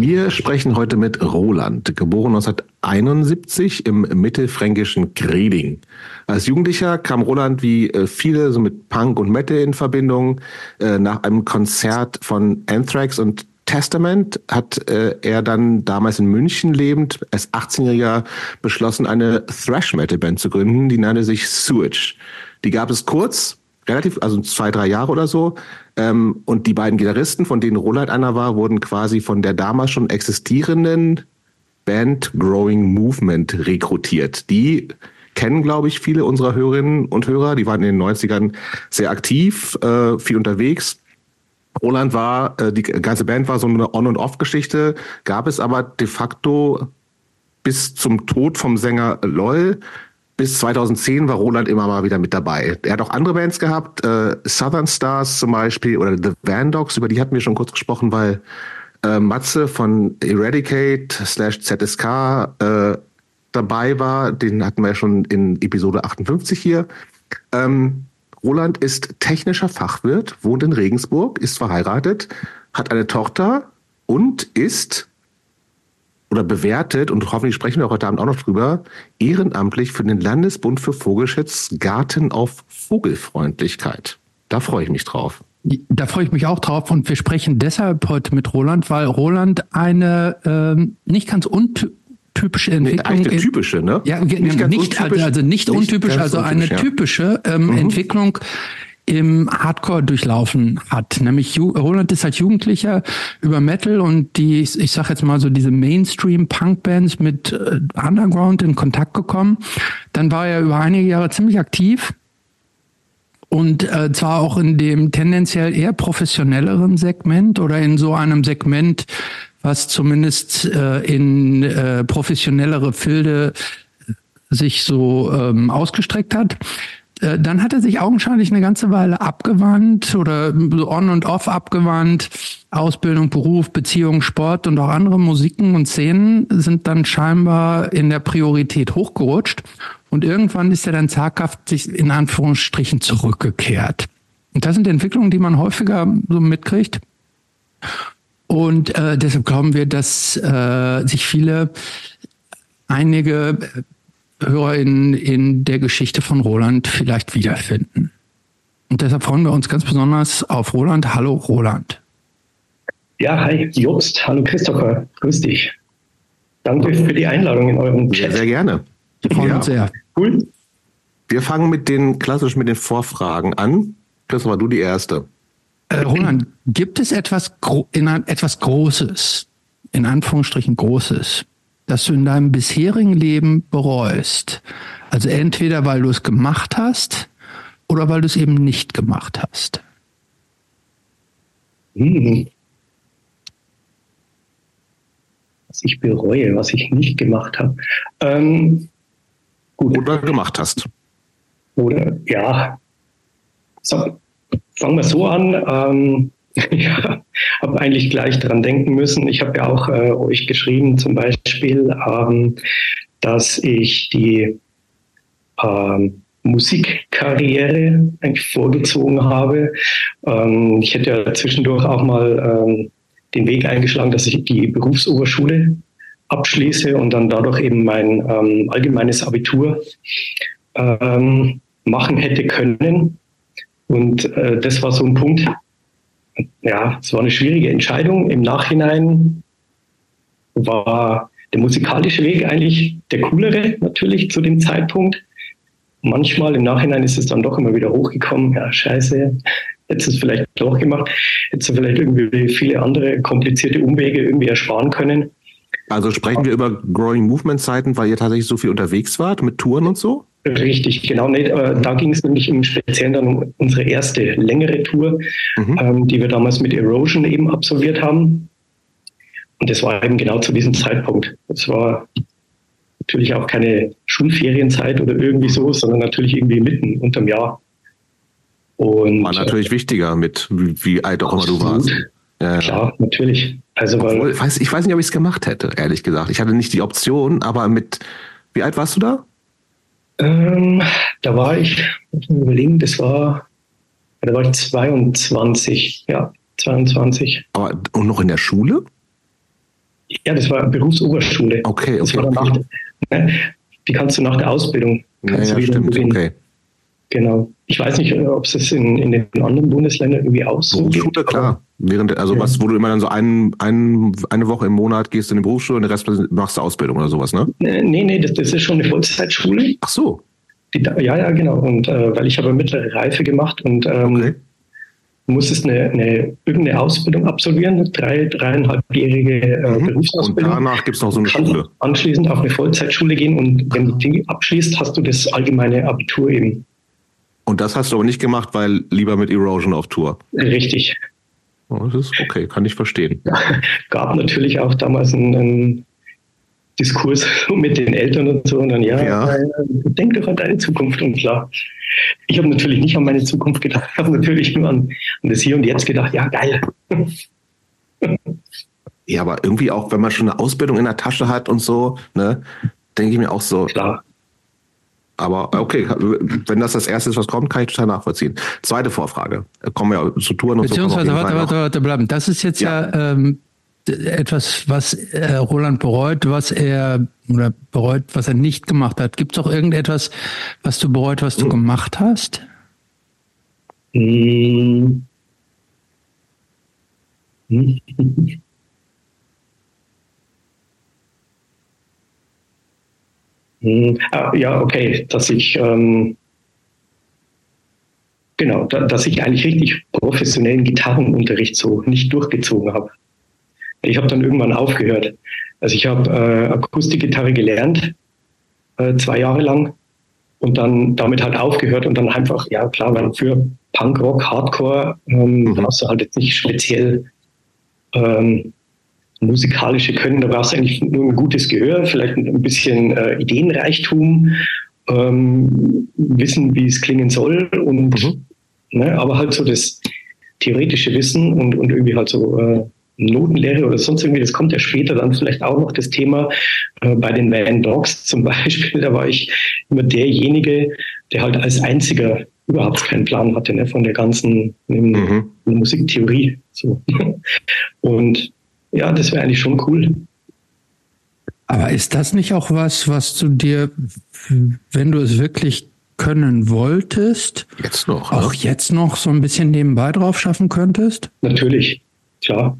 Wir sprechen heute mit Roland, geboren 1971 im mittelfränkischen Greding. Als Jugendlicher kam Roland wie äh, viele so mit Punk und Metal in Verbindung. Äh, nach einem Konzert von Anthrax und Testament hat äh, er dann damals in München lebend als 18-Jähriger beschlossen, eine Thrash-Metal-Band zu gründen. Die nannte sich Sewage. Die gab es kurz, relativ, also zwei, drei Jahre oder so. Ähm, und die beiden Gitarristen, von denen Roland einer war, wurden quasi von der damals schon existierenden Band Growing Movement rekrutiert. Die kennen, glaube ich, viele unserer Hörerinnen und Hörer. Die waren in den 90ern sehr aktiv, äh, viel unterwegs. Roland war, äh, die ganze Band war so eine On- und Off-Geschichte, gab es aber de facto bis zum Tod vom Sänger LOL bis 2010 war Roland immer mal wieder mit dabei. Er hat auch andere Bands gehabt, äh, Southern Stars zum Beispiel oder The Van Dogs, über die hatten wir schon kurz gesprochen, weil äh, Matze von Eradicate slash ZSK äh, dabei war. Den hatten wir ja schon in Episode 58 hier. Ähm, Roland ist technischer Fachwirt, wohnt in Regensburg, ist verheiratet, hat eine Tochter und ist oder bewertet, und hoffentlich sprechen wir heute Abend auch noch drüber, ehrenamtlich für den Landesbund für Vogelschutz Garten auf Vogelfreundlichkeit. Da freue ich mich drauf. Da freue ich mich auch drauf und wir sprechen deshalb heute mit Roland, weil Roland eine ähm, nicht ganz untypische Entwicklung. Nee, typische, ne? Ja, nicht, nicht also, also, nicht, nicht untypisch, also eine ja. typische ähm, mhm. Entwicklung im Hardcore durchlaufen hat. Nämlich Roland ist als Jugendlicher über Metal und die, ich sag jetzt mal so diese Mainstream-Punk-Bands mit äh, Underground in Kontakt gekommen. Dann war er über einige Jahre ziemlich aktiv und äh, zwar auch in dem tendenziell eher professionelleren Segment oder in so einem Segment, was zumindest äh, in äh, professionellere Filde sich so ähm, ausgestreckt hat. Äh, dann hat er sich augenscheinlich eine ganze Weile abgewandt oder on und off abgewandt. Ausbildung, Beruf, Beziehung, Sport und auch andere Musiken und Szenen sind dann scheinbar in der Priorität hochgerutscht. Und irgendwann ist er dann zaghaft sich in Anführungsstrichen zurückgekehrt. Und das sind Entwicklungen, die man häufiger so mitkriegt. Und äh, deshalb glauben wir, dass äh, sich viele einige Hörer in, in der Geschichte von Roland vielleicht wiederfinden. Und deshalb freuen wir uns ganz besonders auf Roland. Hallo Roland. Ja, hi Jobst. Hallo Christopher. Grüß dich. Danke für die Einladung in eurem Chat. Sehr, sehr gerne. Wir freuen ja. uns sehr. Cool. Wir fangen mit den klassisch mit den Vorfragen an. Christopher, du die erste. Äh, Roland, gibt es etwas, in, etwas Großes, in Anführungsstrichen Großes, das du in deinem bisherigen Leben bereust. Also entweder weil du es gemacht hast oder weil du es eben nicht gemacht hast. Hm. Was ich bereue, was ich nicht gemacht habe. Ähm, gut. Oder gemacht hast. Oder ja. So, fangen wir so an. Ähm, Ja, habe eigentlich gleich dran denken müssen. Ich habe ja auch äh, euch geschrieben, zum Beispiel, ähm, dass ich die ähm, Musikkarriere eigentlich vorgezogen habe. Ähm, ich hätte ja zwischendurch auch mal ähm, den Weg eingeschlagen, dass ich die Berufsoberschule abschließe und dann dadurch eben mein ähm, allgemeines Abitur ähm, machen hätte können. Und äh, das war so ein Punkt, ja, es war eine schwierige Entscheidung. Im Nachhinein war der musikalische Weg eigentlich der coolere natürlich zu dem Zeitpunkt. Manchmal im Nachhinein ist es dann doch immer wieder hochgekommen. Ja, scheiße, hättest du es vielleicht doch gemacht. Hättest du vielleicht irgendwie viele andere komplizierte Umwege irgendwie ersparen können. Also sprechen wir über Growing Movement Zeiten, weil ihr tatsächlich so viel unterwegs wart mit Touren und so? Richtig, genau. Nee, da ging es nämlich im Speziellen dann um unsere erste längere Tour, mhm. ähm, die wir damals mit Erosion eben absolviert haben. Und das war eben genau zu diesem Zeitpunkt. Das war natürlich auch keine Schulferienzeit oder irgendwie so, sondern natürlich irgendwie mitten unterm Jahr. Und, war natürlich äh, wichtiger mit, wie, wie alt auch immer du warst. Ja, Klar, natürlich. Also, Obwohl, weil, weiß, ich weiß nicht, ob ich es gemacht hätte, ehrlich gesagt. Ich hatte nicht die Option, aber mit, wie alt warst du da? Ähm, da war ich, muss ich überlegen, das war, da war ich 22, ja, 22. Aber und noch in der Schule? Ja, das war Berufsoberschule. Okay, okay. okay. Nach, ne, die kannst du nach der Ausbildung. Ja, ja stimmt, okay. Genau. Ich weiß nicht, ob es das in, in den anderen Bundesländern irgendwie auch so Berufsschule, klar. Während, also ja. was, wo du immer dann so ein, ein, eine Woche im Monat gehst in die Berufsschule und den Rest machst du Ausbildung oder sowas, ne? Nee, nee, das, das ist schon eine Vollzeitschule. Ach so. Die, ja, ja, genau. Und äh, weil ich habe mittlere Reife gemacht und ähm, okay. musstest eine, eine irgendeine Ausbildung absolvieren, drei, dreieinhalbjährige äh, mhm. Berufsausbildung. Und danach gibt es noch so eine Schule. Anschließend auf eine Vollzeitschule gehen und wenn du die abschließt, hast du das allgemeine Abitur eben. Und das hast du aber nicht gemacht, weil lieber mit Erosion auf Tour. Richtig. Das ist okay, kann ich verstehen. Gab natürlich auch damals einen, einen Diskurs mit den Eltern und so. Und dann, ja, ja. Äh, denk doch an deine Zukunft. Und klar, ich habe natürlich nicht an meine Zukunft gedacht. Ich habe natürlich nur an, an das Hier und Jetzt gedacht. Ja, geil. Ja, aber irgendwie auch, wenn man schon eine Ausbildung in der Tasche hat und so, ne, denke ich mir auch so, Klar. Aber okay, wenn das das Erste ist, was kommt, kann ich total nachvollziehen. Zweite Vorfrage. Kommen wir ja zu Touren und Beziehungsweise, so. Beziehungsweise, warte, warte, warte, bleiben. Das ist jetzt ja, ja ähm, etwas, was äh, Roland bereut, was er oder bereut, was er nicht gemacht hat. Gibt es auch irgendetwas, was du bereut, was du hm. gemacht hast? Hm. Hm. Hm, ah, ja, okay, dass ich ähm, genau, da, dass ich eigentlich richtig professionellen Gitarrenunterricht so nicht durchgezogen habe. Ich habe dann irgendwann aufgehört. Also ich habe äh, Akustikgitarre gelernt, äh, zwei Jahre lang und dann damit halt aufgehört und dann einfach, ja klar, weil für Punkrock, Hardcore ähm, mhm. brauchst du halt jetzt nicht speziell ähm, musikalische Können, da brauchst du eigentlich nur ein gutes Gehör, vielleicht ein bisschen äh, Ideenreichtum, ähm, wissen, wie es klingen soll und mhm. ne, aber halt so das theoretische Wissen und, und irgendwie halt so äh, Notenlehre oder sonst irgendwie, das kommt ja später dann vielleicht auch noch das Thema. Äh, bei den Van Dogs zum Beispiel, da war ich immer derjenige, der halt als einziger überhaupt keinen Plan hatte ne, von der ganzen mhm. Musiktheorie. So. Und ja, das wäre eigentlich schon cool. Aber ist das nicht auch was, was du dir, wenn du es wirklich können wolltest, jetzt noch, auch ne? jetzt noch so ein bisschen nebenbei drauf schaffen könntest? Natürlich, klar.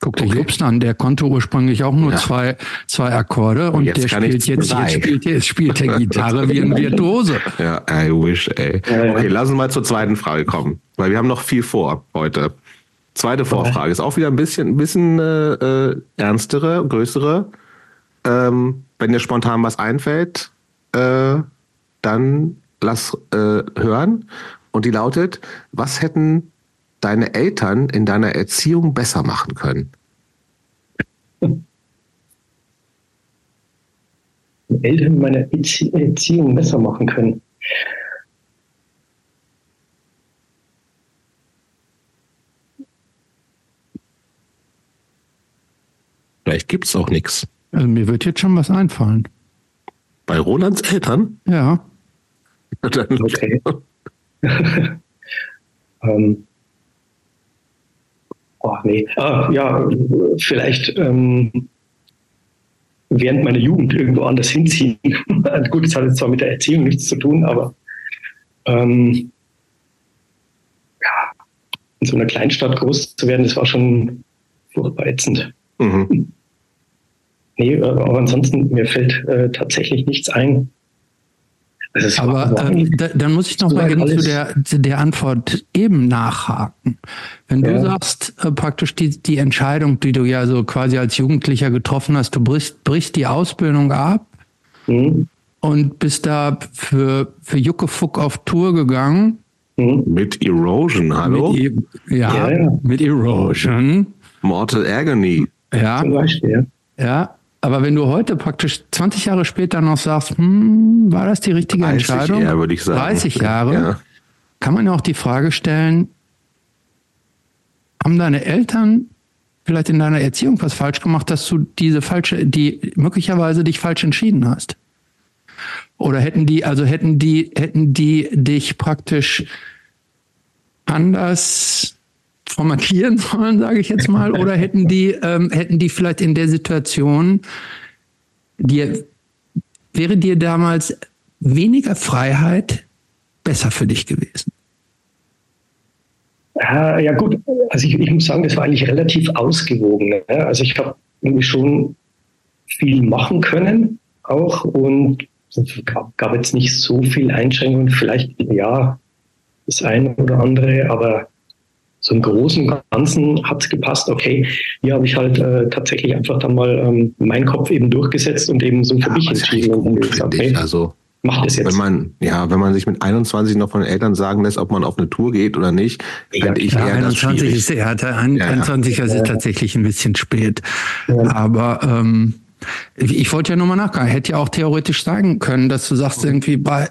Guck dir okay. Jobst an, der konnte ursprünglich auch nur ja. zwei, zwei Akkorde und, und der spielt jetzt, jetzt spielt, jetzt spielt der Gitarre wie ein Virtuose. Ja, I wish, ey. Okay, lass uns mal zur zweiten Frage kommen, weil wir haben noch viel vor heute. Zweite Vorfrage ist auch wieder ein bisschen, ein bisschen äh, äh, ernstere, größere. Ähm, wenn dir spontan was einfällt, äh, dann lass äh, hören. Und die lautet, was hätten deine Eltern in deiner Erziehung besser machen können? Eltern in meiner Erziehung besser machen können. Vielleicht gibt es auch nichts. Also mir wird jetzt schon was einfallen. Bei Rolands Eltern? Ja. okay. ähm. Oh, nee. Ah, ja, vielleicht ähm, während meiner Jugend irgendwo anders hinziehen. Gut, das hat jetzt zwar mit der Erziehung nichts zu tun, aber ähm, ja, in so einer Kleinstadt groß zu werden, das war schon furchtbar ätzend. Mhm. Nee, aber ansonsten, mir fällt äh, tatsächlich nichts ein. Aber äh, da, dann muss ich noch mal genau zu der, zu der Antwort eben nachhaken. Wenn ja. du sagst, äh, praktisch die, die Entscheidung, die du ja so quasi als Jugendlicher getroffen hast, du brichst, brichst die Ausbildung ab mhm. und bist da für, für Juckefuck auf Tour gegangen. Mhm. Mit Erosion, hallo? Mit, e ja, ja, mit Erosion. Mortal Agony. Ja. Zum Beispiel, ja. Ja, aber wenn du heute praktisch 20 Jahre später noch sagst, hm, war das die richtige 30 Entscheidung? Jahre, würde ich sagen. 30 Jahre, ja. kann man ja auch die Frage stellen, haben deine Eltern vielleicht in deiner Erziehung was falsch gemacht, dass du diese falsche, die möglicherweise dich falsch entschieden hast? Oder hätten die, also hätten die, hätten die dich praktisch anders formatieren sollen, sage ich jetzt mal, oder hätten die, ähm, hätten die vielleicht in der Situation dir, wäre dir damals weniger Freiheit besser für dich gewesen? Ja, gut, also ich, ich muss sagen, das war eigentlich relativ ausgewogen. Ne? Also ich habe schon viel machen können auch und es gab, gab jetzt nicht so viel Einschränkungen, vielleicht ja das eine oder andere, aber so im Großen und Ganzen hat es gepasst. Okay, hier habe ich halt äh, tatsächlich einfach dann mal ähm, meinen Kopf eben durchgesetzt und eben so für ja, mich entschieden. Und gesagt, hey, also macht es jetzt. Wenn man, ja, wenn man sich mit 21 noch von den Eltern sagen lässt, ob man auf eine Tour geht oder nicht, ja, fände ich ja, eher 21 ist, ja, 21 ja, ja. ist tatsächlich ein bisschen spät. Aber ähm, ich, ich wollte ja nur mal nachgucken. Hätte ja auch theoretisch sagen können, dass du sagst, irgendwie bei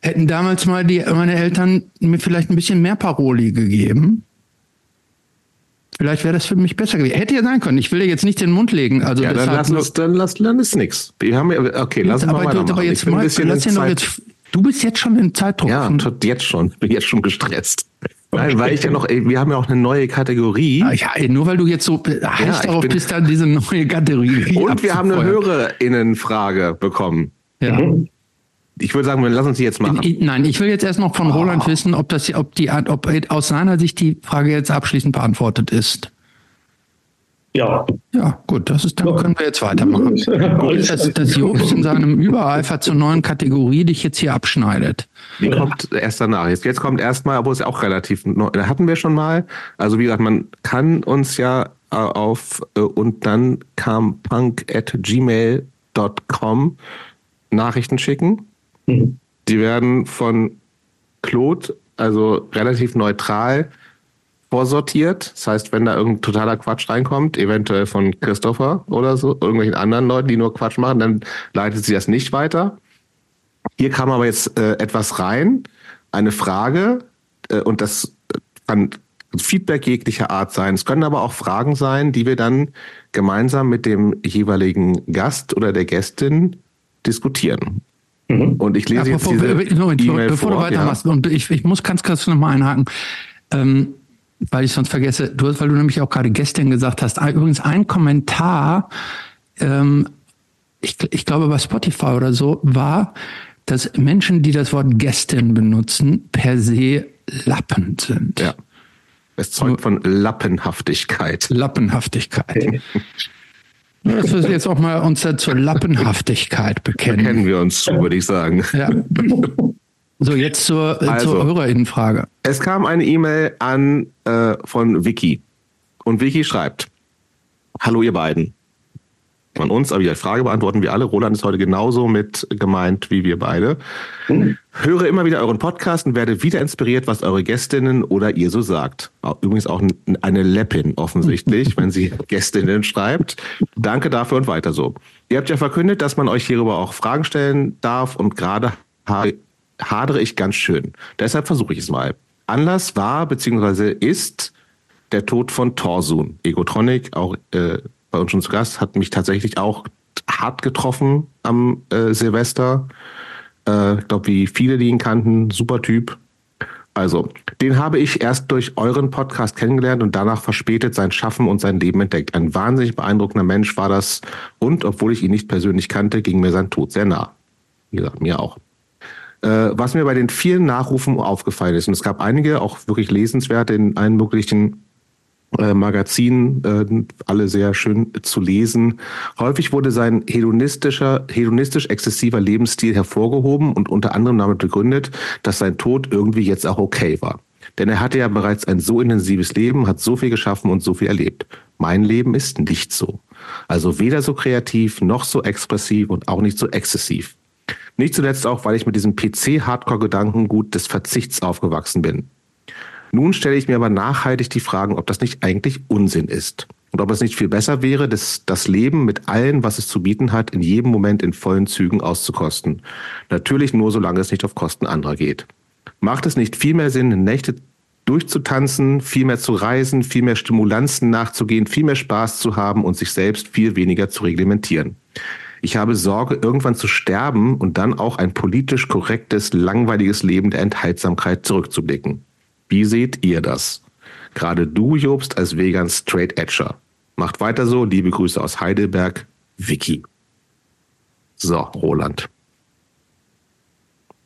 hätten damals mal die, meine Eltern mir vielleicht ein bisschen mehr Paroli gegeben. Vielleicht wäre das für mich besser gewesen. Hätte ja sein können. Ich will dir jetzt nicht den Mund legen. Also ja, dann lass uns, dann lass, dann ist nix. Wir haben ja, okay, lass uns mal weitermachen. Aber jetzt mal, lass ja noch jetzt, du bist jetzt schon im Zeitdruck. Ja, jetzt schon. Bin jetzt schon gestresst. Nein, weil ich ja noch, ey, wir haben ja auch eine neue Kategorie. Ja, nur weil du jetzt so heiß ja, darauf bist, dann diese neue Kategorie. Und wir haben eine Hörerinnenfrage bekommen. Ja. Mhm. Ich würde sagen, lass uns die jetzt machen. Nein, ich will jetzt erst noch von Roland oh. wissen, ob das, ob die, ob aus seiner Sicht die Frage jetzt abschließend beantwortet ist. Ja. Ja, gut, das ist, dann können wir jetzt weitermachen. Gut, dass, dass Jobs in seinem Übereifer zur neuen Kategorie dich jetzt hier abschneidet. Die kommt erst danach. Jetzt, jetzt kommt erstmal, obwohl es ja auch relativ, da hatten wir schon mal. Also wie gesagt, man kann uns ja äh, auf äh, und dann kam punk at gmail.com Nachrichten schicken. Die werden von Claude, also relativ neutral, vorsortiert. Das heißt, wenn da irgendein totaler Quatsch reinkommt, eventuell von Christopher oder so, irgendwelchen anderen Leuten, die nur Quatsch machen, dann leitet sie das nicht weiter. Hier kam aber jetzt äh, etwas rein, eine Frage, äh, und das kann Feedback jeglicher Art sein. Es können aber auch Fragen sein, die wir dann gemeinsam mit dem jeweiligen Gast oder der Gästin diskutieren. Mhm. Und ich lese ja, bevor, jetzt diese Moment, e bevor vor, du weitermachst, ja. und ich, ich muss ganz kurz nochmal einhaken, ähm, weil ich sonst vergesse, du hast, weil du nämlich auch gerade gestern gesagt hast, übrigens ein Kommentar, ähm, ich, ich glaube bei Spotify oder so, war, dass Menschen, die das Wort gestern benutzen, per se Lappen sind. Ja. Es zeugt von Lappenhaftigkeit. Lappenhaftigkeit. Okay. Dass wir jetzt auch mal uns zur Lappenhaftigkeit bekennen. Bekennen wir uns zu, würde ich sagen. Ja. So, jetzt zur, also, zur Hörerinnenfrage. Es kam eine E-Mail an äh, von Vicky. Und Vicky schreibt: Hallo, ihr beiden. An uns, aber die Frage beantworten wir alle. Roland ist heute genauso mit gemeint wie wir beide. Mhm. Höre immer wieder euren Podcast und werde wieder inspiriert, was eure Gästinnen oder ihr so sagt. Übrigens auch eine Leppin offensichtlich, wenn sie Gästinnen schreibt. Danke dafür und weiter so. Ihr habt ja verkündet, dass man euch hierüber auch Fragen stellen darf und gerade hadere ich ganz schön. Deshalb versuche ich es mal. Anlass war bzw. ist der Tod von Torsun. Egotronic, auch äh, bei uns schon zu Gast, hat mich tatsächlich auch hart getroffen am äh, Silvester. Äh, ich glaube, wie viele, die ihn kannten, super Typ. Also, den habe ich erst durch euren Podcast kennengelernt und danach verspätet sein Schaffen und sein Leben entdeckt. Ein wahnsinnig beeindruckender Mensch war das und obwohl ich ihn nicht persönlich kannte, ging mir sein Tod sehr nah. Wie gesagt, mir auch. Äh, was mir bei den vielen Nachrufen aufgefallen ist, und es gab einige auch wirklich lesenswerte in allen möglichen äh, Magazinen, äh, alle sehr schön zu lesen. Häufig wurde sein hedonistischer, hedonistisch exzessiver Lebensstil hervorgehoben und unter anderem damit begründet, dass sein Tod irgendwie jetzt auch okay war. Denn er hatte ja bereits ein so intensives Leben, hat so viel geschaffen und so viel erlebt. Mein Leben ist nicht so. Also weder so kreativ, noch so expressiv und auch nicht so exzessiv. Nicht zuletzt auch, weil ich mit diesem PC-Hardcore-Gedankengut des Verzichts aufgewachsen bin. Nun stelle ich mir aber nachhaltig die Fragen, ob das nicht eigentlich Unsinn ist. Und ob es nicht viel besser wäre, das, das Leben mit allem, was es zu bieten hat, in jedem Moment in vollen Zügen auszukosten. Natürlich nur, solange es nicht auf Kosten anderer geht. Macht es nicht viel mehr Sinn, Nächte durchzutanzen, viel mehr zu reisen, viel mehr Stimulanzen nachzugehen, viel mehr Spaß zu haben und sich selbst viel weniger zu reglementieren? Ich habe Sorge, irgendwann zu sterben und dann auch ein politisch korrektes, langweiliges Leben der Enthaltsamkeit zurückzublicken. Wie seht ihr das? Gerade du, Jobst, als Vegan Straight Edger. Macht weiter so. Liebe Grüße aus Heidelberg. Vicky. So, Roland.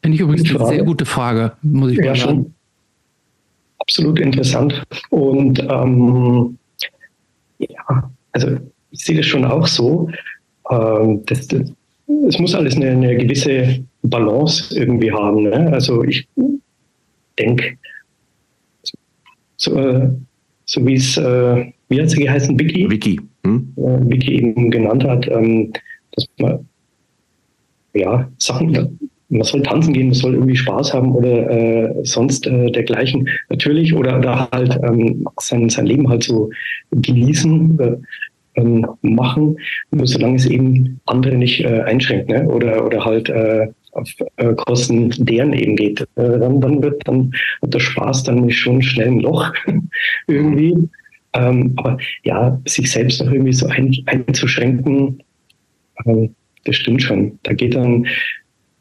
Finde ich übrigens eine sehr gute Frage, muss ich ja. Schon absolut interessant. Und ähm, ja, also ich sehe das schon auch so. Ähm, das, das, es muss alles eine, eine gewisse Balance irgendwie haben. Ne? Also ich denke, so, äh, so wie es, äh, wie hat sie geheißen, Vicky? Vicky. Hm? Äh, Vicky eben genannt hat, ähm, dass man ja, Sachen, man soll tanzen gehen, man soll irgendwie Spaß haben oder äh, sonst äh, dergleichen. Natürlich, oder, oder halt ähm, sein, sein Leben halt so genießen, äh, ähm, machen, nur solange es eben andere nicht äh, einschränkt, ne? oder, oder halt äh, auf äh, Kosten deren eben geht. Äh, dann, dann wird dann wird der Spaß dann schon schnell ein Loch irgendwie. Ähm, aber ja, sich selbst noch irgendwie so ein, einzuschränken, ähm, das stimmt schon. Da geht dann,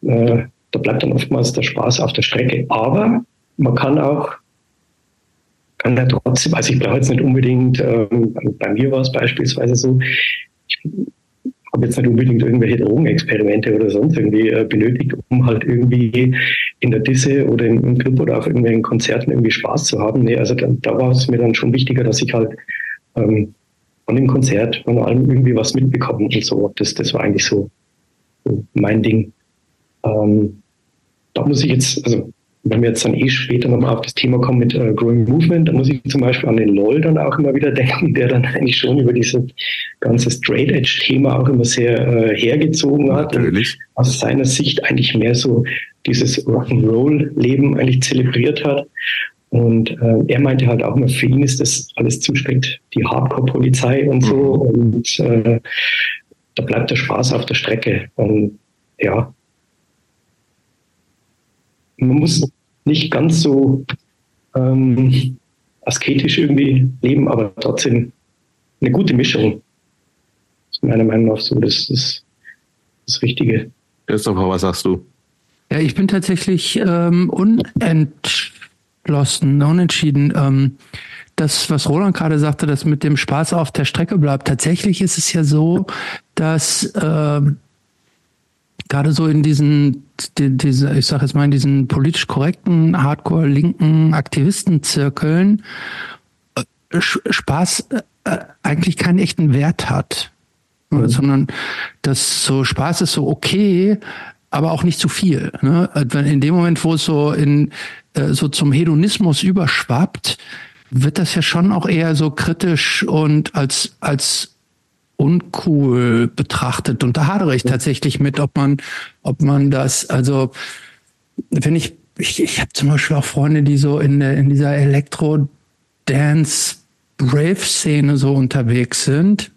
äh, da bleibt dann oftmals der Spaß auf der Strecke. Aber man kann auch, kann ja trotzdem, also ich brauche jetzt nicht unbedingt, ähm, bei mir war es beispielsweise so, habe jetzt nicht unbedingt irgendwelche Drogenexperimente oder sonst irgendwie äh, benötigt, um halt irgendwie in der Disse oder im, im Club oder auf irgendwelchen Konzerten irgendwie Spaß zu haben. Nee, also da, da war es mir dann schon wichtiger, dass ich halt ähm, von dem Konzert, von allem irgendwie was mitbekommen und so. Das, das war eigentlich so, so mein Ding. Ähm, da muss ich jetzt, also wenn wir jetzt dann eh später nochmal auf das Thema kommen mit äh, Growing Movement, da muss ich zum Beispiel an den LOL dann auch immer wieder denken, der dann eigentlich schon über dieses ganze Straight Edge Thema auch immer sehr äh, hergezogen hat. Natürlich. Und aus seiner Sicht eigentlich mehr so dieses Rock'n'Roll Leben eigentlich zelebriert hat. Und äh, er meinte halt auch immer, für ihn ist das alles zu strikt, die Hardcore-Polizei und so. Mhm. Und äh, da bleibt der Spaß auf der Strecke. Und ja, man muss nicht ganz so ähm, asketisch irgendwie leben, aber trotzdem eine gute Mischung. Das ist meiner Meinung nach so das, das, das Richtige. Christopher, was sagst du? Ja, ich bin tatsächlich ähm, unent entschlossen, unentschieden. Ähm, das, was Roland gerade sagte, das mit dem Spaß auf der Strecke bleibt. Tatsächlich ist es ja so, dass äh, gerade so in diesen, die, diese, ich sage jetzt mal in diesen politisch korrekten, hardcore linken Aktivistenzirkeln äh, Spaß äh, eigentlich keinen echten Wert hat. Mhm. Sondern dass so Spaß ist so okay, aber auch nicht zu viel. Ne? In dem Moment, wo es so in äh, so zum Hedonismus überschwappt, wird das ja schon auch eher so kritisch und als als uncool betrachtet. Und da hadere ich tatsächlich mit, ob man, ob man das, also wenn ich, ich, ich habe zum Beispiel auch Freunde, die so in, der, in dieser Elektro-Dance-Rave-Szene so unterwegs sind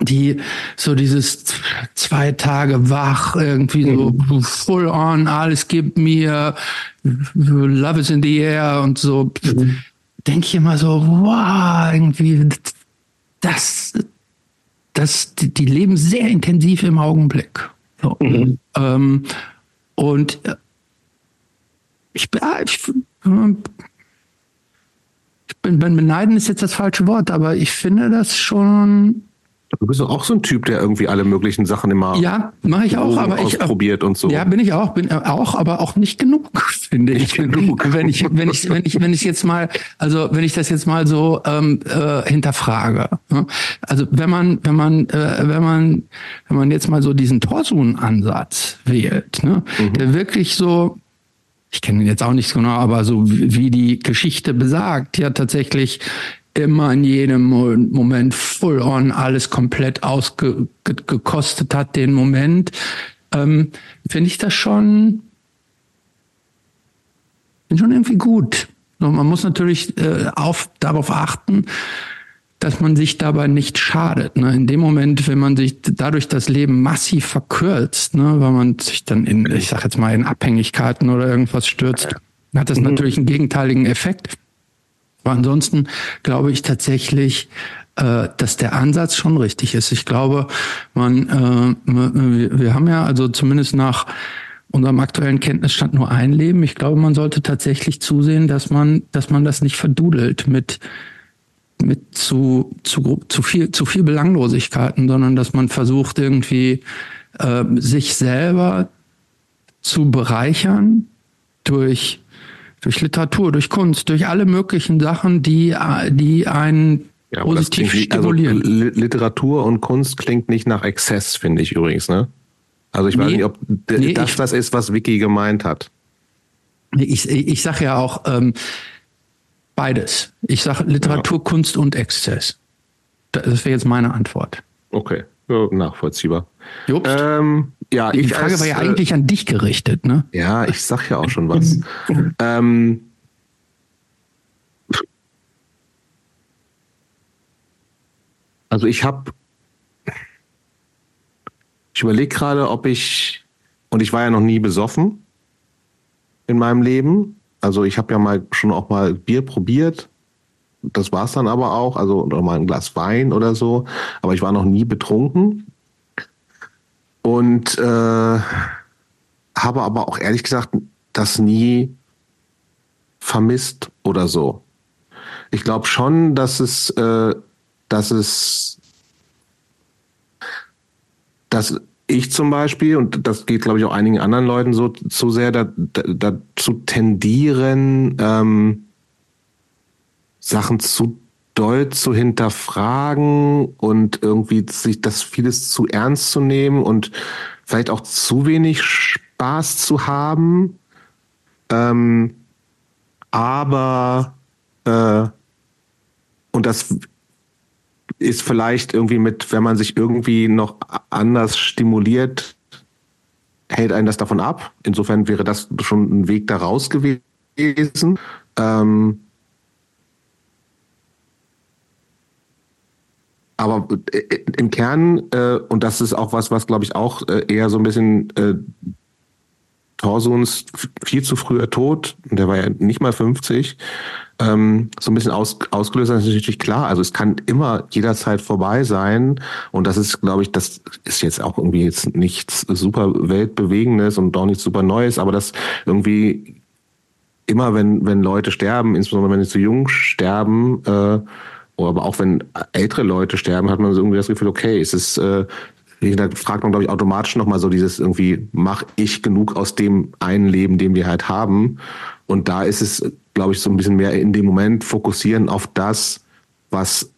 die so dieses zwei Tage wach, irgendwie so mhm. full on, alles gibt mir, love is in the air und so, mhm. denke ich immer so, wow, irgendwie, das, das, die, die leben sehr intensiv im Augenblick. So. Mhm. Ähm, und äh, ich, ich, ich bin, bin beneiden ist jetzt das falsche Wort, aber ich finde das schon Du bist doch auch so ein Typ, der irgendwie alle möglichen Sachen immer ja mache ich auch, aber ich probiert und so. Ja, bin ich auch, bin auch, aber auch nicht genug, finde ich. Genug. Wenn ich wenn ich wenn ich wenn ich jetzt mal, also wenn ich das jetzt mal so ähm, äh, hinterfrage, ne? also wenn man wenn man äh, wenn man wenn man jetzt mal so diesen Torsun-Ansatz wählt, ne, mhm. der wirklich so ich kenne ihn jetzt auch nicht so genau, aber so wie die Geschichte besagt, ja tatsächlich immer in jedem Moment full on alles komplett ausgekostet hat, den Moment, ähm, finde ich das schon, bin schon irgendwie gut. man muss natürlich äh, auf, darauf achten, dass man sich dabei nicht schadet. Ne? In dem Moment, wenn man sich dadurch das Leben massiv verkürzt, ne? weil man sich dann in, ich sag jetzt mal, in Abhängigkeiten oder irgendwas stürzt, hat das mhm. natürlich einen gegenteiligen Effekt. Aber ansonsten glaube ich tatsächlich, äh, dass der Ansatz schon richtig ist. Ich glaube, man, äh, wir haben ja also zumindest nach unserem aktuellen Kenntnisstand nur ein Leben. Ich glaube, man sollte tatsächlich zusehen, dass man, dass man das nicht verdudelt mit, mit zu, zu, zu viel, zu viel Belanglosigkeiten, sondern dass man versucht irgendwie, äh, sich selber zu bereichern durch, durch Literatur, durch Kunst, durch alle möglichen Sachen, die, die einen ja, positiv also stimulieren. Also Literatur und Kunst klingt nicht nach Exzess, finde ich übrigens, ne? Also ich nee, weiß nicht, ob nee, das ich, das ist, was Vicky gemeint hat. Ich, ich, ich sage ja auch ähm, beides. Ich sage Literatur, ja. Kunst und Exzess. Das wäre jetzt meine Antwort. Okay, ja, nachvollziehbar. Ähm, ja, Die Frage als, war ja eigentlich äh, an dich gerichtet, ne? Ja, ich sag ja auch schon was. ähm, also ich habe ich überlege gerade, ob ich, und ich war ja noch nie besoffen in meinem Leben. Also ich habe ja mal schon auch mal Bier probiert. Das war es dann aber auch, also oder mal ein Glas Wein oder so. Aber ich war noch nie betrunken. Und äh, habe aber auch ehrlich gesagt das nie vermisst oder so. Ich glaube schon, dass es, äh, dass es dass ich zum Beispiel, und das geht, glaube ich, auch einigen anderen Leuten so zu sehr, da, da, dazu tendieren, ähm, Sachen zu doll zu hinterfragen und irgendwie sich das vieles zu ernst zu nehmen und vielleicht auch zu wenig Spaß zu haben. Ähm, aber äh, und das ist vielleicht irgendwie mit, wenn man sich irgendwie noch anders stimuliert, hält einen das davon ab. Insofern wäre das schon ein Weg daraus gewesen. Ähm, aber äh, im Kern, äh, und das ist auch was, was glaube ich auch äh, eher so ein bisschen äh, Torsuns viel zu früher Tod, der war ja nicht mal 50, ähm, so ein bisschen aus, ausgelöst ist natürlich klar. Also es kann immer jederzeit vorbei sein. Und das ist, glaube ich, das ist jetzt auch irgendwie jetzt nichts super Weltbewegendes und auch nichts super Neues, aber das irgendwie immer, wenn, wenn Leute sterben, insbesondere wenn sie zu jung sterben, äh, aber auch wenn ältere Leute sterben, hat man so irgendwie das Gefühl, okay, es ist äh, da fragt man, glaube ich, automatisch nochmal so dieses irgendwie, mach ich genug aus dem einen Leben, den wir halt haben? Und da ist es, glaube ich, so ein bisschen mehr in dem Moment fokussieren auf das, was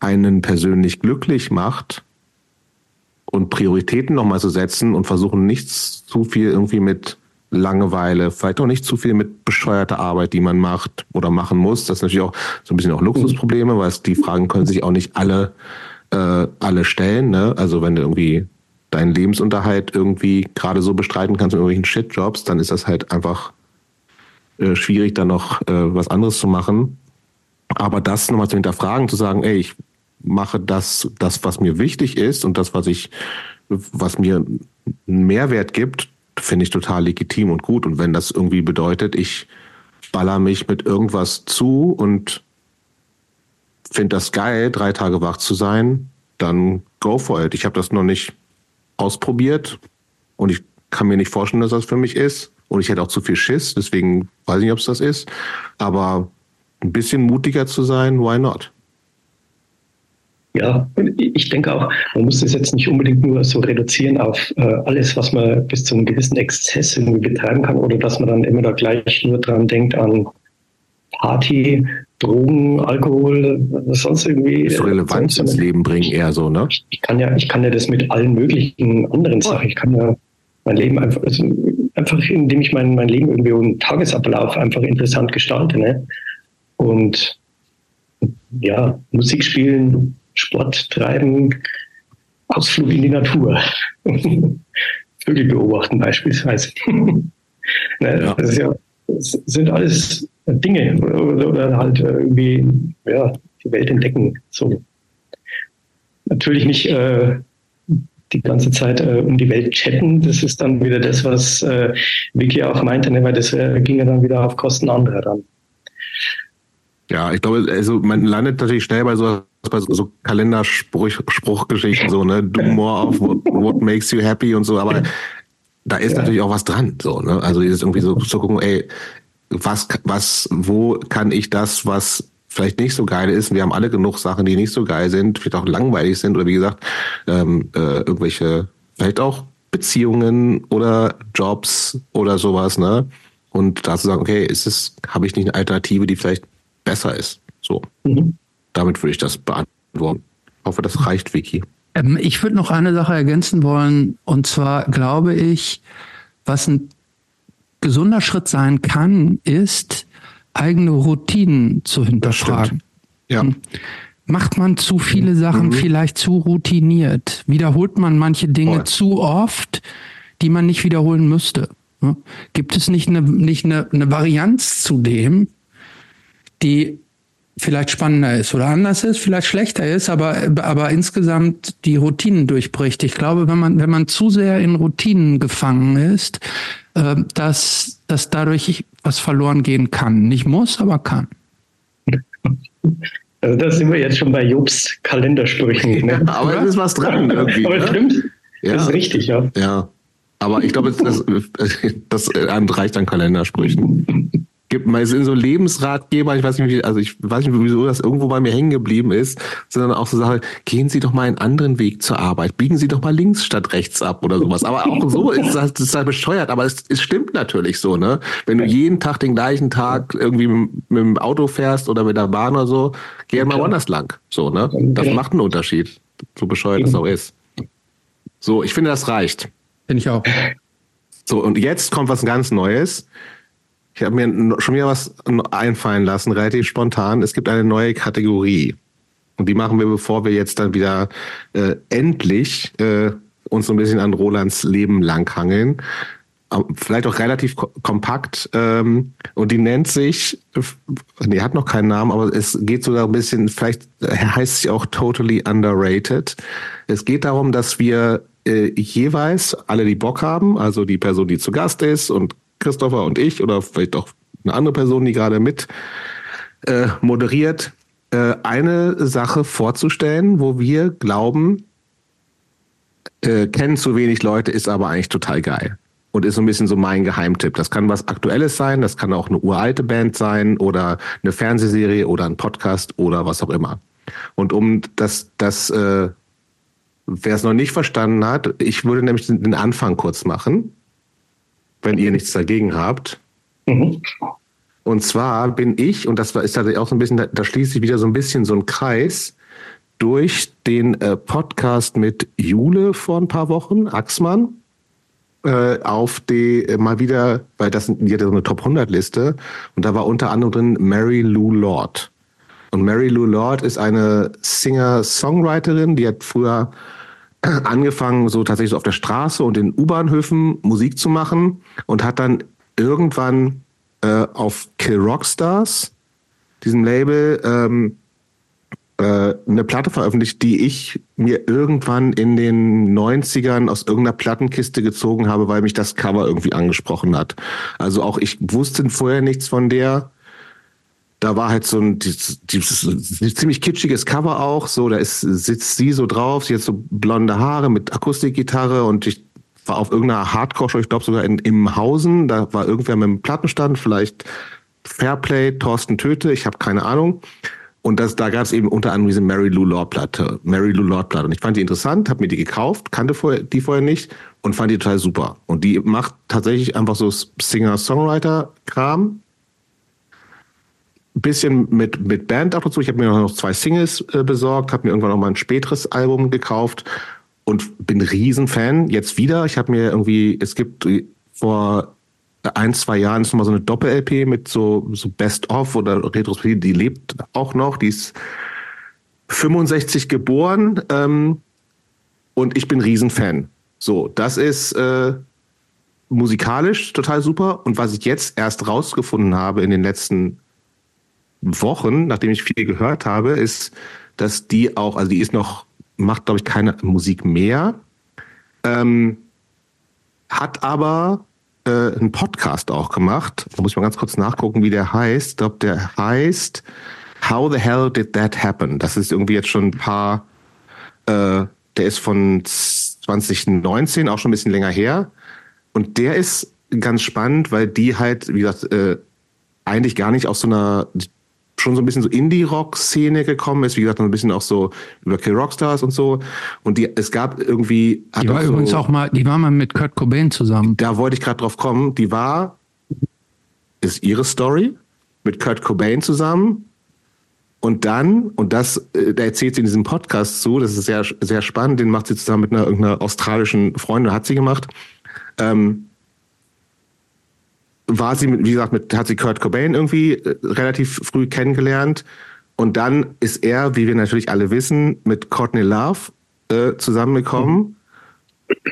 einen persönlich glücklich macht und Prioritäten nochmal zu setzen und versuchen nichts zu viel irgendwie mit Langeweile, vielleicht auch nicht zu viel mit bescheuerter Arbeit, die man macht oder machen muss. Das ist natürlich auch so ein bisschen auch Luxusprobleme, weil die Fragen können sich auch nicht alle äh, alle stellen. Ne? Also wenn du irgendwie deinen Lebensunterhalt irgendwie gerade so bestreiten kannst mit irgendwelchen Shitjobs, dann ist das halt einfach äh, schwierig, dann noch äh, was anderes zu machen. Aber das nochmal zu hinterfragen, zu sagen, ey, ich mache das, das, was mir wichtig ist und das, was ich, was mir einen Mehrwert gibt, finde ich total legitim und gut. Und wenn das irgendwie bedeutet, ich baller mich mit irgendwas zu und finde das geil, drei Tage wach zu sein, dann go for it. Ich habe das noch nicht ausprobiert und ich kann mir nicht vorstellen, dass das für mich ist. Und ich hätte auch zu viel Schiss, deswegen weiß ich nicht, ob es das ist. Aber ein bisschen mutiger zu sein, why not? Ja, ich denke auch, man muss das jetzt nicht unbedingt nur so reduzieren auf äh, alles, was man bis zu einem gewissen Exzess irgendwie betreiben kann oder dass man dann immer da gleich nur dran denkt an Party, Drogen, Alkohol, was sonst irgendwie. So Relevanz ins Leben bringen eher so, ne? Ich kann ja, ich kann ja das mit allen möglichen anderen Sachen. Ich kann ja mein Leben einfach, also einfach indem ich mein, mein Leben irgendwie einen Tagesablauf einfach interessant gestalte, ne? Und ja, Musik spielen, Sport treiben, Ausflug in die Natur. Vögel beobachten beispielsweise. ne, ja. Das, ja, das sind alles Dinge oder, oder halt irgendwie ja, die Welt entdecken. So. Natürlich nicht äh, die ganze Zeit äh, um die Welt chatten. Das ist dann wieder das, was äh, Vicky auch meinte, ne? weil das äh, ging ja dann wieder auf Kosten anderer dann. Ja, ich glaube, also man landet natürlich schnell bei so, bei so Kalenderspruchgeschichten, so, ne? Do more of what, what makes you happy und so, aber da ist ja. natürlich auch was dran. So, ne? Also ist irgendwie so zu gucken, ey, was, was, wo kann ich das, was vielleicht nicht so geil ist. Wir haben alle genug Sachen, die nicht so geil sind, vielleicht auch langweilig sind oder wie gesagt, ähm, äh, irgendwelche, vielleicht auch Beziehungen oder Jobs oder sowas, ne? Und da zu sagen, okay, ist es, habe ich nicht eine Alternative, die vielleicht besser ist? So. Mhm. Damit würde ich das beantworten. Ich hoffe, das reicht, Vicky. Ähm, ich würde noch eine Sache ergänzen wollen. Und zwar glaube ich, was ein gesunder Schritt sein kann, ist, eigene Routinen zu hinterfragen. Ja. Hm. Macht man zu viele Sachen mhm. vielleicht zu routiniert? Wiederholt man manche Dinge Voll. zu oft, die man nicht wiederholen müsste? Gibt es nicht eine, nicht eine, eine Varianz zu dem, die vielleicht spannender ist oder anders ist, vielleicht schlechter ist, aber, aber insgesamt die Routinen durchbricht. Ich glaube, wenn man, wenn man zu sehr in Routinen gefangen ist, äh, dass, dass dadurch was verloren gehen kann. Nicht muss, aber kann. Also da sind wir jetzt schon bei Jobs Kalendersprüchen. Ne? Ja, aber es ist was dran irgendwie. aber ne? stimmt. Ja. Das ist richtig, ja. Ja. Aber ich glaube, das, das, das reicht an Kalendersprüchen gibt mal sind so Lebensratgeber, ich weiß nicht, wie, also ich weiß nicht, wieso das irgendwo bei mir hängen geblieben ist, sondern auch so Sachen, gehen Sie doch mal einen anderen Weg zur Arbeit, biegen Sie doch mal links statt rechts ab oder sowas. Aber auch so ist das, ist halt bescheuert, aber es, es stimmt natürlich so, ne? Wenn du jeden Tag den gleichen Tag irgendwie mit, mit dem Auto fährst oder mit der Bahn oder so, geh mal woanders lang. So, ne? Das macht einen Unterschied. So bescheuert es auch ist. So, ich finde, das reicht. Finde ich auch. So, und jetzt kommt was ganz Neues. Ich habe mir schon wieder was einfallen lassen, relativ spontan. Es gibt eine neue Kategorie. Und die machen wir, bevor wir jetzt dann wieder äh, endlich äh, uns so ein bisschen an Rolands Leben langhangeln. Vielleicht auch relativ kompakt. Ähm, und die nennt sich, die hat noch keinen Namen, aber es geht sogar ein bisschen, vielleicht heißt sie auch totally underrated. Es geht darum, dass wir äh, jeweils alle, die Bock haben, also die Person, die zu Gast ist und Christopher und ich oder vielleicht auch eine andere Person, die gerade mit äh, moderiert, äh, eine Sache vorzustellen, wo wir glauben, äh, kennen zu wenig Leute, ist aber eigentlich total geil. Und ist so ein bisschen so mein Geheimtipp. Das kann was Aktuelles sein, das kann auch eine uralte Band sein oder eine Fernsehserie oder ein Podcast oder was auch immer. Und um das, das äh, wer es noch nicht verstanden hat, ich würde nämlich den Anfang kurz machen wenn ihr nichts dagegen habt. Mhm. Und zwar bin ich, und das ist tatsächlich auch so ein bisschen, da, da schließt sich wieder so ein bisschen so ein Kreis, durch den äh, Podcast mit Jule vor ein paar Wochen, Axmann, äh, auf die äh, mal wieder, weil das die hatte so eine Top 100 Liste und da war unter anderem drin Mary Lou Lord. Und Mary Lou Lord ist eine Singer-Songwriterin, die hat früher angefangen, so tatsächlich so auf der Straße und in U-Bahnhöfen Musik zu machen und hat dann irgendwann äh, auf Kill Rockstars, diesem Label, ähm, äh, eine Platte veröffentlicht, die ich mir irgendwann in den 90ern aus irgendeiner Plattenkiste gezogen habe, weil mich das Cover irgendwie angesprochen hat. Also auch ich wusste vorher nichts von der da war halt so ein dieses, dieses, ziemlich kitschiges Cover auch. So, da ist, sitzt sie so drauf, sie hat so blonde Haare mit Akustikgitarre und ich war auf irgendeiner Hardcore-Show, ich glaube sogar in Imhausen. Da war irgendwer mit einem Plattenstand, vielleicht Fairplay, Thorsten Töte, ich habe keine Ahnung. Und das, da gab es eben unter anderem diese Mary Lou Lord Platte, Mary Lou Lord Platte. Und ich fand die interessant, habe mir die gekauft, kannte vorher, die vorher nicht und fand die total super. Und die macht tatsächlich einfach so Singer-Songwriter-Kram, bisschen mit, mit Band ab und zu. Ich habe mir noch zwei Singles äh, besorgt, habe mir irgendwann noch mal ein späteres Album gekauft und bin Riesenfan. Jetzt wieder. Ich habe mir irgendwie, es gibt vor ein, zwei Jahren ist noch mal so eine Doppel-LP mit so, so Best-of oder Retrospektive, die lebt auch noch. Die ist 65 geboren ähm, und ich bin Riesenfan. So, das ist äh, musikalisch total super. Und was ich jetzt erst rausgefunden habe in den letzten Wochen, nachdem ich viel gehört habe, ist, dass die auch, also die ist noch, macht glaube ich keine Musik mehr, ähm, hat aber äh, einen Podcast auch gemacht. Da muss ich mal ganz kurz nachgucken, wie der heißt. Ich glaube, der heißt How the Hell Did That Happen? Das ist irgendwie jetzt schon ein paar, äh, der ist von 2019, auch schon ein bisschen länger her. und der ist ganz spannend, weil die halt, wie gesagt, äh, eigentlich gar nicht aus so einer schon so ein bisschen so Indie-Rock-Szene gekommen ist, wie gesagt, ein bisschen auch so über Kill Rockstars und so. Und die, es gab irgendwie. Die war übrigens so, auch mal, die war mal mit Kurt Cobain zusammen. Da wollte ich gerade drauf kommen. Die war, ist ihre Story mit Kurt Cobain zusammen. Und dann, und das, äh, da erzählt sie in diesem Podcast zu, das ist sehr, sehr spannend, den macht sie zusammen mit einer irgendeiner australischen Freundin, hat sie gemacht. Ähm, war sie, wie gesagt, mit, hat sie Kurt Cobain irgendwie äh, relativ früh kennengelernt. Und dann ist er, wie wir natürlich alle wissen, mit Courtney Love äh, zusammengekommen. Mhm.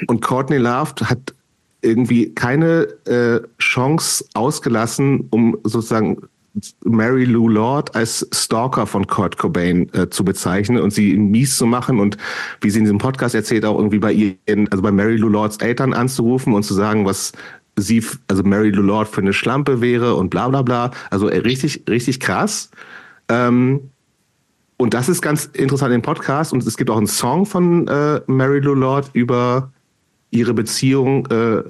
Und Courtney Love hat irgendwie keine äh, Chance ausgelassen, um sozusagen Mary Lou Lord als Stalker von Kurt Cobain äh, zu bezeichnen und sie mies zu machen und wie sie in diesem Podcast erzählt, auch irgendwie bei ihren, also bei Mary Lou Lords Eltern anzurufen und zu sagen, was sie, also Mary Lou Lord für eine Schlampe wäre und bla bla bla. Also äh, richtig, richtig krass. Ähm, und das ist ganz interessant im Podcast. Und es gibt auch einen Song von äh, Mary Lou Lord über ihre Beziehung, äh,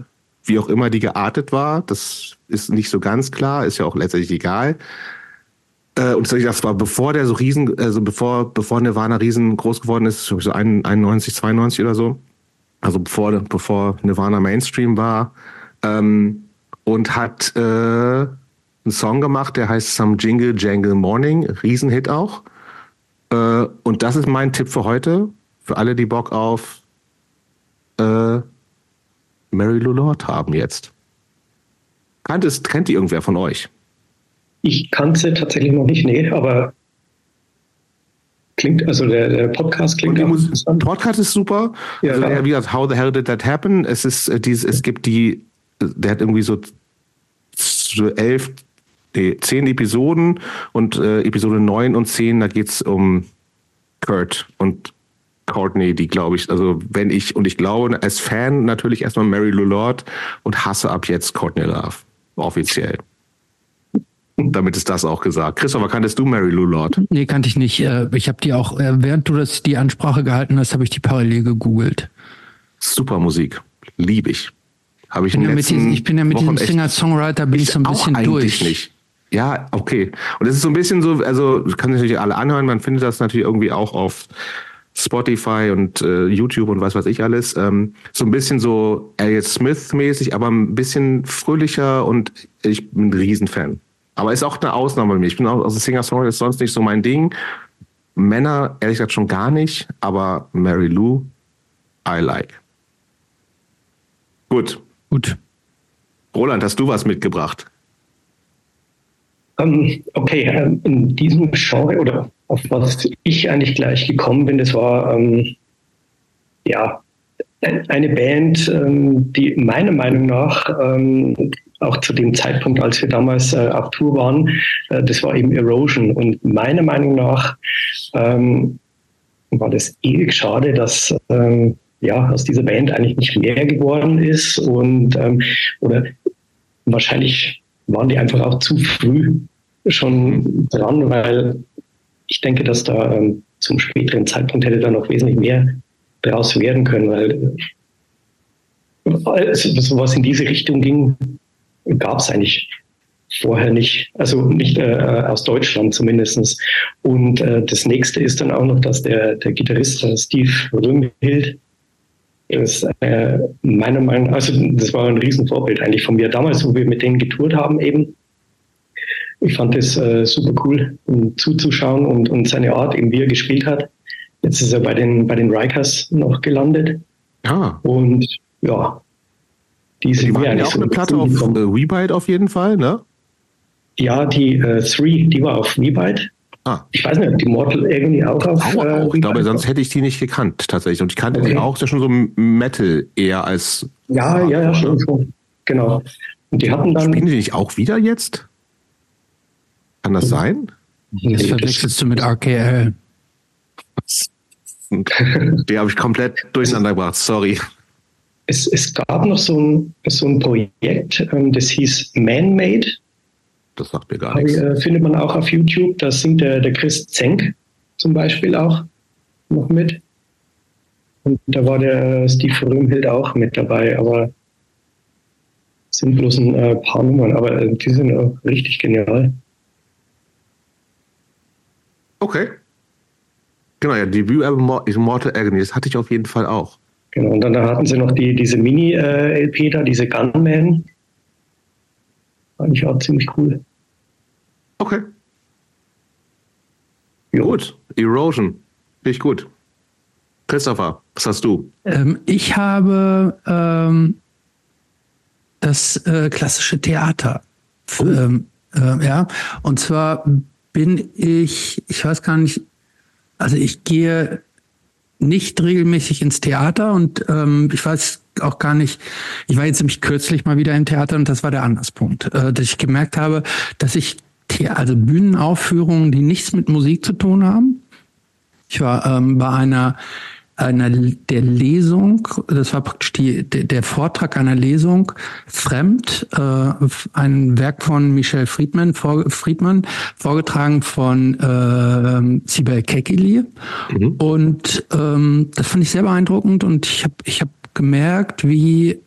wie auch immer die geartet war. Das ist nicht so ganz klar, ist ja auch letztendlich egal. Äh, und das war bevor der so riesen, also bevor, bevor Nirvana riesengroß geworden ist, so 91, 92 oder so. Also bevor, bevor Nirvana Mainstream war ähm, und hat äh, einen Song gemacht, der heißt Some Jingle Jangle Morning, Riesenhit auch. Äh, und das ist mein Tipp für heute, für alle, die Bock auf äh, Mary Lou Lord haben jetzt. Kennt, es, kennt die irgendwer von euch? Ich kannte tatsächlich noch nicht, nee, aber klingt, also der, der Podcast klingt und die Podcast ist super. Ja, also, wie gesagt, How the hell did that happen? Es ist äh, dieses, es gibt die der hat irgendwie so, elf, nee, zehn Episoden und äh, Episode neun und zehn, da geht's um Kurt und Courtney, die glaube ich, also wenn ich, und ich glaube als Fan natürlich erstmal Mary Lou Lord und hasse ab jetzt Courtney Love. Offiziell. Damit ist das auch gesagt. Christopher, kanntest du Mary Lou Lord? Nee, kannte ich nicht. Äh, ich habe die auch, äh, während du das die Ansprache gehalten hast, habe ich die parallel gegoogelt. Super Musik. Liebe ich. Habe ich, bin ja diesen, ich bin ja mit Wochen diesem Singer-Songwriter bin ich, ich so ein bisschen durch. Nicht. Ja, okay. Und es ist so ein bisschen so, also kann sich natürlich alle anhören, man findet das natürlich irgendwie auch auf Spotify und äh, YouTube und was weiß ich alles. Ähm, so ein bisschen so Elliot Smith-mäßig, aber ein bisschen fröhlicher und ich bin ein Riesenfan. Aber ist auch eine Ausnahme bei mir. Ich bin auch, also Singer-Songwriter ist sonst nicht so mein Ding. Männer, ehrlich gesagt, schon gar nicht, aber Mary Lou, I like. Gut, Gut. Roland, hast du was mitgebracht? Um, ähm, okay, ähm, in diesem Genre oder auf was ich eigentlich gleich gekommen bin, das war ähm, ja eine Band, die meiner Meinung nach auch zu dem Zeitpunkt, als wir damals äh, auf Tour waren, äh, das war eben Erosion. Und meiner Meinung nach ähm, war das ewig schade, dass ja, aus dieser Band eigentlich nicht mehr geworden ist und ähm, oder wahrscheinlich waren die einfach auch zu früh schon dran, weil ich denke, dass da ähm, zum späteren Zeitpunkt hätte da noch wesentlich mehr daraus werden können, weil äh, sowas in diese Richtung ging, gab es eigentlich vorher nicht, also nicht äh, aus Deutschland zumindest. Und äh, das nächste ist dann auch noch, dass der, der Gitarrist äh, Steve Römhild ist äh, meiner Meinung nach, also das war ein Riesenvorbild eigentlich von mir damals, wo wir mit denen getourt haben eben. Ich fand das äh, super cool, um zuzuschauen und, und seine Art, eben wie er gespielt hat. Jetzt ist er bei den, bei den Rikers noch gelandet. Ah. Und ja, die sind die ja auch so eine Platte auf äh, Webyte auf jeden Fall, ne? Ja, die äh, Three, die war auf Webyte. Ah. Ich weiß nicht, ob die Mortal irgendwie auch auf. Auch, äh, auch. Ich glaube, sonst hätte ich die nicht gekannt, tatsächlich. Und ich kannte okay. die auch, das ist schon so Metal eher als. Ja, ja, ja, schon so. Genau. Und die hatten dann. Spielen die nicht auch wieder jetzt? Kann das sein? Das verwechselst du mit RKL. die habe ich komplett durcheinander gebracht, sorry. Es, es gab noch so ein, so ein Projekt, ähm, das hieß Man-Made. Das sagt mir gar nichts. Äh, findet man auch auf YouTube. Da singt der, der Chris Zenk zum Beispiel auch noch mit. Und da war der Steve Röhmhild auch mit dabei. Aber sind bloß ein äh, paar Nummern, aber äh, die sind auch richtig genial. Okay. Genau, ja, Debütalbum Immortal Agony, das hatte ich auf jeden Fall auch. Genau, und dann hatten sie noch die, diese Mini-LP äh, da, diese Gunman. Fand ich auch ziemlich cool. Okay. Jo. Gut, Erosion. Finde ich gut. Christopher, was hast du? Ähm, ich habe ähm, das äh, klassische Theater. Oh. Ähm, äh, ja, und zwar bin ich, ich weiß gar nicht, also ich gehe nicht regelmäßig ins Theater und ähm, ich weiß auch gar nicht, ich war jetzt nämlich kürzlich mal wieder im Theater und das war der Anlasspunkt, äh, dass ich gemerkt habe, dass ich also Bühnenaufführungen, die nichts mit Musik zu tun haben. Ich war ähm, bei einer einer der Lesung, das war praktisch die, der Vortrag einer Lesung, Fremd, äh, ein Werk von Michel Friedman, vor, Friedman vorgetragen von äh, Sibel Kekili. Mhm. Und ähm, das fand ich sehr beeindruckend und ich habe ich hab gemerkt, wie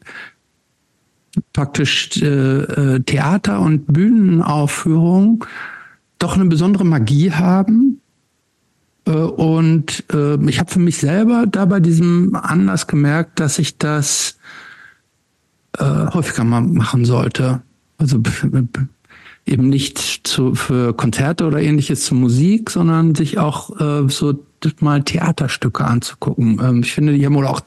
praktisch äh, äh Theater und Bühnenaufführung doch eine besondere Magie haben äh, und äh, ich habe für mich selber da bei diesem Anlass gemerkt, dass ich das äh, häufiger mal machen sollte. Also eben nicht zu, für Konzerte oder ähnliches zur Musik, sondern sich auch äh, so mal Theaterstücke anzugucken. Ähm, ich finde, die haben wohl auch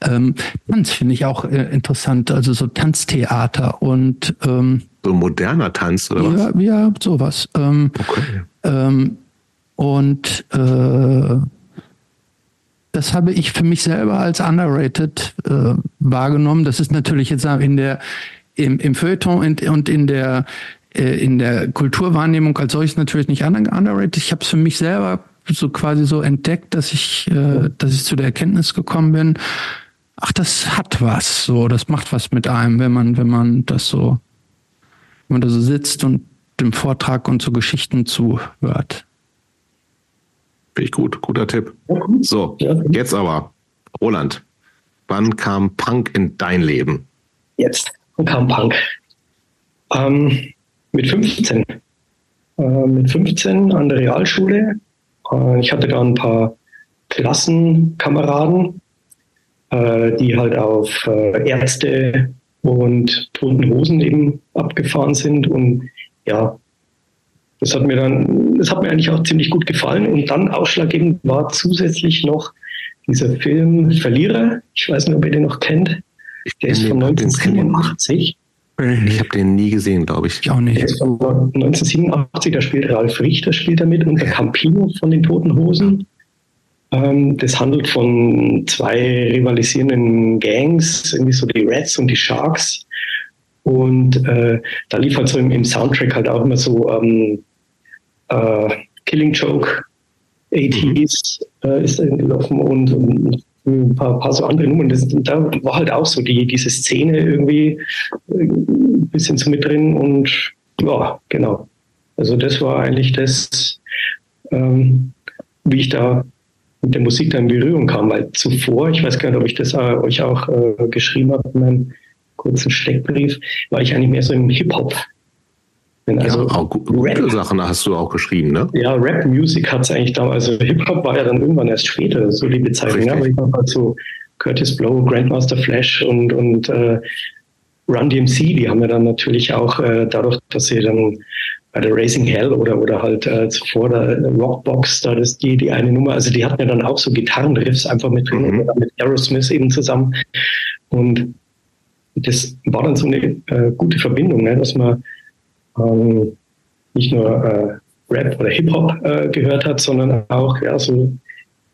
ähm, Tanz finde ich auch äh, interessant, also so Tanztheater und ähm, so moderner Tanz oder ja, was? Ja, sowas. Ähm, okay. Ähm, und äh, das habe ich für mich selber als underrated äh, wahrgenommen. Das ist natürlich jetzt in der im, im Feuilleton und in der in der Kulturwahrnehmung als solches natürlich nicht underrated. Ich habe es für mich selber so quasi so entdeckt, dass ich äh, dass ich zu der Erkenntnis gekommen bin. Ach, das hat was. So, das macht was mit einem, wenn man wenn man das so wenn man da so sitzt und dem Vortrag und so Geschichten zuhört. Finde ich gut, guter Tipp. So, jetzt aber, Roland, wann kam Punk in dein Leben? Jetzt kam Punk. Ähm, mit 15. Äh, mit 15 an der Realschule. Äh, ich hatte da ein paar Klassenkameraden, äh, die halt auf äh, Ärzte und Toten Hosen eben abgefahren sind. Und ja, das hat mir dann, das hat mir eigentlich auch ziemlich gut gefallen. Und dann ausschlaggebend war zusätzlich noch dieser Film Verlierer. Ich weiß nicht, ob ihr den noch kennt. Der ist von 1987. Ich habe den nie gesehen, glaube ich. Ich auch nicht. Der ist von 1987, da spielt Ralf Richter spielt damit und der Campino von den Toten Hosen. Ähm, das handelt von zwei rivalisierenden Gangs, irgendwie so die Reds und die Sharks. Und äh, da lief halt so im, im, Soundtrack halt auch immer so ähm, äh, Killing Joke, 80s mhm. äh, ist da gelaufen und, und ein paar, paar, so andere Nummern. Das, da war halt auch so die, diese Szene irgendwie äh, ein bisschen so mit drin und ja, genau. Also das war eigentlich das, ähm, wie ich da mit der Musik dann in Berührung kam, weil zuvor, ich weiß gar nicht, ob ich das äh, euch auch äh, geschrieben habe in meinem kurzen Steckbrief, war ich eigentlich mehr so im Hip-Hop also ja, auch gute Rap, Sachen hast du auch geschrieben, ne? Ja, Rap-Music hat es eigentlich damals, also Hip-Hop war ja dann irgendwann erst später, so die Bezeichnung. Ja, aber ich war so Curtis Blow, Grandmaster Flash und, und äh, Run DMC, die haben ja dann natürlich auch äh, dadurch, dass sie dann bei der Racing Hell oder, oder halt äh, zuvor der Rockbox, da ist die, die eine Nummer, also die hatten ja dann auch so Gitarrenriffs einfach mit drin mhm. oder mit Aerosmith eben zusammen. Und das war dann so eine äh, gute Verbindung, ne, dass man ähm, nicht nur äh, Rap oder Hip-Hop äh, gehört hat, sondern auch ja, so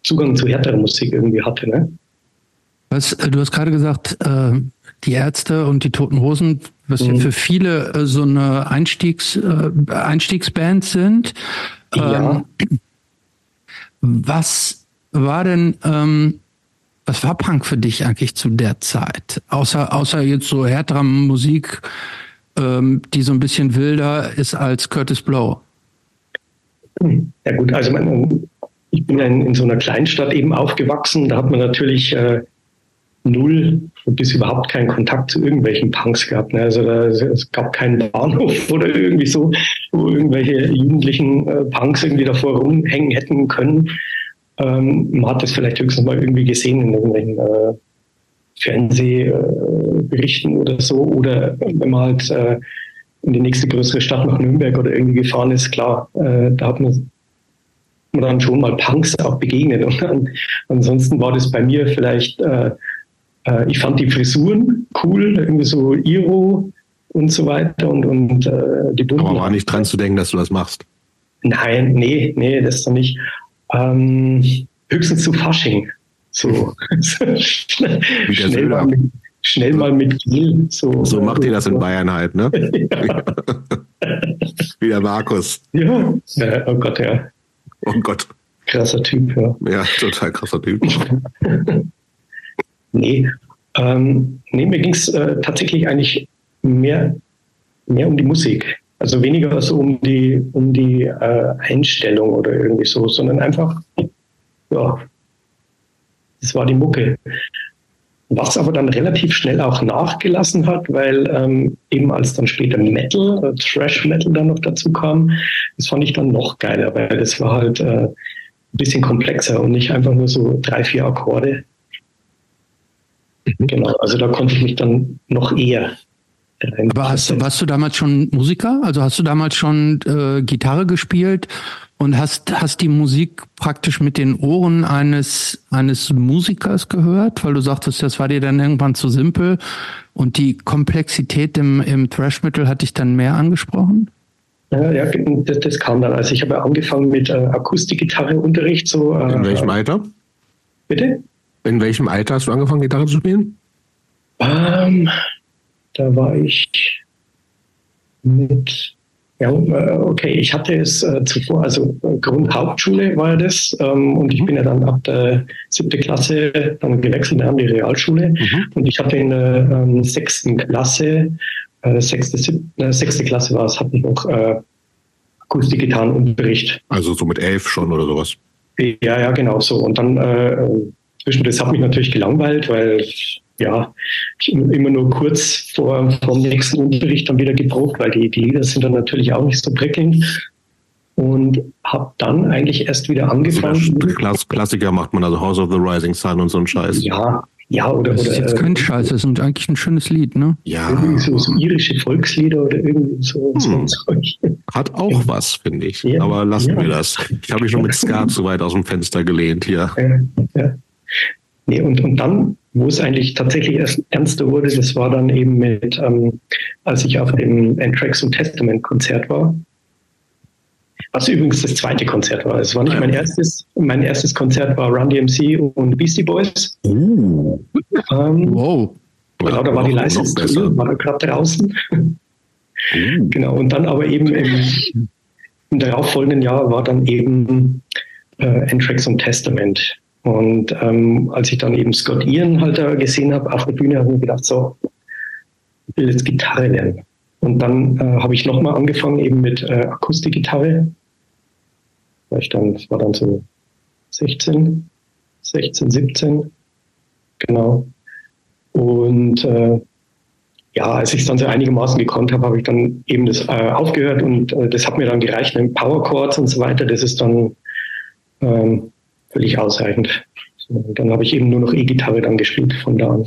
Zugang zu härterer Musik irgendwie hatte. Ne? Was, äh, du hast gerade gesagt, äh, die Ärzte und die Toten Hosen, was mhm. ja für viele äh, so eine Einstiegs, äh, Einstiegsband sind. Ja. Ähm, was war denn, ähm, was war Punk für dich eigentlich zu der Zeit? Außer, außer jetzt so härterer Musik, ähm, die so ein bisschen wilder ist als Curtis Blow? Ja gut, also man, ich bin in, in, so einer Kleinstadt eben aufgewachsen. Da hat man natürlich äh, null bis überhaupt keinen Kontakt zu irgendwelchen Punks gehabt. Ne? Also da, es gab keinen Bahnhof oder irgendwie so, wo irgendwelche jugendlichen äh, Punks irgendwie davor rumhängen hätten können. Ähm, man hat das vielleicht höchstens mal irgendwie gesehen in irgendwelchen äh, Fernsehberichten äh, oder so. Oder wenn man halt äh, in die nächste größere Stadt nach Nürnberg oder irgendwie gefahren ist, klar, äh, da hat man man dann schon mal Punks auch begegnet. Und dann, ansonsten war das bei mir vielleicht äh, äh, ich fand die Frisuren cool, irgendwie so Iro und so weiter und, und äh, die bunten. Aber war nicht dran zu denken, dass du das machst. Nein, nee, nee, das ist doch nicht. Ähm, höchstens zu Fasching. So. schnell, mal mit, schnell mal mit Gel. So, so macht ihr das in Bayern halt, ne? Wie der Markus. Ja. ja, oh Gott, ja. Oh Gott. Krasser Typ, ja. Ja, total krasser Typ. Nee, ähm, nee mir ging es äh, tatsächlich eigentlich mehr, mehr um die Musik. Also weniger so um die, um die äh, Einstellung oder irgendwie so, sondern einfach, ja, das war die Mucke. Was aber dann relativ schnell auch nachgelassen hat, weil ähm, eben als dann später Metal, äh, Thrash Metal dann noch dazu kam, das fand ich dann noch geiler, weil das war halt äh, ein bisschen komplexer und nicht einfach nur so drei, vier Akkorde, Mhm. Genau, also da konnte ich mich dann noch eher aber hast, warst du damals schon Musiker? Also hast du damals schon äh, Gitarre gespielt und hast, hast die Musik praktisch mit den Ohren eines, eines Musikers gehört? Weil du sagtest, das war dir dann irgendwann zu simpel und die Komplexität im, im Thrash-Metal hat dich dann mehr angesprochen? Ja, ja das, das kam dann. Also ich habe angefangen mit äh, Akustikgitarre-Unterricht. So, äh, In welchem Alter? Bitte? In welchem Alter hast du angefangen, Gitarre zu spielen? Ähm, da war ich mit, ja, äh, okay, ich hatte es äh, zuvor, also äh, Grundhauptschule war das, ähm, und ich bin ja dann ab der siebten Klasse dann gewechselt an die Realschule mhm. und ich hatte in der ähm, sechsten Klasse, äh, sechste, siebte, äh, sechste Klasse war es, hatte ich noch äh, Akustik-Gitarrenunterricht. Also so mit elf schon oder sowas? Ja, ja, genau so. Und dann äh, Zwischendurch hat mich natürlich gelangweilt, weil ja, ich immer nur kurz vor vom nächsten Unterricht dann wieder gebraucht, weil die, die Lieder sind dann natürlich auch nicht so prickelnd. Und habe dann eigentlich erst wieder angefangen. Klass Klassiker macht man, also House of the Rising Sun und so ein Scheiß. Ja, ja, oder. Das ist jetzt kein Scheiß, das ist eigentlich ein schönes Lied, ne? Ja. Irgendwie so, so irische Volkslieder oder irgendwie so. Hm. so Hat auch was, finde ich. Ja, Aber lassen ja. wir das. Ich habe mich schon mit Skat so weit aus dem Fenster gelehnt hier. Ja, ja. Nee, und, und dann, wo es eigentlich tatsächlich erst ernster wurde, das war dann eben mit, ähm, als ich auf dem Anthrax und Testament Konzert war. Was übrigens das zweite Konzert war. Es war nicht mein erstes. Mein erstes Konzert war Run DMC und Beastie Boys. Uh. Ähm, wow. Genau, da war die Leistungstour, war da gerade draußen. Uh. Genau, und dann aber eben im, im darauffolgenden Jahr war dann eben äh, Anthrax und Testament. Und ähm, als ich dann eben Scott Ian halt da gesehen habe auf der Bühne, habe ich gedacht, so, ich will jetzt Gitarre lernen. Und dann äh, habe ich nochmal angefangen eben mit äh, Akustikgitarre. Ich dann, das war dann so 16, 16, 17, genau. Und äh, ja, als ich es dann so einigermaßen gekonnt habe, habe ich dann eben das äh, aufgehört und äh, das hat mir dann gereicht mit Power Chords und so weiter. Das ist dann ähm, völlig ausreichend. So, dann habe ich eben nur noch E-Gitarre dann gespielt von da an.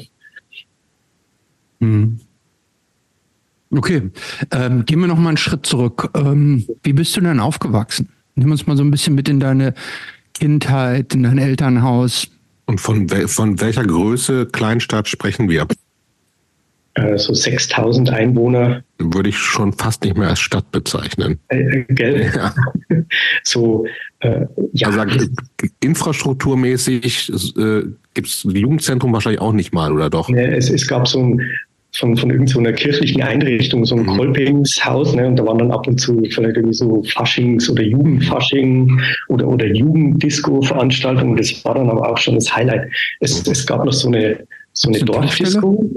Hm. Okay, ähm, gehen wir noch mal einen Schritt zurück. Ähm, wie bist du denn aufgewachsen? Nimm uns mal so ein bisschen mit in deine Kindheit, in dein Elternhaus. Und von, wel von welcher Größe Kleinstadt sprechen wir? Äh, so 6000 Einwohner. Würde ich schon fast nicht mehr als Stadt bezeichnen. Äh, äh gell? Ja. so, äh, ja. Also, infrastrukturmäßig äh, gibt es Jugendzentrum wahrscheinlich auch nicht mal, oder doch? Nee, es, es gab so ein von, von irgendeiner so kirchlichen Einrichtung, so ein mhm. Kolpingshaus, ne, und da waren dann ab und zu vielleicht irgendwie so Faschings- oder Jugendfasching oder, oder Jugenddisco-Veranstaltungen. Das war dann aber auch schon das Highlight. Es, es gab noch so eine, so eine Dorfdisco.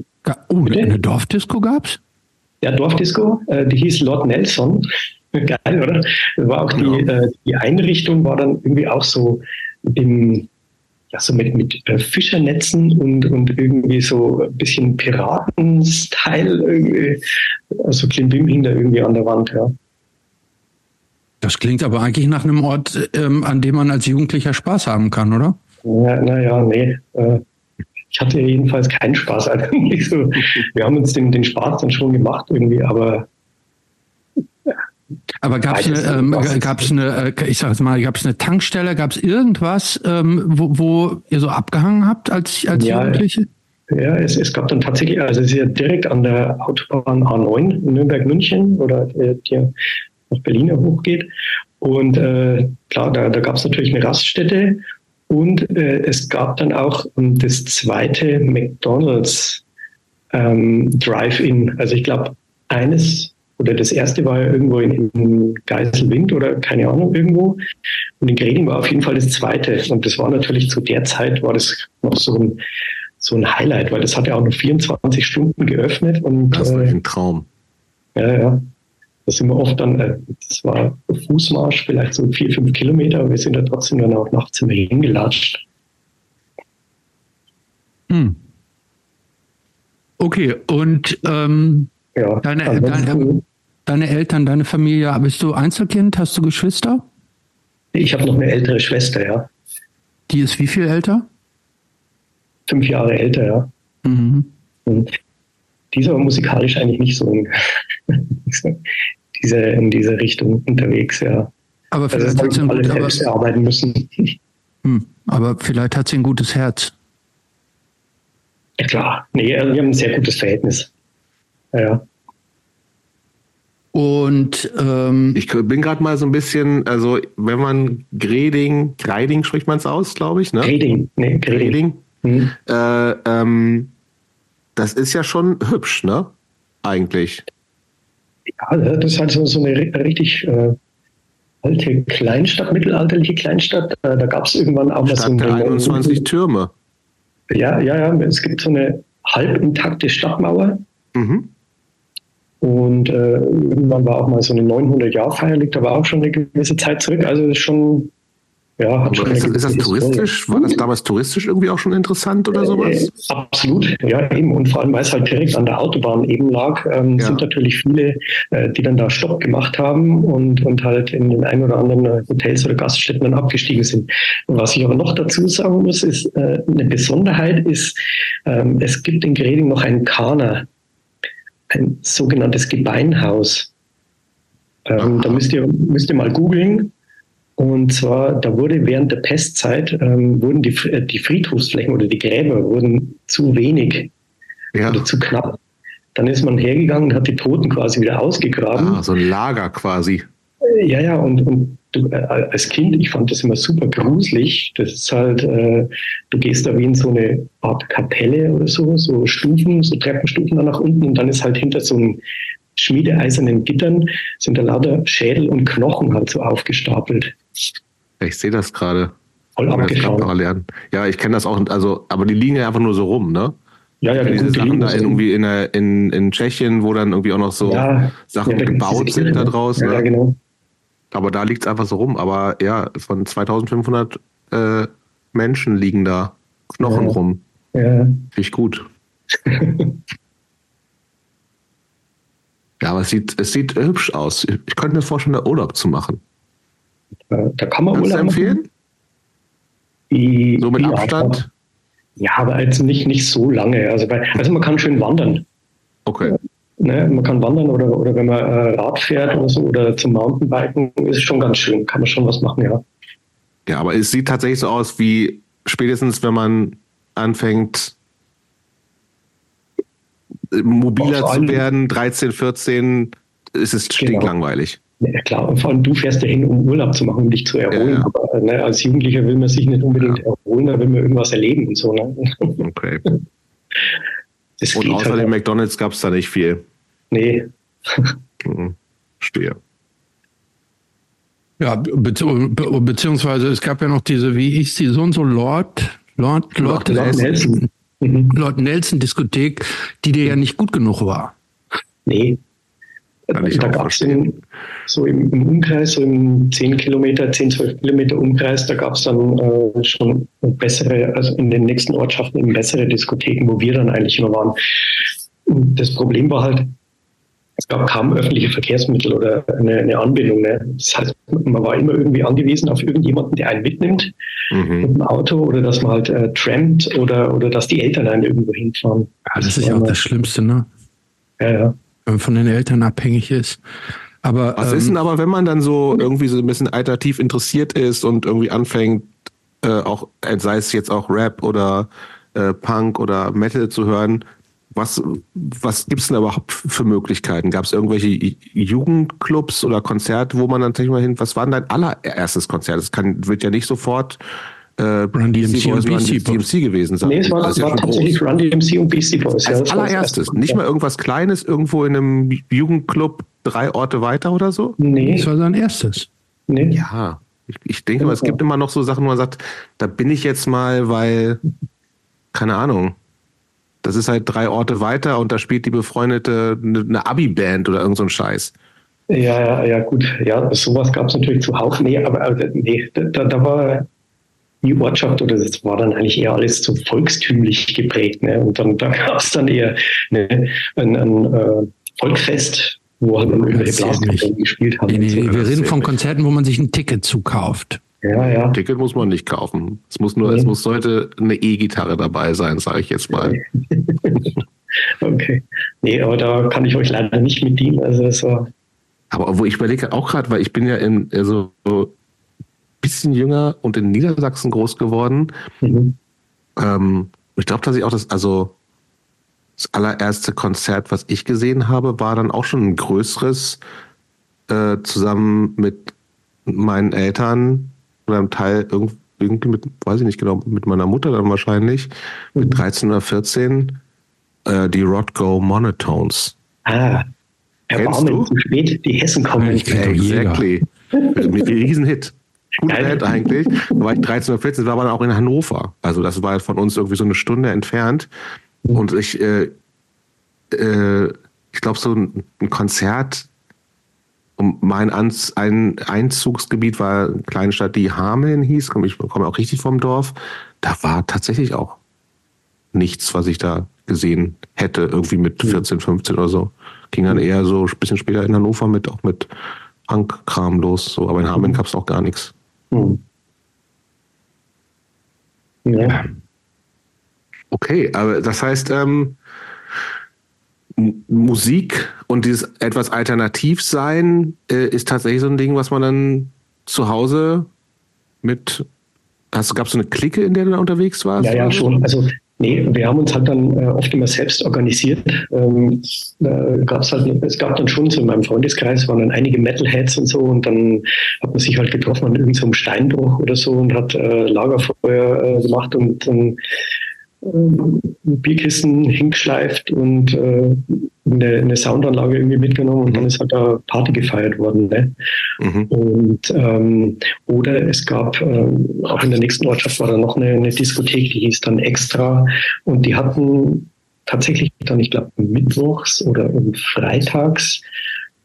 Oh, Bitte? eine Dorfdisco gab's? Ja, Dorfdisco, äh, die hieß Lord Nelson. Geil, oder? War auch die, ja. äh, die Einrichtung war dann irgendwie auch so im, ja, so mit, mit äh, Fischernetzen und, und irgendwie so ein bisschen Piraten-Style irgendwie. Also Klimbim hing da irgendwie an der Wand, ja. Das klingt aber eigentlich nach einem Ort, ähm, an dem man als Jugendlicher Spaß haben kann, oder? Ja, naja, nee. Äh, ich hatte jedenfalls keinen Spaß eigentlich. So, wir haben uns den, den Spaß dann schon gemacht irgendwie, aber aber gab es eine, ähm, gab's eine, äh, ich sag jetzt mal, gab es eine Tankstelle, gab es irgendwas, ähm, wo, wo ihr so abgehangen habt als, als ja, Jugendliche? Ja, es, es gab dann tatsächlich, also es ist ja direkt an der Autobahn A9 Nürnberg-München oder die nach Berlin hochgeht. Und äh, klar, da, da gab es natürlich eine Raststätte und äh, es gab dann auch um, das zweite McDonald's ähm, Drive-In. Also ich glaube, eines oder das erste war ja irgendwo in, in Geiselwind oder keine Ahnung irgendwo. Und in Greding war auf jeden Fall das zweite. Und das war natürlich zu der Zeit war das noch so ein, so ein Highlight, weil das hat ja auch nur 24 Stunden geöffnet. Und, das ist äh, ein Traum. Ja, ja. Da sind wir oft dann, äh, das war Fußmarsch, vielleicht so vier, fünf Kilometer, aber wir sind da trotzdem dann auch nachts immer hingelatscht. Hm. Okay, und ähm, ja, deine, deine, deine Eltern, deine Familie, bist du Einzelkind? Hast du Geschwister? Ich habe noch eine ältere Schwester, ja. Die ist wie viel älter? Fünf Jahre älter, ja. Mhm. Und die ist aber musikalisch eigentlich nicht so diese, in diese Richtung unterwegs, ja. Aber also vielleicht also, hat sie alle gut, selbst aber, arbeiten müssen. Hm, aber vielleicht hat sie ein gutes Herz. Ja, klar. Nee, wir haben ein sehr gutes Verhältnis. Ja. Und ähm, ich bin gerade mal so ein bisschen, also wenn man Greding, Greiding spricht man es aus, glaube ich, ne? Greding, nee, Greding. Mhm. Äh, ähm, das ist ja schon hübsch, ne? Eigentlich. Ja, das ist halt so, so eine richtig äh, alte Kleinstadt, mittelalterliche Kleinstadt. Äh, da gab es irgendwann auch mal so eine 21 Türme. Ja, ja, ja. Es gibt so eine halb intakte Stadtmauer. Mhm. Und äh, irgendwann war auch mal so eine 900-Jahr-Feier, liegt aber auch schon eine gewisse Zeit zurück. Also ist schon, ja, hat schon ist, ist das touristisch? War das damals touristisch irgendwie auch schon interessant oder sowas? Äh, absolut, ja, eben. Und vor allem, weil es halt direkt an der Autobahn eben lag, ähm, ja. sind natürlich viele, äh, die dann da Stopp gemacht haben und, und halt in den ein oder anderen Hotels oder Gaststätten dann abgestiegen sind. was ich aber noch dazu sagen muss, ist, äh, eine Besonderheit ist, ähm, es gibt in Greding noch einen Kana ein sogenanntes Gebeinhaus. Ähm, da müsst ihr, müsst ihr mal googeln. Und zwar, da wurde während der Pestzeit, ähm, wurden die, äh, die Friedhofsflächen oder die Gräber wurden zu wenig ja. oder zu knapp. Dann ist man hergegangen und hat die Toten quasi wieder ausgegraben. Ah, so ein Lager quasi. Ja, ja, und, und du, äh, als Kind, ich fand das immer super gruselig. Das ist halt, äh, du gehst da wie in so eine Art Kapelle oder so, so Stufen, so Treppenstufen da nach unten und dann ist halt hinter so einem schmiedeeisernen Gittern sind da lauter Schädel und Knochen halt so aufgestapelt. Ich sehe das gerade. Voll abgefahren. Ja, ich kenne das auch, also, aber die liegen ja einfach nur so rum, ne? Ja, ja, diese Sachen da irgendwie in, in, in Tschechien, wo dann irgendwie auch noch so ja, Sachen ja, gebaut sind da draußen. Ja, ne? genau. Aber da liegt es einfach so rum. Aber ja, von 2500 äh, Menschen liegen da Knochen ja. rum. Ja. Finde ich gut. ja, aber es sieht, es sieht hübsch aus. Ich könnte mir vorstellen, da Urlaub zu machen. Da kann man Kannst Urlaub empfehlen? Die, so mit Abstand? Ja, aber jetzt nicht, nicht so lange. Also, bei, also man kann schön wandern. Okay. Ne, man kann wandern oder, oder wenn man äh, Rad fährt oder so oder zum Mountainbiken, ist schon ganz schön, kann man schon was machen, ja. Ja, aber es sieht tatsächlich so aus wie spätestens, wenn man anfängt, mobiler zu werden, 13, 14, ist es genau. Ja, klar, und vor allem du fährst ja hin, um Urlaub zu machen, um dich zu erholen. Ja, ja. Aber ne, als Jugendlicher will man sich nicht unbedingt ja. erholen, da will man irgendwas erleben und so. Ne? Okay. Das und außer halt dem McDonalds gab es da nicht viel. Nee. Mhm. Stehe. Ja, be beziehungsweise es gab ja noch diese, wie hieß die, so und so Lord, Lord, Lord, Lord Nelson. Mhm. Lord Nelson Diskothek, die dir ja nicht gut genug war. Nee. Kann ich da gab es so im, im, Umkreis, so im 10 Kilometer, 10, 12 Kilometer Umkreis, da gab es dann äh, schon bessere, also in den nächsten Ortschaften bessere Diskotheken, wo wir dann eigentlich immer waren. Und das Problem war halt, es gab kaum öffentliche Verkehrsmittel oder eine, eine Anbindung. Ne? Das heißt, man war immer irgendwie angewiesen auf irgendjemanden, der einen mitnimmt mhm. mit dem Auto oder dass man halt äh, trampt oder, oder dass die Eltern einen irgendwo hinfahren. Ja, das, das ist ja auch das Schlimmste, ne? Ja, ja. Man von den Eltern abhängig ist. Aber, Was ähm, ist denn aber, wenn man dann so irgendwie so ein bisschen alternativ interessiert ist und irgendwie anfängt, äh, auch, sei es jetzt auch Rap oder äh, Punk oder Metal zu hören, was, was gibt es denn überhaupt für Möglichkeiten? Gab es irgendwelche Jugendclubs oder Konzerte, wo man dann tatsächlich mal hin? Was war denn dein allererstes Konzert? Das kann, wird ja nicht sofort äh, Run DMC und Beastie DMC gewesen sein. Nee, es war, das war tatsächlich Run DMC und Beastie Boys. Als ja, allererstes. Nicht mal irgendwas Kleines irgendwo in einem Jugendclub drei Orte weiter oder so? Nee. Das war sein erstes. Nee. Ja. Ich, ich denke mal, es gibt immer noch so Sachen, wo man sagt, da bin ich jetzt mal, weil, keine Ahnung, das ist halt drei Orte weiter und da spielt die befreundete eine Abi-Band oder irgend so ein Scheiß. Ja, ja, ja, gut. Ja, sowas gab es natürlich zuhauf. Nee, aber, aber nee, da, da war die Ortschaft oder das war dann eigentlich eher alles so volkstümlich geprägt. Ne? Und dann da gab es dann eher ne, ein, ein äh, Volkfest, wo halt dann irgendwelche Blaskapellen gespielt haben. Nee, nee, so. Wir reden von Konzerten, wo man sich ein Ticket zukauft. Ja, ja. Ein Ticket muss man nicht kaufen. Es muss nur, nee. es muss heute eine E-Gitarre dabei sein, sage ich jetzt mal. okay. Nee, aber da kann ich euch leider nicht mit dienen. Also das war aber wo ich überlege auch gerade, weil ich bin ja in also bisschen jünger und in Niedersachsen groß geworden. Mhm. Ähm, ich glaube, dass ich auch das, also das allererste Konzert, was ich gesehen habe, war dann auch schon ein größeres, äh, zusammen mit meinen Eltern oder einem Teil irgendwie mit, weiß ich nicht genau, mit meiner Mutter dann wahrscheinlich, mhm. mit 13 oder 14, äh, die Rodgo Monotones. Ah, Herr Kennst du? zu spät, die Hessen kommen. Ich kenne exactly. mit Riesenhit. Gute Band eigentlich. Da war ich 13 oder 14, das war aber auch in Hannover. Also das war von uns irgendwie so eine Stunde entfernt. Und ich, äh, äh, ich glaube, so ein, ein Konzert, und mein ein Einzugsgebiet war eine kleine Stadt, die Hameln hieß. Ich komme auch richtig vom Dorf. Da war tatsächlich auch nichts, was ich da gesehen hätte, irgendwie mit 14, hm. 15 oder so. Ging dann eher so ein bisschen später in Hannover mit, auch mit Punk-Kram los. So. Aber in Hameln hm. gab es auch gar nichts. Hm. Ja. Okay, aber das heißt, ähm, Musik und dieses etwas Alternativsein äh, ist tatsächlich so ein Ding, was man dann zu Hause mit. Hast, gab es so eine Clique, in der du da unterwegs warst? Ja, ja, schon. Also Nee, wir haben uns halt dann äh, oft immer selbst organisiert. Ähm, äh, gab's halt, es gab dann schon so in meinem Freundeskreis waren dann einige Metalheads und so und dann hat man sich halt getroffen an irgendeinem so Steinbruch oder so und hat äh, Lagerfeuer äh, gemacht und dann Bierkisten hingeschleift und äh, eine, eine Soundanlage irgendwie mitgenommen und dann ist halt da Party gefeiert worden. Ne? Mhm. Und ähm, oder es gab ähm, auch in der nächsten Ortschaft war da noch eine, eine Diskothek, die hieß dann Extra und die hatten tatsächlich dann, ich glaube, mittwochs oder freitags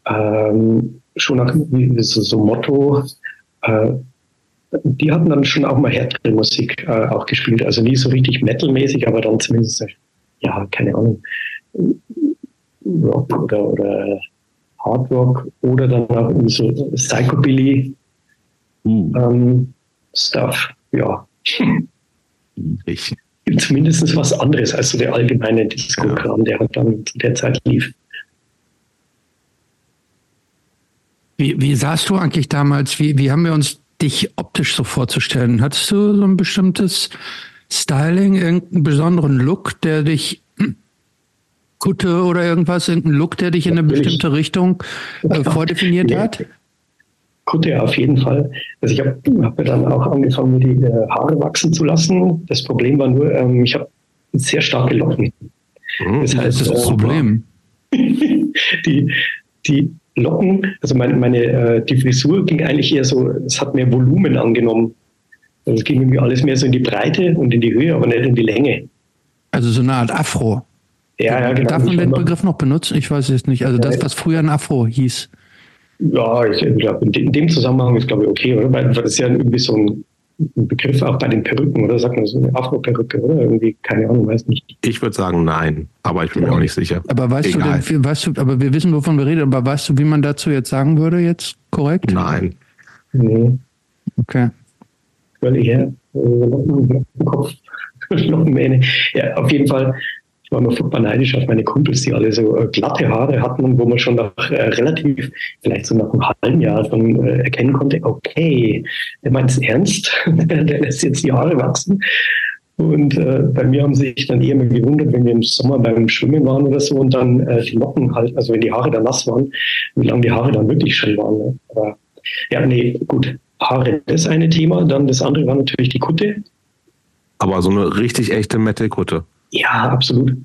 ähm, schon nach so, so Motto äh, die hatten dann schon auch mal härtere Musik äh, auch gespielt. Also nie so richtig metalmäßig, aber dann zumindest, ja, keine Ahnung, Rock oder, oder Hard Rock oder dann auch so Psychobilly uh. ähm, Stuff. Ja. Ich. Zumindest was anderes als so der allgemeine Disco-Kram, der halt dann zu der Zeit lief. Wie, wie sahst du eigentlich damals, wie, wie haben wir uns dich optisch so vorzustellen? Hattest du so ein bestimmtes Styling, irgendeinen besonderen Look, der dich Kutte oder irgendwas, irgendein Look, der dich in eine bestimmte Richtung äh, vordefiniert nee. hat? Kutte auf jeden Fall. Also ich habe hab dann auch angefangen, mir die äh, Haare wachsen zu lassen. Das Problem war nur, ähm, ich habe sehr starke Locken. Mhm, das heißt, das ist das äh, Problem. die, die Locken, also meine, meine äh, die Frisur ging eigentlich eher so, es hat mehr Volumen angenommen. Also es ging irgendwie alles mehr so in die Breite und in die Höhe, aber nicht in die Länge. Also so eine Art Afro. Ja, ja, genau. Darf man den Begriff noch benutzen? Ich weiß es nicht. Also das, was früher ein Afro hieß. Ja, ich glaube, in dem Zusammenhang ist, glaube ich, okay, oder? Weil das ist ja irgendwie so ein Begriff auch bei den Perücken, oder? Sagt man so eine Afro-Perücke, oder? Irgendwie, keine Ahnung, weiß nicht. Ich würde sagen nein, aber ich bin mir auch nicht sicher. Aber weißt Egal. du, denn, weißt du, aber wir wissen, wovon wir reden, aber weißt du, wie man dazu jetzt sagen würde, jetzt korrekt? Nein. Nee. Okay. Weil eher äh, Kopf. Ja, auf jeden Fall ich war immer neidisch auf meine Kumpels, die alle so äh, glatte Haare hatten und wo man schon nach äh, relativ, vielleicht so nach einem halben Jahr schon äh, erkennen konnte, okay, der meint es ernst, der lässt jetzt die Haare wachsen. Und äh, bei mir haben sich dann eher mal gewundert, wenn wir im Sommer beim Schwimmen waren oder so und dann äh, die Locken halt, also wenn die Haare dann nass waren, wie lange die Haare dann wirklich schon waren. Ne? Aber ja, nee, gut. Haare, das eine Thema. Dann das andere war natürlich die Kutte. Aber so eine richtig echte Metal-Kutte. Ja, absolut.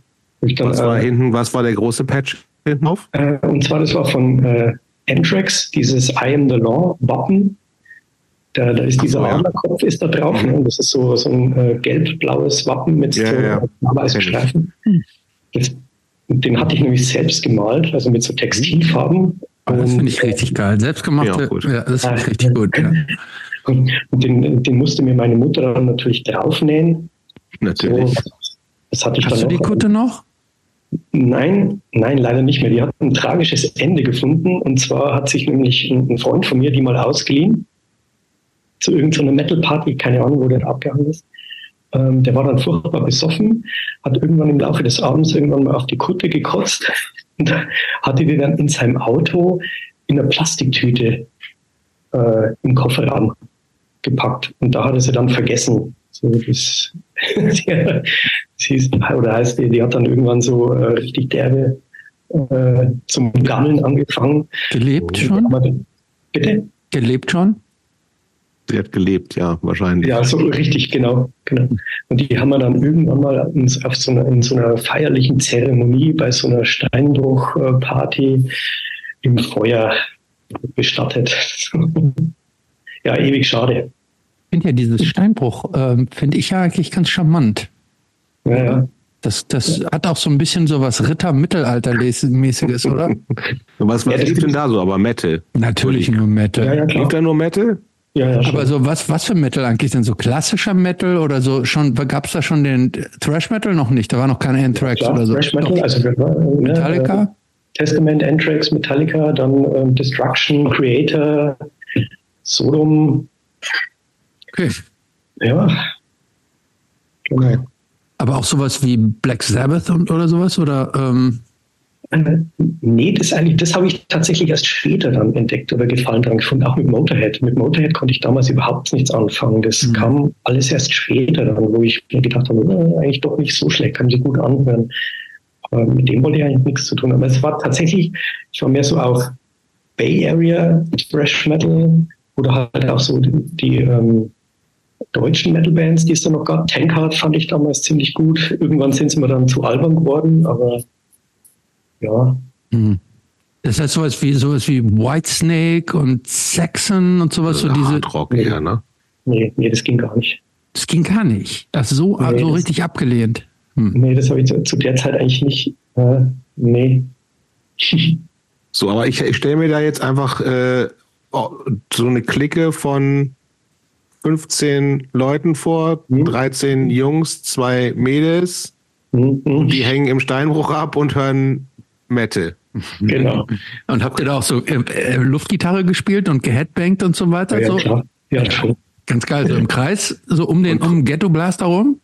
Dann, was war äh, hinten, was war der große Patch hinten auf? Äh, und zwar, das war von äh, Anthrax, dieses I am the Law Wappen. Da, da ist dieser so, ja. ist da drauf. Mhm. Ne? Das ist so, so ein äh, gelb-blaues Wappen mit ja, so ja. weißen Streifen. Das, den hatte ich nämlich selbst gemalt, also mit so Textilfarben. Oh, das finde ich richtig geil. Selbstgemachte, ja, ja das finde ich richtig gut. Ja. Und, den, den musste mir meine Mutter dann natürlich draufnähen. Natürlich. So, das hatte ich Hast du die Kutte noch? Nein, nein, leider nicht mehr. Die hat ein tragisches Ende gefunden. Und zwar hat sich nämlich ein Freund von mir die mal ausgeliehen zu irgendeiner Metal-Party, keine Ahnung, wo der abgehangen ist. Ähm, der war dann furchtbar besoffen, hat irgendwann im Laufe des Abends irgendwann mal auf die Kutte gekotzt und hatte die dann in seinem Auto in einer Plastiktüte äh, im Kofferraum gepackt. Und da hat er sie dann vergessen. So, das, sie ist, oder heißt die, die hat dann irgendwann so äh, richtig derbe äh, zum Gammeln angefangen. Gelebt schon? Bitte? Gelebt schon? Sie hat gelebt, ja, wahrscheinlich. Ja, so richtig, genau. genau. Und die haben wir dann irgendwann mal in, auf so einer, in so einer feierlichen Zeremonie bei so einer Steinbruchparty im Feuer bestattet. ja, ewig schade. Ich finde ja dieses Steinbruch, äh, finde ich ja eigentlich ganz charmant. Ja, ja. Das, das hat auch so ein bisschen so was Ritter-Mittelalter-mäßiges, oder? was was ja, lief denn da so? Aber Metal? Natürlich nur Metal. Ja, ja, lief da nur Metal? Ja, ja, Aber so was, was für Metal eigentlich denn? So klassischer Metal oder so schon, gab es da schon den Thrash Metal noch nicht? Da war noch kein Anthrax ja, oder so. Thrash Metal, also äh, Metallica? Äh, Testament, Anthrax, Metallica, dann äh, Destruction, Creator, Sodom. Okay. Ja. Genau. Aber auch sowas wie Black Sabbath und oder sowas? Oder ähm äh, Nee, das eigentlich, das habe ich tatsächlich erst später dann entdeckt oder Gefallen dran gefunden, auch mit Motorhead. Mit Motorhead konnte ich damals überhaupt nichts anfangen. Das mhm. kam alles erst später dann, wo ich mir gedacht habe, äh, eigentlich doch nicht so schlecht, kann sich gut anhören. Aber mit dem wollte ich eigentlich nichts zu tun. Aber es war tatsächlich, ich war mehr so auch Bay Area Thrash Metal oder halt auch so die, die ähm, deutschen Metal-Bands, die es da noch gab. Tankard fand ich damals ziemlich gut. Irgendwann sind sie mir dann zu albern geworden, aber ja. Mhm. Das heißt sowas wie sowas wie Whitesnake und Saxon und sowas, so diese. Rock, nee, ja, ne? Nee, nee, das ging gar nicht. Das ging gar nicht. Das so, nee, so das, richtig abgelehnt. Hm. Nee, das habe ich zu, zu, der Zeit eigentlich nicht. Äh, nee. so, aber ich, ich stelle mir da jetzt einfach äh, oh, so eine Clique von 15 Leuten vor, mhm. 13 Jungs, zwei Mädels. Mhm. Die hängen im Steinbruch ab und hören Metal. Genau. Und habt ihr da auch so äh, äh, Luftgitarre gespielt und geheadbangt und so weiter? Ja, so? klar. Ja, schon. Ganz geil, so im Kreis, so um den um Ghetto Blaster rum?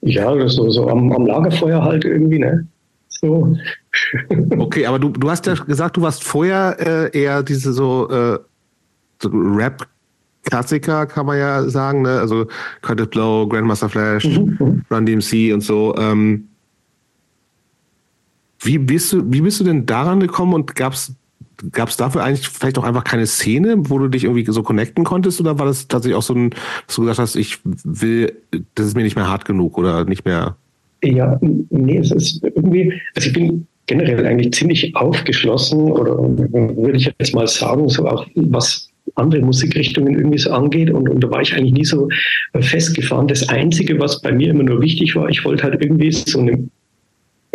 Ja, so, so am, am Lagerfeuer halt irgendwie, ne? So. Okay, aber du, du hast ja gesagt, du warst vorher äh, eher diese so, äh, so Rap Klassiker, kann man ja sagen, ne? Also Curtis Blow, Grandmaster Flash, mhm. Run DMC und so. Ähm, wie bist du, wie bist du denn daran gekommen und gab es dafür eigentlich vielleicht auch einfach keine Szene, wo du dich irgendwie so connecten konntest? Oder war das tatsächlich auch so ein, dass du gesagt hast, ich will, das ist mir nicht mehr hart genug oder nicht mehr? Ja, nee, es ist irgendwie, also ich bin generell eigentlich ziemlich aufgeschlossen oder würde ich jetzt mal sagen, so auch was andere Musikrichtungen irgendwie so angeht. Und, und da war ich eigentlich nie so festgefahren. Das Einzige, was bei mir immer nur wichtig war, ich wollte halt irgendwie so eine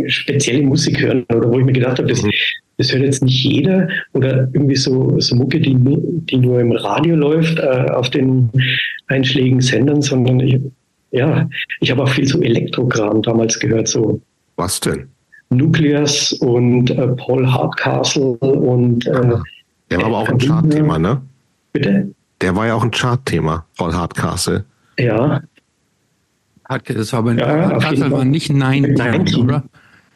spezielle Musik hören oder wo ich mir gedacht habe, das, mhm. das hört jetzt nicht jeder oder irgendwie so, so Mucke, die nur, die nur im Radio läuft, äh, auf den einschlägigen Sendern, sondern ich, ja, ich habe auch viel so Elektrokram damals gehört, so. Was denn? Nucleus und äh, Paul Hardcastle und äh, der war aber auch ein Chartthema, ne? Bitte? Der war ja auch ein Chartthema, Paul Hardcastle. Ja. Das war aber ja, Hardcastle war nicht Nein, Nein, oder?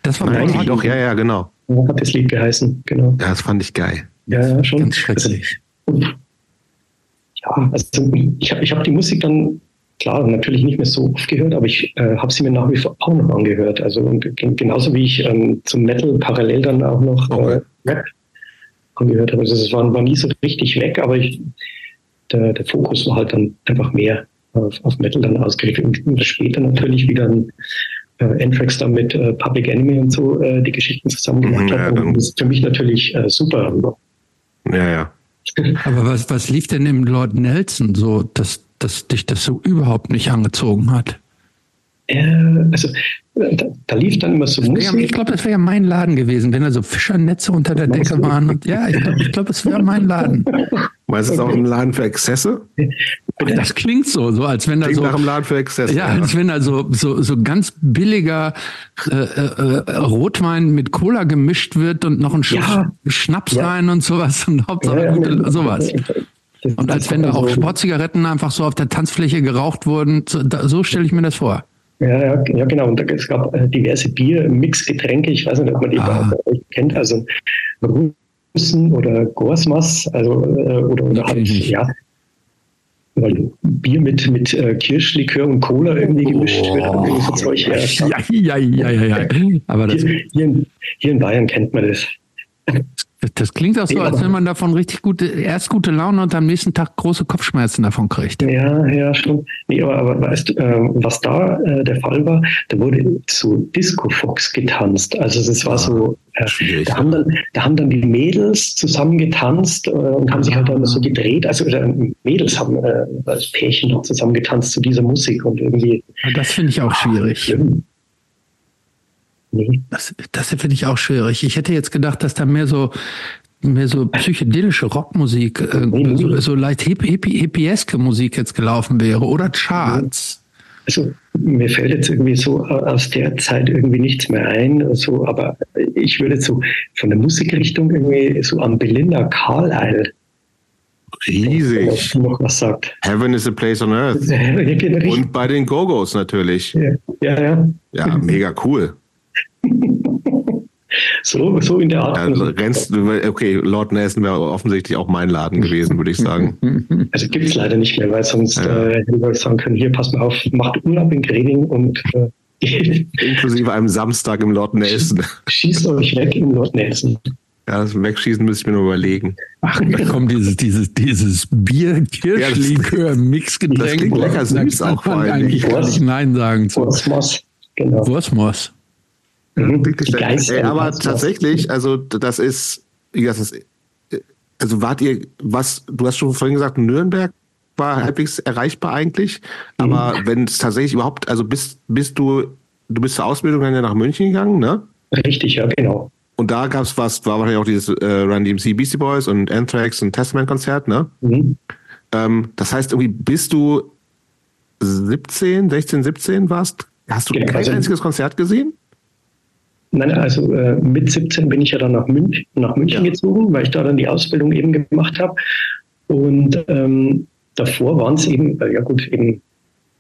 Das war Nein, doch, ja, ja, genau. Hat das Lied geheißen, genau. Ja, das fand ich geil. Ja, ja schon. Ganz schrecklich. Also, ja, also ich habe ich hab die Musik dann klar, natürlich nicht mehr so oft gehört, aber ich äh, habe sie mir nach wie vor auch noch angehört. Also und genauso wie ich ähm, zum Metal parallel dann auch noch äh, Rap angehört habe. Also es war, war nie so richtig weg, aber ich, der, der Fokus war halt dann einfach mehr auf, auf Metal dann ausgerichtet. Und, und später natürlich wieder ein äh, Anthrax dann mit äh, Public Enemy und so äh, die Geschichten zusammen gemacht mhm, ja, hat. Und das ist für mich natürlich äh, super. Ja, ja. Aber was, was lief denn im Lord Nelson so, dass, dass dich das so überhaupt nicht angezogen hat? Äh, also da, da, lief dann immer so Musik. Ich glaube, das wäre ja mein Laden gewesen, wenn da so Fischernetze unter der Decke waren. Und, ja, ich glaube, ich glaub, das wäre mein Laden. Meinst du es auch ein Laden für Exzesse? Das klingt so, so als wenn da klingt so. nach einem Laden für Exzesse. Ja, als wenn da so, so, so ganz billiger äh, äh, Rotwein mit Cola gemischt wird und noch ein ja. Schnaps ja. rein und sowas und Hauptsache ja, gute, sowas. Und als wenn da auch Sportzigaretten einfach so auf der Tanzfläche geraucht wurden. So, so stelle ich mir das vor. Ja, ja, ja, genau. Und es gab äh, diverse Bier, Mixgetränke. Ich weiß nicht, ob man die ah. kennt. Also Russen oder Gorsmas, also äh, oder, oder halt, ja, weil Bier mit, mit äh, Kirschlikör und Cola irgendwie gemischt oh. wird. Irgendwie so Zeug, ja, ja, ja, ja, ja. Aber das hier, hier, in, hier in Bayern kennt man das. Das klingt auch so, als wenn man davon richtig gute, erst gute Laune und am nächsten Tag große Kopfschmerzen davon kriegt. Ja, ja, schon. Nee, aber, aber weißt du, äh, was da äh, der Fall war? Da wurde zu Disco Fox getanzt. Also es war ah, so, äh, da, haben dann, da haben dann die Mädels zusammen getanzt äh, und haben sich halt dann so gedreht. Also äh, Mädels haben äh, als Pärchen zusammen getanzt zu dieser Musik und irgendwie. Das finde ich auch schwierig. Schlimm. Nee. Das, das finde ich auch schwierig. Ich hätte jetzt gedacht, dass da mehr so mehr so psychedelische Rockmusik, äh, nee, so, so leicht hippie, hippieske Musik jetzt gelaufen wäre oder Charts. Also mir fällt jetzt irgendwie so aus der Zeit irgendwie nichts mehr ein, so, aber ich würde so von der Musikrichtung irgendwie so an Belinda Carlisle Riesig. Noch was sagt. Heaven is a place on earth. Und bei den Go-Go's natürlich. Ja, ja. Ja, ja mega cool. So, so in der Art. Ja, rennst, okay, Lord Nelson wäre offensichtlich auch mein Laden gewesen, würde ich sagen. Also gibt es leider nicht mehr, weil sonst ja. äh, hätte ich sagen können, hier, pass mal auf, macht Urlaub in Greding und äh, Inklusive einem Samstag im Lord Nelson. Schießt euch weg im Lord Nelson. Ja, das Wegschießen müsste ich mir nur überlegen. Ach, da kommt dieses, dieses, dieses Bier, Kirschlikör, Mixgetränk. Das klingt lecker süß auch vor allem. Eigentlich gar nicht Nein sagen zu. Wurstmoss, genau. Wurstmoss. Mhm. Ey, aber tatsächlich, also das ist, das ist, also wart ihr, was, du hast schon vorhin gesagt, Nürnberg war halbwegs erreichbar eigentlich, aber mhm. wenn es tatsächlich überhaupt, also bist, bist du, du bist zur Ausbildung dann ja nach München gegangen, ne? Richtig, ja, genau. Und da gab es was, war wahrscheinlich auch dieses äh, Run DMC Beastie Boys und Anthrax und Testament Konzert, ne? Mhm. Ähm, das heißt, irgendwie bist du 17, 16, 17 warst, hast du genau, kein also, einziges Konzert gesehen? Nein, also äh, mit 17 bin ich ja dann nach, Münch, nach München ja. gezogen, weil ich da dann die Ausbildung eben gemacht habe. Und ähm, davor waren es eben, äh, ja gut, eben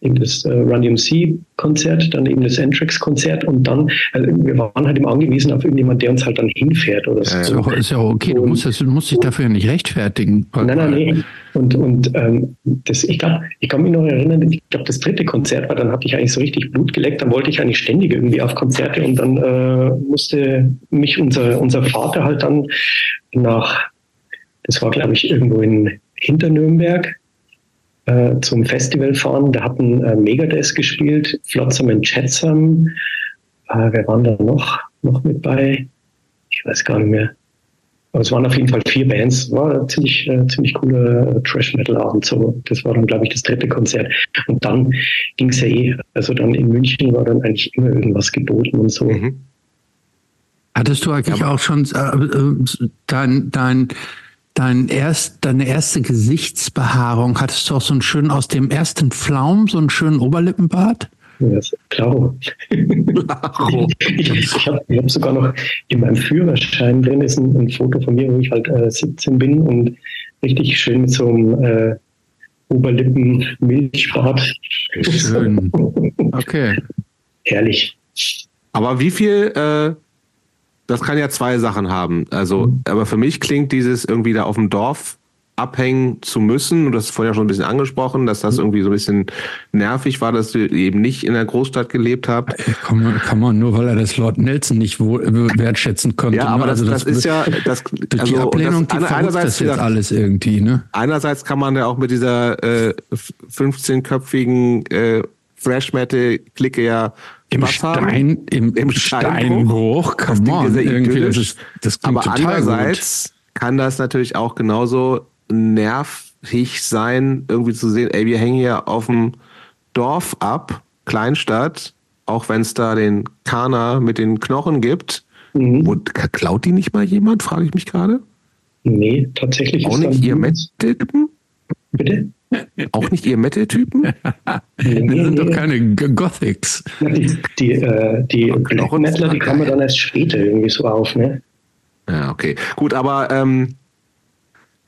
eben das äh, Run DMC-Konzert, dann eben das Anthrax-Konzert und dann, also wir waren halt immer angewiesen auf irgendjemand, der uns halt dann hinfährt oder so. Ist ja, ist ja okay, und, du musst, das, du musst dich dafür nicht rechtfertigen. Nein, nein, nein. Und, und ähm, das, ich glaube, ich kann mich noch erinnern, ich glaube, das dritte Konzert war, dann hatte ich eigentlich so richtig Blut geleckt, dann wollte ich eigentlich ständig irgendwie auf Konzerte und dann äh, musste mich unser, unser Vater halt dann nach, das war glaube ich irgendwo in Hinternürnberg, äh, zum Festival fahren. Da hatten äh, Megadeth gespielt, Flotsam and Jetsam. Äh, wer waren da noch, noch mit bei? Ich weiß gar nicht mehr. Aber es waren auf jeden Fall vier Bands. War ein ziemlich, äh, ziemlich cooler äh, Trash-Metal-Abend. So. Das war dann, glaube ich, das dritte Konzert. Und dann ging es ja eh, also dann in München war dann eigentlich immer irgendwas geboten und so. Mhm. Hattest du eigentlich ja, auch schon äh, äh, dein, dein, dein erst, deine erste Gesichtsbehaarung? Hattest du auch so einen schönen aus dem ersten Pflaum, so einen schönen Oberlippenbart? Ja, klaro. ich ich habe hab sogar noch in meinem Führerschein drin ist ein, ein Foto von mir, wo ich halt äh, 17 bin und richtig schön mit so einem äh, Oberlippen-Milchbart. Schön. Okay. Herrlich. Aber wie viel, äh, das kann ja zwei Sachen haben. Also, mhm. aber für mich klingt dieses irgendwie da auf dem Dorf abhängen zu müssen, und das ist vorher schon ein bisschen angesprochen, dass das mhm. irgendwie so ein bisschen nervig war, dass du eben nicht in der Großstadt gelebt habt. Kann man, kann man nur, weil er das Lord Nelson nicht wohl, wertschätzen konnte. Ja, ne? aber ne? also das, das, ist ja das, durch also, die Ablehnung, das, die einerseits das jetzt alles irgendwie. Ne? Einerseits kann man ja auch mit dieser äh, 15-köpfigen äh, Fresh Metal Clique ja im Stein, im, im Steinbruch, come on, irgendwie, das, ist, das klingt Aber total andererseits gut. kann das natürlich auch genauso nervig sein, irgendwie zu sehen, ey, wir hängen hier auf dem Dorf ab, Kleinstadt, auch wenn es da den Kana mit den Knochen gibt. Mhm. Und klaut die nicht mal jemand, frage ich mich gerade? Nee, tatsächlich auch nicht ihr Metal-Typen? Bitte? Auch nicht ihr Metal-Typen? nee, das sind doch keine Gothics. Die, die, äh, die Black Metaler, die kommen dann erst später irgendwie so auf, ne? Ja, okay. Gut, aber ähm,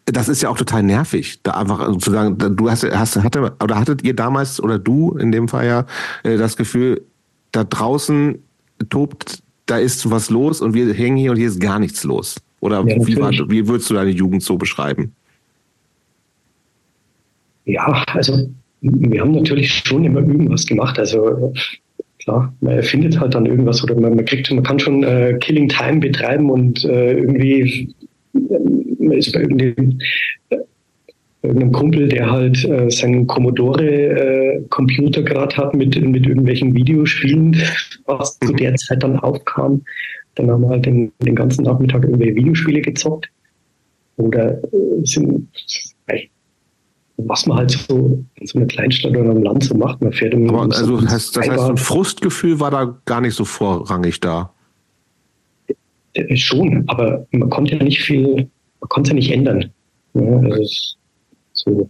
das ist ja auch total nervig, da einfach sozusagen, du hast, hast hatte, oder hattet ihr damals oder du in dem Fall ja äh, das Gefühl, da draußen tobt, da ist was los und wir hängen hier und hier ist gar nichts los. Oder ja, wie, war, wie würdest du deine Jugend so beschreiben? Ja, also wir haben natürlich schon immer irgendwas gemacht. Also klar, man erfindet halt dann irgendwas oder man, man kriegt, man kann schon äh, Killing Time betreiben und äh, irgendwie man ist bei irgendeinem, irgendeinem Kumpel, der halt äh, seinen Commodore-Computer äh, gerade hat mit, mit irgendwelchen Videospielen, was zu der Zeit dann aufkam. Dann haben wir halt den, den ganzen Nachmittag irgendwelche Videospiele gezockt. Oder äh, sind, was man halt so in so einer Kleinstadt oder einem Land so macht. Man fährt Aber also heißt, das heißt, ein Frustgefühl war da gar nicht so vorrangig da. Äh, schon, aber man konnte ja nicht viel man konnte es ja nicht ändern. Ja, also so.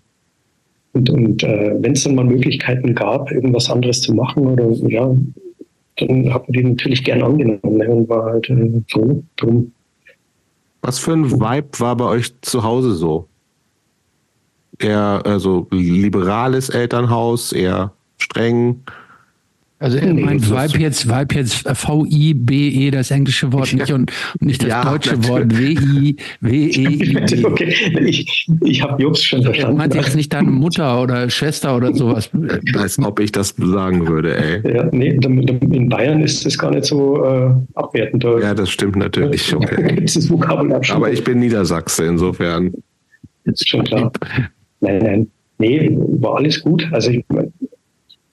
Und, und äh, wenn es dann mal Möglichkeiten gab, irgendwas anderes zu machen oder ja, dann hat man die natürlich gern angenommen ne, und war halt äh, froh drum. Was für ein Vibe war bei euch zu Hause so? Eher also liberales Elternhaus, eher streng? Also er nee, meint Vibe jetzt, Vibe jetzt V-I-B-E, das englische Wort nicht und, nicht das ja, deutsche natürlich. Wort W-I-W-E-I. Okay, ich, ich habe Jobs schon verstanden. Er meint jetzt nicht deine Mutter oder Schwester oder sowas. Als ob ich das sagen würde, ey. Ja, nee, in Bayern ist das gar nicht so äh, abwertend. Ja, das stimmt natürlich. Okay. das Vokabular schon. Aber ich bin Niedersachse, insofern. Das ist schon klar. Nein, nein. Nee, war alles gut. Also ich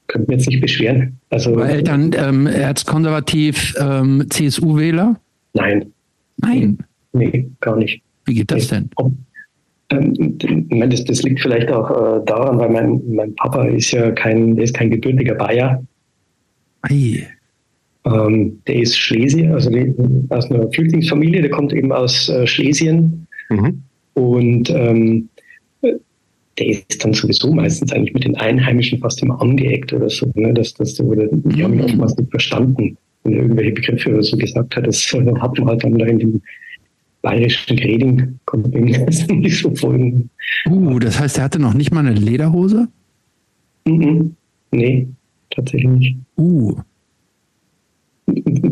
könnte mich jetzt nicht beschweren. Also, War Eltern ähm, erzkonservativ ähm, CSU-Wähler? Nein. Nein? Nee, gar nicht. Wie geht das nee. denn? Ähm, das, das, liegt vielleicht auch äh, daran, weil mein, mein Papa ist ja kein, ist kein gebürtiger Bayer. Ei. Ähm, der ist Schlesier, also die, aus einer Flüchtlingsfamilie, der kommt eben aus äh, Schlesien. Mhm. Und ähm, der ist dann sowieso meistens eigentlich mit den Einheimischen fast immer angeeckt oder so. Ne? Das, das, die haben ihn oftmals nicht verstanden, wenn er irgendwelche Begriffe oder so gesagt hat. Das hat man halt dann da in dem bayerischen Greding, konnte nicht so folgen. Uh, das heißt, er hatte noch nicht mal eine Lederhose? Mhm. Nee, tatsächlich nicht. Uh.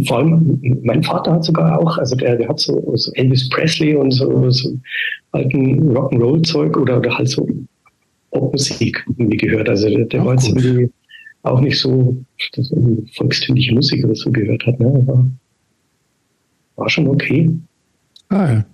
Vor allem, mein Vater hat sogar auch, also der, der hat so, so Elvis Presley und so, so alten Rock'n'Roll-Zeug oder, oder halt so Popmusik irgendwie gehört. Also der, der war jetzt irgendwie auch nicht so, dass er volkstümliche Musik oder so gehört hat. Ne? War, war schon okay. Geil.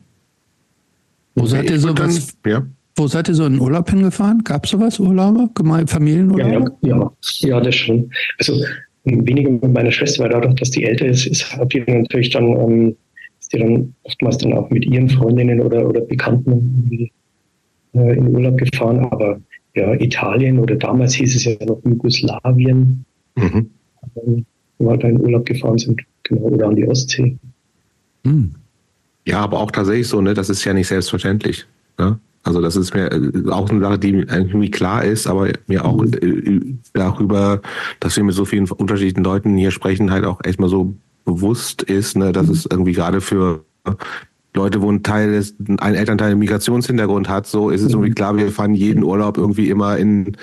Wo seid ihr so was? Ja. Wo seid ihr so in Urlaub hingefahren? Gab es sowas, Urlaube? Familienurlaub? Ja, ja, ja, das schon. Also weniger mit meiner Schwester, weil dadurch, dass die älter ist, ist hat die natürlich dann, ähm, ist die dann oftmals dann auch mit ihren Freundinnen oder, oder Bekannten äh, in Urlaub gefahren. Aber ja, Italien oder damals hieß es ja noch Jugoslawien, mhm. wo wir halt in Urlaub gefahren sind, genau, oder an die Ostsee. Hm. Ja, aber auch tatsächlich so, ne, das ist ja nicht selbstverständlich. Ne? Also das ist mir äh, auch eine Sache, die irgendwie klar ist, aber mir auch mhm. Äh, darüber, dass wir mit so vielen unterschiedlichen Leuten hier sprechen, halt auch erstmal so bewusst ist, ne, dass mhm. es irgendwie gerade für Leute, wo ein Teil ist, ein Elternteil einen Migrationshintergrund hat, so ist es irgendwie mhm. klar, wir fahren jeden Urlaub irgendwie immer in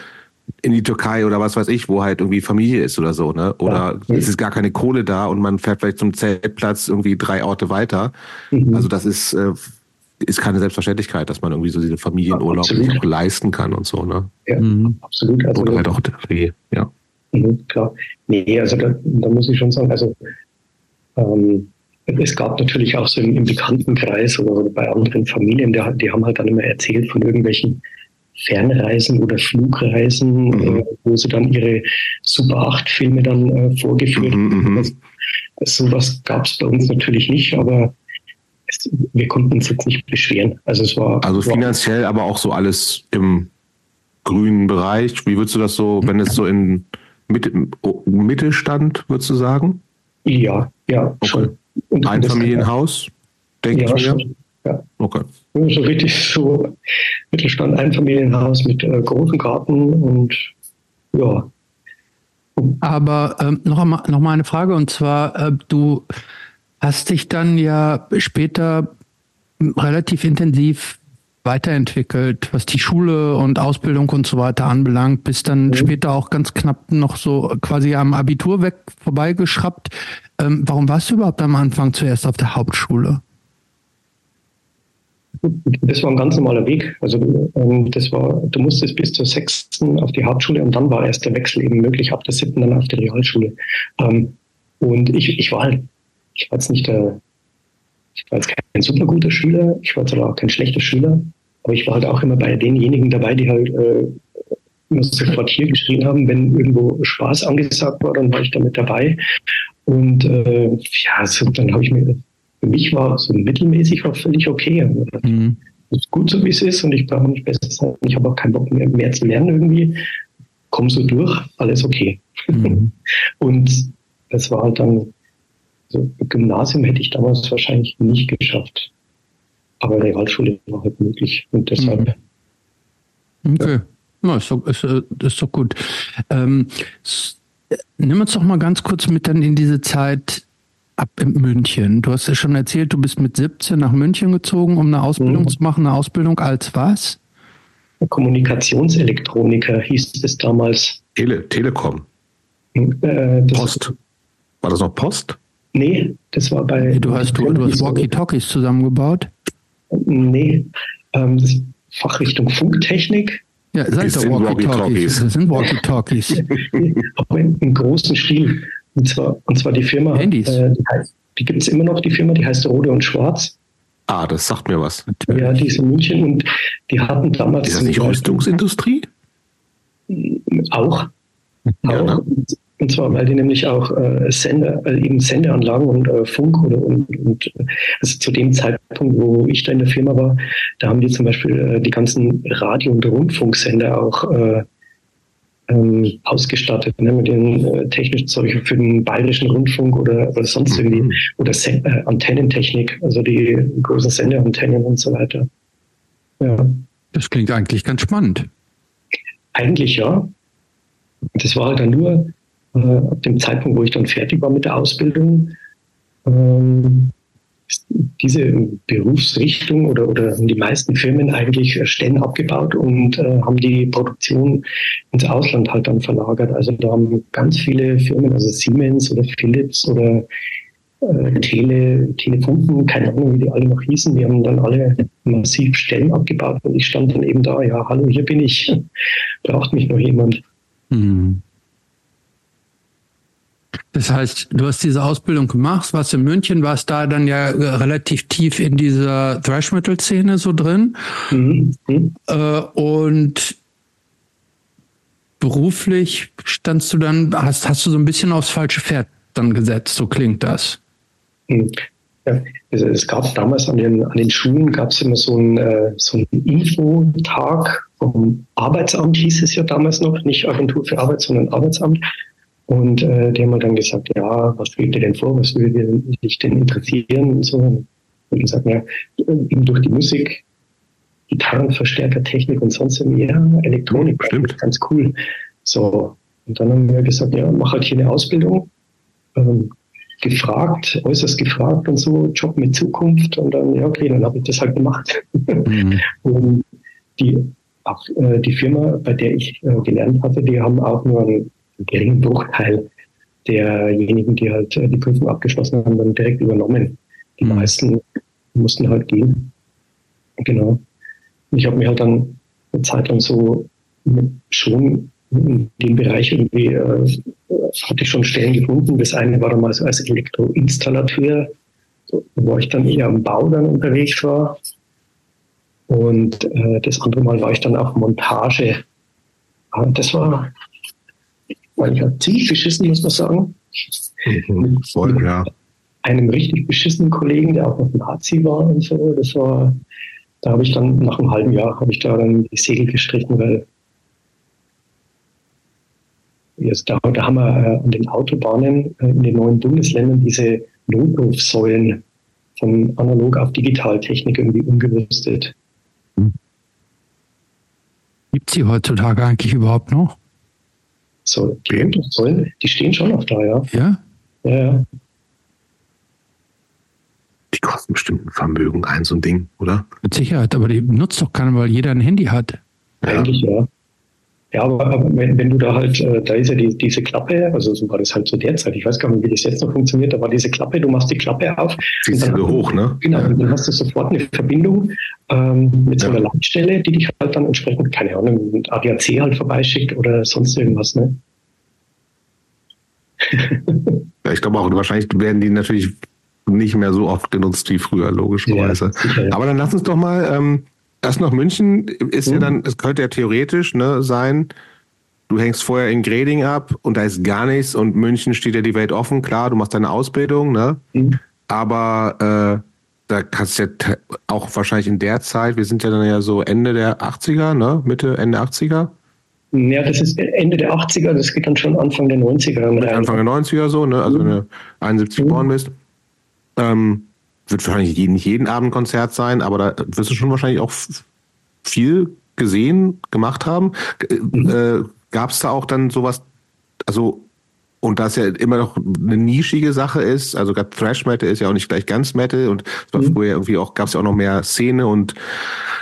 in die Türkei oder was weiß ich, wo halt irgendwie Familie ist oder so, ne? Oder ja. es ist gar keine Kohle da und man fährt vielleicht zum Zeltplatz irgendwie drei Orte weiter. Mhm. Also das ist äh, ist keine Selbstverständlichkeit, dass man irgendwie so diese Familienurlaub auch leisten kann und so, ne? Ja, mhm. absolut. Also, Oder halt auch, ja. Mhm, klar. Nee, also da, da muss ich schon sagen, also ähm, es gab natürlich auch so im, im Bekanntenkreis oder, bei anderen Familien, die, die, haben halt dann immer erzählt von irgendwelchen Fernreisen oder Flugreisen, mhm. äh, wo sie dann ihre Super 8 Filme dann äh, vorgeführt mhm, haben. Mhm. Also, sowas gab es bei uns natürlich nicht, aber es, wir konnten uns jetzt nicht beschweren. Also es war. Also finanziell, war, aber auch so alles im grünen Bereich. Wie würdest du das so, wenn es so in Mitte, Mitte stand, würdest du sagen? Ja, ja. Okay. Und Ein Familienhaus, denke ja, ich mir. Ja. Okay. So richtig so Mittelstand, Einfamilienhaus mit äh, großen Garten und ja. Aber ähm, noch, einmal, noch mal eine Frage und zwar, äh, du hast dich dann ja später relativ intensiv weiterentwickelt, was die Schule und Ausbildung und so weiter anbelangt, bist dann mhm. später auch ganz knapp noch so quasi am Abitur weg vorbeigeschraubt. Ähm, warum warst du überhaupt am Anfang zuerst auf der Hauptschule? Das war ein ganz normaler Weg. Also ähm, das war, du musstest bis zur sechsten auf die Hauptschule und dann war erst der Wechsel eben möglich, ab der siebten dann auf die Realschule. Ähm, und ich, ich war halt ich war jetzt nicht der, ich war jetzt kein super guter Schüler, ich war jetzt aber auch kein schlechter Schüler, aber ich war halt auch immer bei denjenigen dabei, die halt äh, immer sofort hier geschrien haben, wenn irgendwo Spaß angesagt war, dann war ich damit dabei. Und äh, ja, so, dann habe ich mir, für mich war so mittelmäßig war völlig okay. Mhm. Es ist gut so, wie es ist und ich brauche nicht besser sein. Ich habe auch keinen Bock mehr, mehr zu lernen irgendwie. Komm so durch, alles okay. Mhm. und das war halt dann also Gymnasium hätte ich damals wahrscheinlich nicht geschafft. Aber Realschule war halt möglich und deshalb. Mhm. Okay. Ja. ist, doch, ist, äh, ist doch gut. Ähm, nimm uns doch mal ganz kurz mit dann in diese Zeit ab in München. Du hast ja schon erzählt, du bist mit 17 nach München gezogen, um eine Ausbildung mhm. zu machen. Eine Ausbildung als was? Kommunikationselektroniker hieß es damals. Tele Telekom. Äh, Post. War das noch Post? Nee, das war bei. Du hast, du, du hast Walkie-Talkies zusammengebaut? Nee, ähm, das Fachrichtung Funktechnik. Ja, seid doch Walkie-Talkies. Das sind Walkie-Talkies. Aber im großen Stil. Und zwar, und zwar die Firma. Handys. Äh, die, die gibt es immer noch, die Firma, die heißt Rode und Schwarz. Ah, das sagt mir was. Natürlich. Ja, die ist in München und die hatten damals. Ist das nicht Rüstungsindustrie? Auch. Ja, auch. Ne? Und zwar, weil die nämlich auch äh, Sender, äh, eben Sendeanlagen und äh, Funk oder und, und also zu dem Zeitpunkt, wo ich da in der Firma war, da haben die zum Beispiel äh, die ganzen Radio- und Rundfunksender auch äh, ähm, ausgestattet, ne, mit den äh, technischen Zeug für den bayerischen Rundfunk oder, oder sonst mhm. irgendwie oder Sen äh, Antennentechnik, also die großen Sendeantennen und so weiter. Ja. Das klingt eigentlich ganz spannend. Eigentlich ja. Das war halt dann nur äh, ab dem Zeitpunkt, wo ich dann fertig war mit der Ausbildung, ähm, diese Berufsrichtung oder, oder die meisten Firmen eigentlich Stellen abgebaut und äh, haben die Produktion ins Ausland halt dann verlagert. Also da haben ganz viele Firmen, also Siemens oder Philips oder äh, Tele, Telefunken, keine Ahnung, wie die alle noch hießen, die haben dann alle massiv Stellen abgebaut und ich stand dann eben da, ja, hallo, hier bin ich, braucht mich noch jemand. Mhm. Das heißt, du hast diese Ausbildung gemacht, warst in München, warst da dann ja äh, relativ tief in dieser Thrash Metal Szene so drin. Mhm. Mhm. Äh, und beruflich standst du dann, hast, hast du so ein bisschen aufs falsche Pferd dann gesetzt, so klingt das. Mhm. Ja, es gab damals an den, an den Schulen gab es immer so einen, äh, so einen Infotag vom Arbeitsamt, hieß es ja damals noch, nicht Agentur für Arbeit, sondern Arbeitsamt. Und äh, die haben mir dann gesagt, ja, was schwebt dir denn vor, was würde dich denn interessieren und so. Und ich gesagt, ja, eben durch die Musik, Gitarrenverstärker, Technik und sonst irgendwie, ja, Elektronik, stimmt, ganz cool. So, und dann haben wir gesagt, ja, mach halt hier eine Ausbildung. Ähm, gefragt, äußerst gefragt und so, Job mit Zukunft. Und dann, ja, okay, dann habe ich das halt gemacht. Mhm. und die, auch, äh, die Firma, bei der ich äh, gelernt hatte, die haben auch nur einen geringen Bruchteil derjenigen, die halt äh, die Prüfung abgeschlossen haben, dann direkt übernommen. Die mhm. meisten mussten halt gehen. Genau. Ich habe mich halt dann eine Zeit lang so schon in dem Bereich irgendwie äh, hatte ich schon Stellen gefunden. Das eine war damals als Elektroinstallateur, wo ich dann eher am Bau dann unterwegs war. Und äh, das andere Mal war ich dann auf Montage. Aber das war, war ich ziemlich beschissen, muss man sagen. Mhm, voll, ja. Einem richtig beschissenen Kollegen, der auch noch Nazi war und so. Das war, da habe ich dann nach einem halben Jahr habe ich da dann die Segel gestrichen, weil Jetzt, da, da haben wir äh, an den Autobahnen äh, in den neuen Bundesländern diese Notrufsäulen von analog auf Digitaltechnik irgendwie umgerüstet. Gibt es die heutzutage eigentlich überhaupt noch? So, die Notrufsäulen, die stehen schon noch da, ja. Ja? Ja, ja. Die kosten bestimmt ein Vermögen, ein so ein Ding, oder? Mit Sicherheit, aber die nutzt doch keiner, weil jeder ein Handy hat. Eigentlich ja. Ja, aber, wenn, wenn, du da halt, äh, da ist ja die, diese Klappe, also so war das halt zu der Zeit, ich weiß gar nicht, wie das jetzt noch funktioniert, da war diese Klappe, du machst die Klappe auf. Ziehst du hoch, ne? Genau, und dann hast du sofort eine Verbindung ähm, mit so einer ja. Leitstelle, die dich halt dann entsprechend, keine Ahnung, mit ADAC halt vorbeischickt oder sonst irgendwas, ne? ja, ich glaube auch, wahrscheinlich werden die natürlich nicht mehr so oft genutzt wie früher, logischerweise. Ja, sicher, ja. Aber dann lass uns doch mal ähm, Erst noch München ist mhm. ja dann, es könnte ja theoretisch ne, sein, du hängst vorher in Greding ab und da ist gar nichts und München steht ja die Welt offen, klar, du machst deine Ausbildung, ne? Mhm. Aber äh, da kannst du ja auch wahrscheinlich in der Zeit, wir sind ja dann ja so Ende der 80er, ne? Mitte, Ende 80er. Ja, das ist Ende der 80er, das geht dann schon Anfang der 90er. Anfang der 90er so, ne? Also mhm. wenn du 71 mhm. geboren bist. Ähm, wird wahrscheinlich nicht jeden Abend Konzert sein, aber da wirst du schon wahrscheinlich auch viel gesehen, gemacht haben. Mhm. Äh, Gab es da auch dann sowas, also und da es ja immer noch eine nischige Sache ist, also gerade Thrash Metal ist ja auch nicht gleich ganz Metal und es war mhm. früher irgendwie auch, gab es ja auch noch mehr Szene und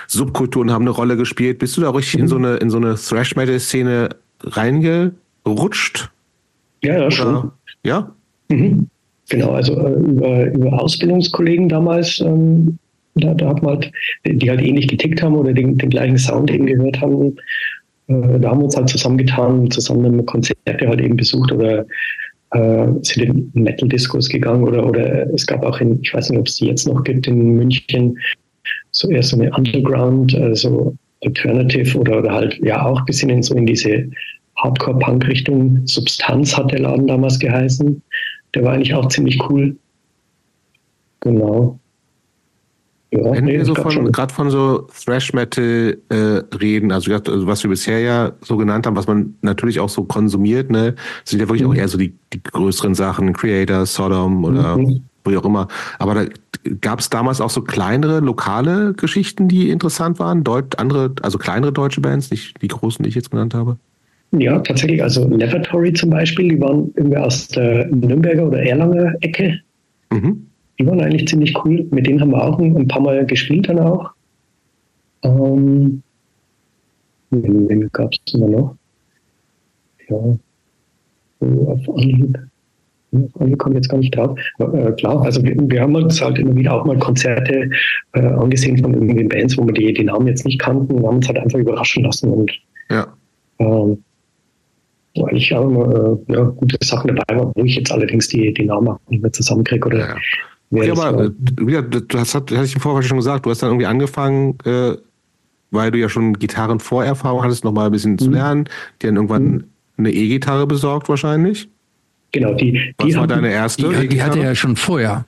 Subkulturen haben eine Rolle gespielt. Bist du da richtig mhm. in so eine, in so eine Thrash Metal Szene reingerutscht? Ja, ja, Oder? schon. Ja? Mhm. Genau, also äh, über, über Ausbildungskollegen damals, ähm, da, da hat man halt, die halt ähnlich getickt haben oder den, den gleichen Sound eben gehört haben. Äh, da haben wir uns halt zusammengetan, zusammen Konzerte halt eben besucht oder äh, sind in Metal-Discos gegangen oder, oder es gab auch in, ich weiß nicht, ob es die jetzt noch gibt, in München, so eher so eine Underground, also Alternative oder, oder halt ja auch ein bisschen in so in diese Hardcore-Punk-Richtung. Substanz hat der Laden damals geheißen. Der war eigentlich auch ziemlich cool. Genau. Ja, Wenn nee, wir so von, gerade von so Thrash Metal äh, reden, also, also, was wir bisher ja so genannt haben, was man natürlich auch so konsumiert, ne, sind ja wirklich mhm. auch eher so die, die größeren Sachen, Creator, Sodom oder mhm. wie auch immer. Aber da gab es damals auch so kleinere, lokale Geschichten, die interessant waren, Deut andere, also kleinere deutsche Bands, nicht die großen, die ich jetzt genannt habe. Ja, tatsächlich. Also Lavatory zum Beispiel, die waren irgendwie aus der Nürnberger oder Erlanger Ecke. Mhm. Die waren eigentlich ziemlich cool. Mit denen haben wir auch ein, paar Mal gespielt dann auch. Ähm, wen, wen gab es immer noch? Ja, so auf Anhieb. Auf Anhieb komme jetzt gar nicht drauf. Äh, klar, also wir, wir, haben uns halt immer wieder auch mal Konzerte äh, angesehen von irgendwelchen Bands, wo wir die, die Namen jetzt nicht kannten und haben uns halt einfach überraschen lassen. Und ja. ähm, wo eigentlich auch immer äh, ja, gute Sachen dabei waren, wo ich jetzt allerdings die, die Namen auch nicht mehr zusammenkriege. Oder ja. Ja, aber ja, du hast, hatte ich im Vorfeld schon gesagt, du hast dann irgendwie angefangen, äh, weil du ja schon Gitarrenvorerfahrung hattest, nochmal ein bisschen mhm. zu lernen. Die dann irgendwann mhm. eine E-Gitarre besorgt wahrscheinlich. Genau, die, die Was war deine erste? Die, die hatte er ja schon vorher.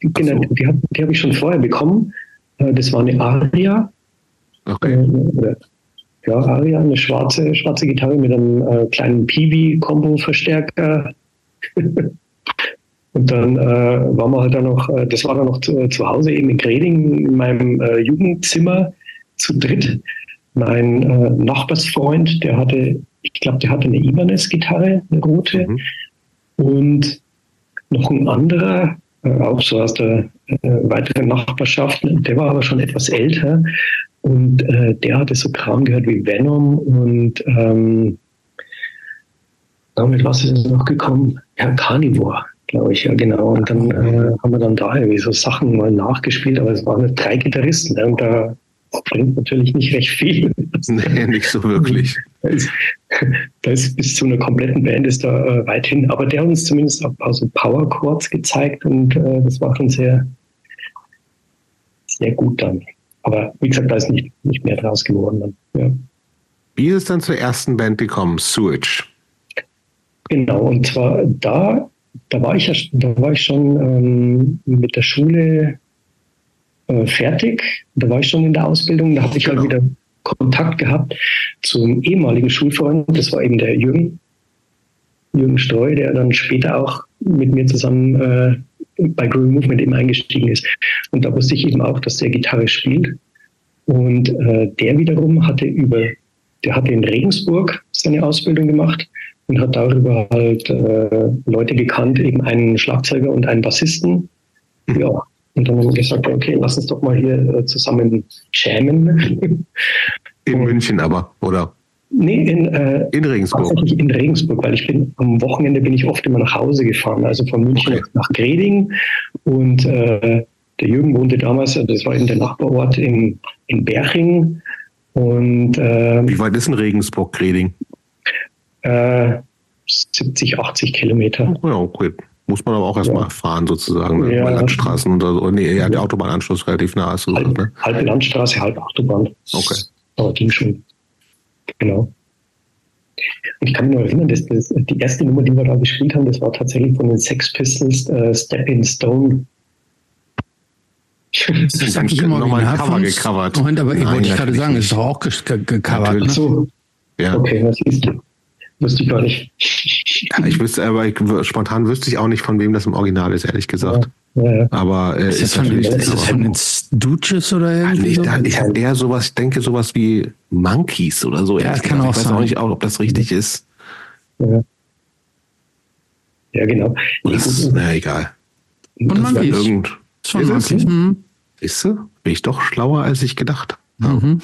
Genau, so. die, die habe ich schon vorher bekommen. Äh, das war eine Aria. Okay. Äh, ja, Aria, eine schwarze, schwarze Gitarre mit einem äh, kleinen Peavey-Combo-Verstärker. Und dann äh, waren wir halt dann noch, äh, das war dann noch zu, zu, Hause eben in Greding in meinem äh, Jugendzimmer zu dritt. Mein äh, Nachbarsfreund, der hatte, ich glaube, der hatte eine Ibanez-Gitarre, eine rote. Mhm. Und noch ein anderer, äh, auch so aus der äh, weiteren Nachbarschaft, der war aber schon etwas älter. Und äh, der hatte so Kram gehört wie Venom und ähm, damit was ist noch gekommen? Ja, Carnivore glaube ich, ja genau. Und dann äh, haben wir dann da irgendwie so Sachen mal nachgespielt, aber es waren drei Gitarristen ne? und da bringt natürlich nicht recht viel. Nee, nicht so wirklich. Da ist, da ist bis zu einer kompletten Band ist da äh, weit hin, aber der hat uns zumindest auch also Power Chords gezeigt und äh, das war schon sehr, sehr gut dann. Aber wie gesagt, da ist nicht, nicht mehr draus geworden dann. Ja. Wie ist es dann zur ersten Band gekommen, Sewage? Genau, und zwar da da war ich ja, da war ich schon ähm, mit der Schule äh, fertig. Da war ich schon in der Ausbildung. Da habe ich halt genau. halt wieder Kontakt gehabt zum ehemaligen Schulfreund. Das war eben der Jürgen, Jürgen Streu, der dann später auch mit mir zusammen äh, bei Groovy Movement eben eingestiegen ist. Und da wusste ich eben auch, dass der Gitarre spielt. Und äh, der wiederum hatte über, der hatte in Regensburg seine Ausbildung gemacht und hat darüber halt äh, Leute gekannt, eben einen Schlagzeuger und einen Bassisten. Ja. Und dann haben wir gesagt, okay, lass uns doch mal hier äh, zusammen jammen. In München aber, oder? Nee, in, äh, in Regensburg. Tatsächlich in Regensburg, weil ich bin am Wochenende bin ich oft immer nach Hause gefahren, also von München okay. nach Greding. Und äh, der Jürgen wohnte damals, also das war in der Nachbarort in, in Berching. Und, äh, Wie weit ist denn Regensburg-Greding? äh, 70, 80 Kilometer. Ja, okay. Muss man aber auch erstmal ja. fahren, sozusagen, ne? ja. bei Landstraßen oder so. Nee, ja, der Autobahnanschluss relativ nah ist. Halb, ne? halbe Landstraße, halb Autobahn. Okay. Aber ging schon. Genau. Und ich kann mich noch erinnern, dass das, die erste Nummer, die wir da gespielt haben, das war tatsächlich von den Sex Pistols äh, Step in Stone. Das ist eigentlich immer nochmal ein Cover gecovert. Moment, aber ich wollte gerade sagen, es ist doch auch gecovert. Ne? So. Ja. Okay, was ist du. Wüsste ich gar nicht. Ja, ich wüsste, aber ich, spontan wüsste ich auch nicht, von wem das im Original ist, ehrlich gesagt. Ja, ja. Aber äh, ist, das von, ist das von den Stooges oder irgendwie? Ich, da, ich habe eher sowas, ich denke sowas wie Monkeys oder so. Ja, das kann auch ich weiß sein. auch nicht, ob das richtig ist. Ja, ja genau. Das, na egal. Und Monkeys. Irgend, ist von Monkeys. Mhm. Siehst du? Bin ich doch schlauer, als ich gedacht habe. Mhm.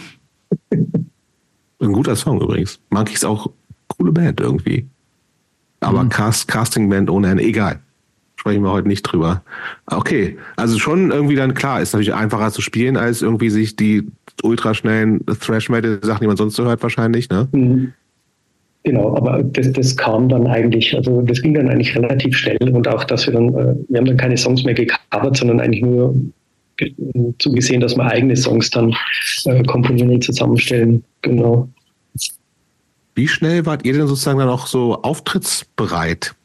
Ein guter Song übrigens. Monkeys auch coole Band irgendwie. Aber mhm. Cast, Casting-Band ohne Ende, egal. Sprechen wir heute nicht drüber. Okay, also schon irgendwie dann klar, ist natürlich einfacher zu spielen, als irgendwie sich die ultraschnellen Thrash-Metal-Sachen, die man sonst so hört, wahrscheinlich, ne? Mhm. Genau, aber das, das kam dann eigentlich, also das ging dann eigentlich relativ schnell und auch, dass wir dann, äh, wir haben dann keine Songs mehr gecovert, sondern eigentlich nur zugesehen, dass wir eigene Songs dann äh, komponieren und zusammenstellen. Genau. Wie schnell wart ihr denn sozusagen dann auch so auftrittsbereit?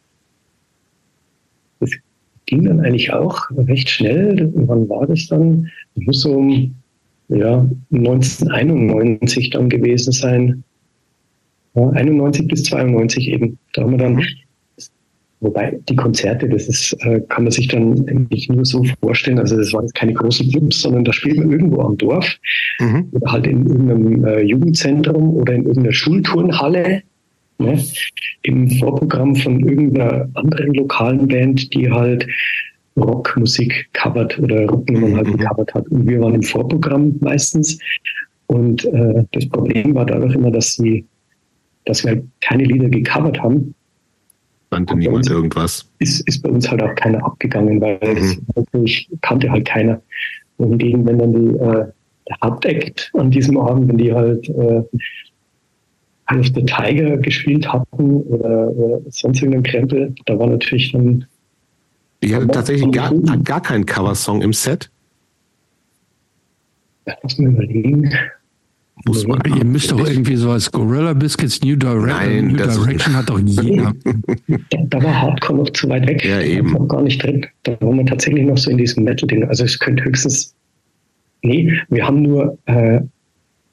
Ging dann eigentlich auch recht schnell. Wann war das dann? Das muss so ja, 1991 dann gewesen sein. Ja, 91 bis 92 eben. Da haben wir dann Wobei die Konzerte, das ist, äh, kann man sich dann nicht nur so vorstellen. Also das waren jetzt keine großen Clubs, sondern da spielt man irgendwo am Dorf mhm. oder halt in irgendeinem äh, Jugendzentrum oder in irgendeiner Schulturnhalle. Ne? Im Vorprogramm von irgendeiner anderen lokalen Band, die halt Rockmusik covert oder Rocknummern halt mhm. gecovert hat. Und wir waren im Vorprogramm meistens. Und äh, das Problem war dadurch immer, dass sie, dass wir keine Lieder gecovert haben, Kannte niemand irgendwas. Ist, ist bei uns halt auch keiner abgegangen, weil mhm. natürlich kannte halt keiner. Wohingegen, wenn dann die, äh, der Hauptakt an diesem Abend, wenn die halt äh, of the Tiger gespielt hatten oder äh, sonst irgendein Krempel, da war natürlich dann. Ich hatte tatsächlich gar, gar keinen Coversong im Set. Ja, lass mal überlegen. Muss man ihr müsst doch irgendwie so als Gorilla Biscuits New, Direct Nein, New Direction hat doch jeder. Da, da, war Hardcore noch zu weit weg. Ja, eben. War gar nicht drin. Da waren wir tatsächlich noch so in diesem Metal-Ding. Also es könnte höchstens. Nee, wir haben nur äh,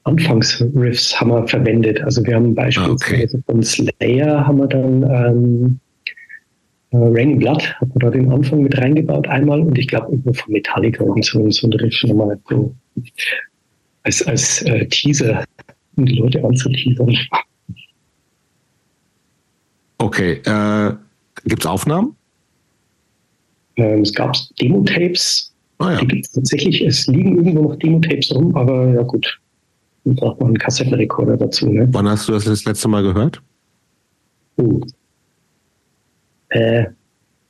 Anfangsriffs haben wir verwendet. Also wir haben beispielsweise okay. von Slayer haben wir dann ähm, äh, Raining Blood, hat man da den Anfang mit reingebaut einmal und ich glaube irgendwo von Metallica und so, so ein Riff nochmal so als, als äh, Teaser, um die Leute anzuteasern. Okay, äh, gibt es Aufnahmen? Ähm, es gab Demo-Tapes. Ah, ja. Die gibt es tatsächlich. Es liegen irgendwo noch Demo-Tapes rum, aber ja gut. Braucht man einen Kassettenrekorder dazu. Ne? Wann hast du das das letzte Mal gehört? Oh. Äh,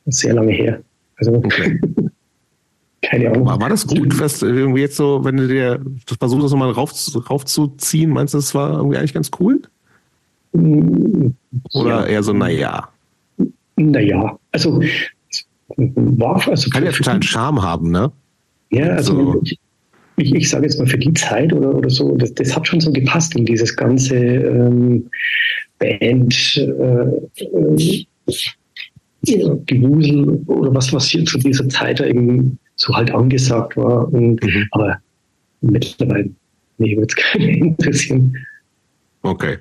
sehr lange her. Also okay. keine Ahnung. War, war das gut, fest, irgendwie jetzt so, wenn du dir das versuchst, das nochmal rauf, raufzuziehen, meinst du, das war irgendwie eigentlich ganz cool? Mm, Oder ja. eher so, naja? Naja, also war also kann ja total einen Charme haben, ne? Ja, also so. ich, ich, ich sage jetzt mal für die Zeit oder, oder so, das, das hat schon so gepasst in dieses ganze ähm, Band äh, äh, Gewusel oder was, was hier zu dieser Zeit eben so halt angesagt war. Und, mhm. Aber mittlerweile, nee, würde es keinen interessieren. Okay.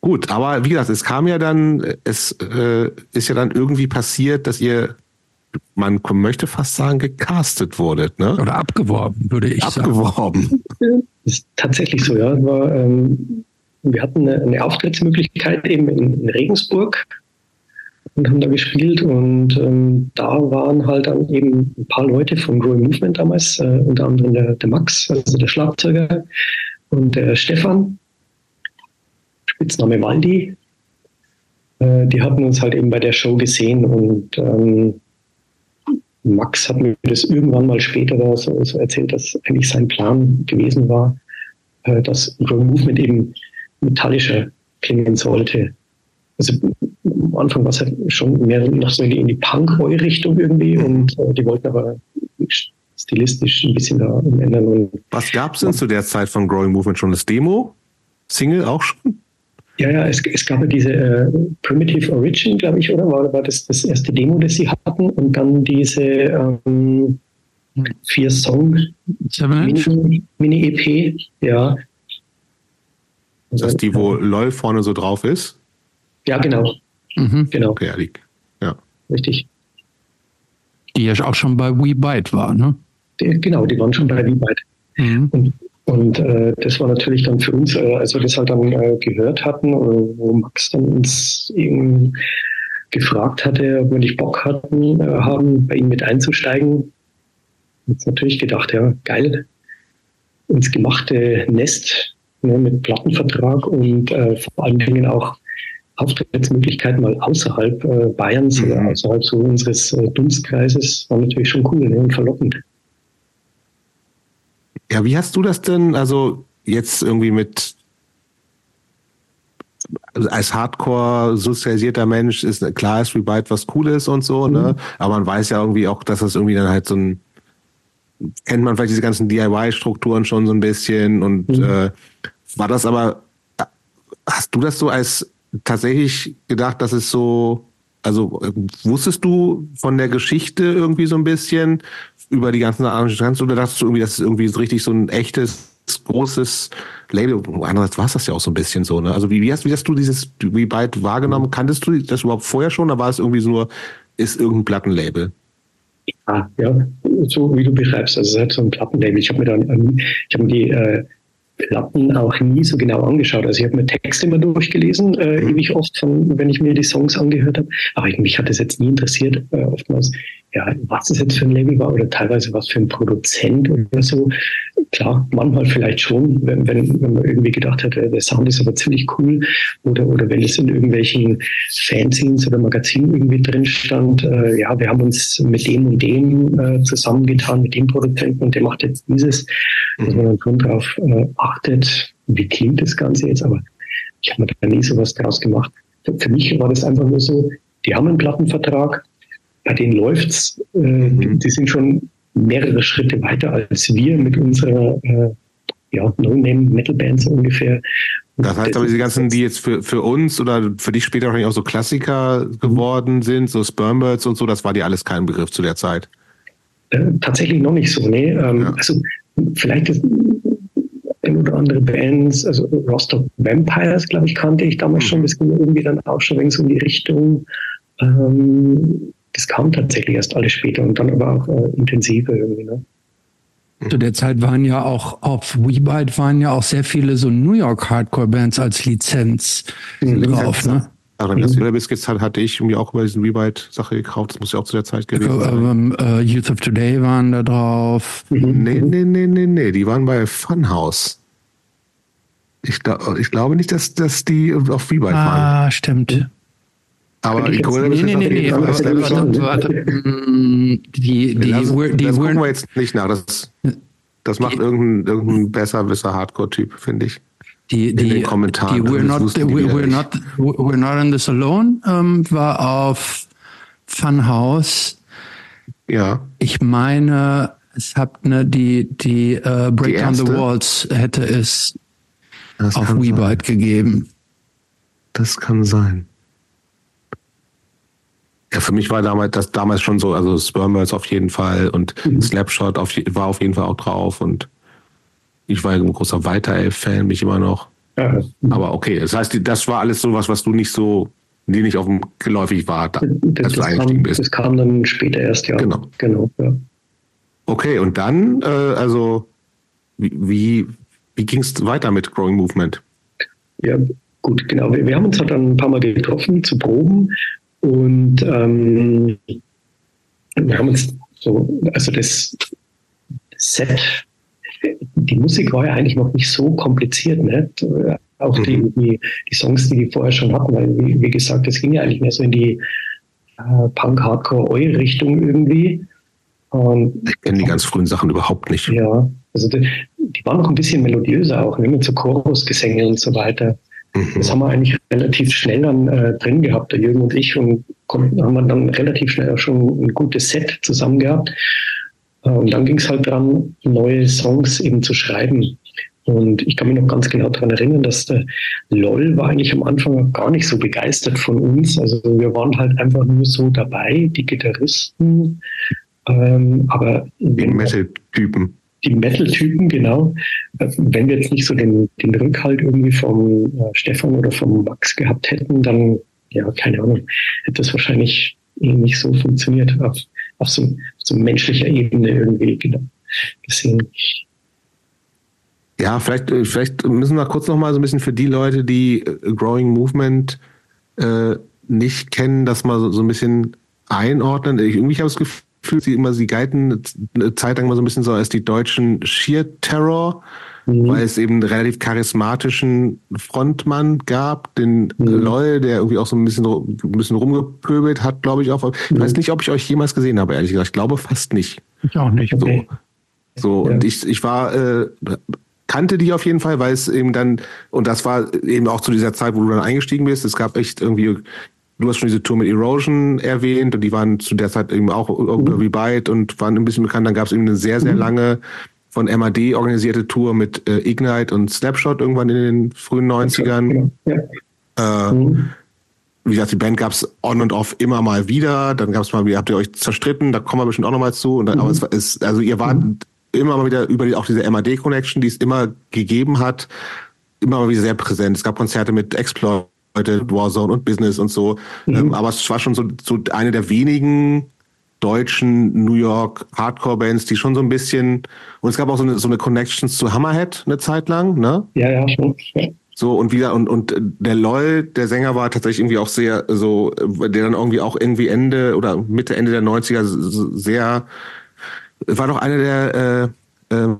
Gut, aber wie gesagt, es kam ja dann, es äh, ist ja dann irgendwie passiert, dass ihr man möchte fast sagen, gecastet wurde, ne? Oder abgeworben, würde ich abgeworben. sagen. Abgeworben. Ist tatsächlich so, ja. War, ähm, wir hatten eine, eine, Auftrittsmöglichkeit eben in, in, Regensburg und haben da gespielt und ähm, da waren halt dann eben ein paar Leute von Growing Movement damals, äh, unter anderem der, der Max, also der Schlagzeuger und der Stefan, Spitzname Waldi, äh, die hatten uns halt eben bei der Show gesehen und ähm, Max hat mir das irgendwann mal später so, so erzählt, dass eigentlich sein Plan gewesen war, äh, dass Grow Movement eben metallischer klingen sollte. Also am Anfang war es halt schon mehr noch so in die, Punk-Boy-Richtung irgendwie und äh, die wollten aber stilistisch ein bisschen da ändern. Was gab es denn zu der Zeit von Growing Movement schon? Das Demo? Single auch schon? Ja, ja, es, es gab ja diese äh, Primitive Origin, glaube ich, oder? War, war das das erste Demo, das sie hatten? Und dann diese ähm, vier Song Mini-EP, Mini ja. Also, das ist die, wo LOL vorne so drauf ist? Ja, genau. Mhm. genau. Okay, ja. Richtig. Die ja auch schon bei WeBite war, ne? Die, genau, die waren schon bei WeBite. Mhm. Und und äh, das war natürlich dann für uns, äh, als wir das halt dann äh, gehört hatten, äh, wo Max dann uns eben gefragt hatte, ob wir nicht Bock hatten, äh, haben, bei ihm mit einzusteigen. Jetzt natürlich gedacht, ja, geil, ins gemachte Nest ne, mit Plattenvertrag und äh, vor allen Dingen auch Auftrittsmöglichkeiten mal außerhalb äh, Bayerns mhm. oder außerhalb so unseres äh, Dunstkreises war natürlich schon cool ne, und verlockend. Ja, wie hast du das denn, also jetzt irgendwie mit also als Hardcore sozialisierter Mensch ist klar ist Rebyte was cool ist und so, ne? mhm. ne? Aber man weiß ja irgendwie auch, dass das irgendwie dann halt so ein kennt man vielleicht diese ganzen DIY-Strukturen schon so ein bisschen und mhm. äh, war das aber hast du das so als tatsächlich gedacht, dass es so also wusstest du von der Geschichte irgendwie so ein bisschen über die ganzen Arrangements oder dachtest du irgendwie, das ist irgendwie so richtig so ein echtes, großes Label? Andererseits war es das ja auch so ein bisschen so, ne? Also wie, wie, hast, wie hast du dieses wie weit wahrgenommen? Kanntest du das überhaupt vorher schon oder war es irgendwie so nur, ist irgendein Plattenlabel? Ja, ja, so wie du beschreibst. Also es halt so ein Plattenlabel. Ich habe mir dann, ich habe mir die äh, Platten auch nie so genau angeschaut. Also ich habe mir Texte immer durchgelesen, äh, mhm. ewig oft, von, wenn ich mir die Songs angehört habe. Aber mich hat das jetzt nie interessiert, äh, oftmals, ja, was es jetzt für ein Label war oder teilweise was für ein Produzent oder so. Klar, manchmal vielleicht schon, wenn, wenn, wenn man irgendwie gedacht hat, der Sound ist aber ziemlich cool oder, oder wenn es in irgendwelchen Fanzines oder Magazinen irgendwie drin stand, äh, ja, wir haben uns mit dem und dem äh, zusammengetan, mit dem Produzenten und der macht jetzt dieses, mhm. dass man dann schon drauf äh, achtet, wie klingt das Ganze jetzt, aber ich habe mir da nie sowas draus gemacht. Für mich war das einfach nur so, die haben einen Plattenvertrag, bei denen läuft's. Äh, mhm. Die sind schon mehrere Schritte weiter als wir mit unserer äh, ja, No-Name-Metal-Band so ungefähr. Das heißt aber, diese ganzen, die jetzt für, für uns oder für dich später wahrscheinlich auch so Klassiker geworden mhm. sind, so Spermbirds und so, das war dir alles kein Begriff zu der Zeit? Äh, tatsächlich noch nicht so, nee. Ähm, ja. Also vielleicht ist, ein oder andere Bands, also Rostock Vampires, glaube ich, kannte ich damals schon. Das ging irgendwie dann auch schon es um die Richtung. Ähm, das kam tatsächlich erst alles später und dann aber auch äh, intensiver irgendwie. Ne? Zu der Zeit waren ja auch auf WeBite waren ja auch sehr viele so New York Hardcore Bands als Lizenz mhm. drauf, ne? Also das mhm. Biscuits hat, hatte ich irgendwie auch über diesen Rebite-Sache gekauft. Das muss ja auch zu der Zeit gewesen sein. Uh, Youth of Today waren da drauf. Mhm. Nee, nee, nee, nee, nee. Die waren bei Funhouse. Ich, ich glaube nicht, dass, dass die auf Rebite ah, waren. Ah, stimmt. Aber ich gucke nee, nee, nee, nee, warte, warte, warte. Die, die, die, das, die, das gucken wir jetzt nicht nach. Das, das macht die, irgendein, irgendein besserwisser Hardcore-Typ, finde ich. Die, die, in den Kommentaren. Die we're, not, we're, not, we're not in this alone ähm, war auf Funhouse. Ja. Ich meine, es hat ne, die, die uh, Break die Down the Walls hätte es das auf WeBite gegeben. Das kann sein. Ja, für mich war damals das damals schon so, also Spermwells auf jeden Fall und mhm. Slapshot auf, war auf jeden Fall auch drauf und ich war ein großer Weiter-Fan, mich immer noch. Ja. Aber okay, das heißt, das war alles sowas, was du nicht so, die nicht auf dem geläufig war, da, das, als du eingestiegen bist. Das kam dann später erst, ja. Genau. genau ja. Okay, und dann, äh, also, wie, wie, wie ging es weiter mit Growing Movement? Ja, gut, genau. Wir, wir, haben uns halt dann ein paar Mal getroffen zu proben und ähm, wir haben uns so, also das Set, die Musik war ja eigentlich noch nicht so kompliziert, ne? Auch die, mhm. die, die Songs, die die vorher schon hatten, weil, wie, wie gesagt, das ging ja eigentlich mehr so in die äh, Punk-Hardcore-Eu-Richtung irgendwie. Und ich kenne die ganz frühen Sachen überhaupt nicht. Ja, also die, die waren noch ein bisschen melodiöser auch, ne, mit so Chorusgesänge und so weiter. Mhm. Das haben wir eigentlich relativ schnell dann äh, drin gehabt, der Jürgen und ich, und konnten, haben wir dann relativ schnell auch schon ein gutes Set zusammen gehabt. Äh, und dann ging es halt dran, neue Songs eben zu schreiben. Und ich kann mich noch ganz genau daran erinnern, dass der LOL war eigentlich am Anfang gar nicht so begeistert von uns. Also wir waren halt einfach nur so dabei, die Gitarristen. Ähm, aber die Metal-Typen die Metal-Typen, genau. Wenn wir jetzt nicht so den, den Rückhalt irgendwie vom äh, Stefan oder vom Max gehabt hätten, dann, ja, keine Ahnung, hätte das wahrscheinlich nicht so funktioniert auf, auf, so, so menschlicher Ebene irgendwie, genau. Deswegen. Ja, vielleicht, äh, vielleicht müssen wir kurz noch mal so ein bisschen für die Leute, die äh, Growing Movement äh, nicht kennen, das mal so, so ein bisschen einordnen. Ich, irgendwie habe ich das Gefühl, Gefühl, sie immer, sie galten eine Zeit lang mal so ein bisschen so als die deutschen Sheer Terror, mhm. weil es eben einen relativ charismatischen Frontmann gab, den mhm. Loy, der irgendwie auch so ein bisschen, ein bisschen rumgepöbelt hat, glaube ich auch. Ich mhm. weiß nicht, ob ich euch jemals gesehen habe, ehrlich gesagt. Ich glaube fast nicht. Ich auch nicht. Okay. So, so ja. und ich, ich war, äh, kannte die auf jeden Fall, weil es eben dann, und das war eben auch zu dieser Zeit, wo du dann eingestiegen bist, es gab echt irgendwie du hast schon diese Tour mit Erosion erwähnt und die waren zu der Zeit eben auch irgendwie Byte und waren ein bisschen bekannt. Dann gab es eben eine sehr, sehr mhm. lange von MAD organisierte Tour mit äh, Ignite und Snapshot irgendwann in den frühen 90ern. Ja. Äh, mhm. Wie gesagt, die Band gab es on und off immer mal wieder. Dann gab es mal, wie habt ihr euch zerstritten, da kommen wir bestimmt auch nochmal zu. Dann, mhm. Aber es ist, also ihr wart mhm. immer mal wieder über die, auch diese MAD-Connection, die es immer gegeben hat, immer mal wieder sehr präsent. Es gab Konzerte mit Exploit heute Warzone und Business und so. Mhm. Ähm, aber es war schon so, so eine der wenigen deutschen New York Hardcore-Bands, die schon so ein bisschen, und es gab auch so eine, so eine Connections zu Hammerhead eine Zeit lang, ne? Ja, ja, schon. Ja. So, und wieder, und, und der LOL, der Sänger war tatsächlich irgendwie auch sehr, so, der dann irgendwie auch irgendwie Ende oder Mitte, Ende der 90er sehr, war doch einer der äh, äh,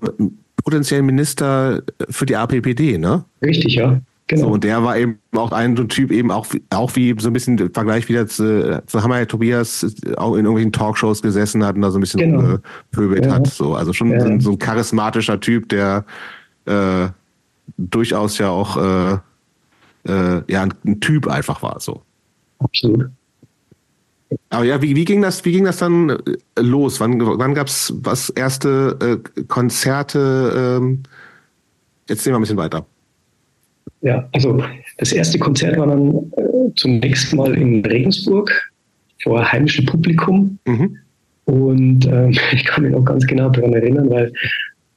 potenziellen Minister für die APPD, ne? Richtig, ja. Genau. So, und der war eben auch ein so ein Typ, eben auch, auch wie so ein bisschen im Vergleich wieder zu, zu Hammer Tobias auch in irgendwelchen Talkshows gesessen hat und da so ein bisschen genau. gepöbelt ja. hat. So, also schon ja. so, ein, so, ein, charismatischer Typ, der äh, durchaus ja auch äh, äh, ja, ein, ein, Typ einfach war. So. Absolut. Aber ja, wie, wie ging das, wie ging das dann äh, los? Wann, wann gab es was erste äh, Konzerte? Ähm, jetzt sehen wir ein bisschen weiter. Ja, also das erste Konzert war dann äh, zunächst mal in Regensburg vor heimischem Publikum. Mhm. Und ähm, ich kann mich noch ganz genau daran erinnern, weil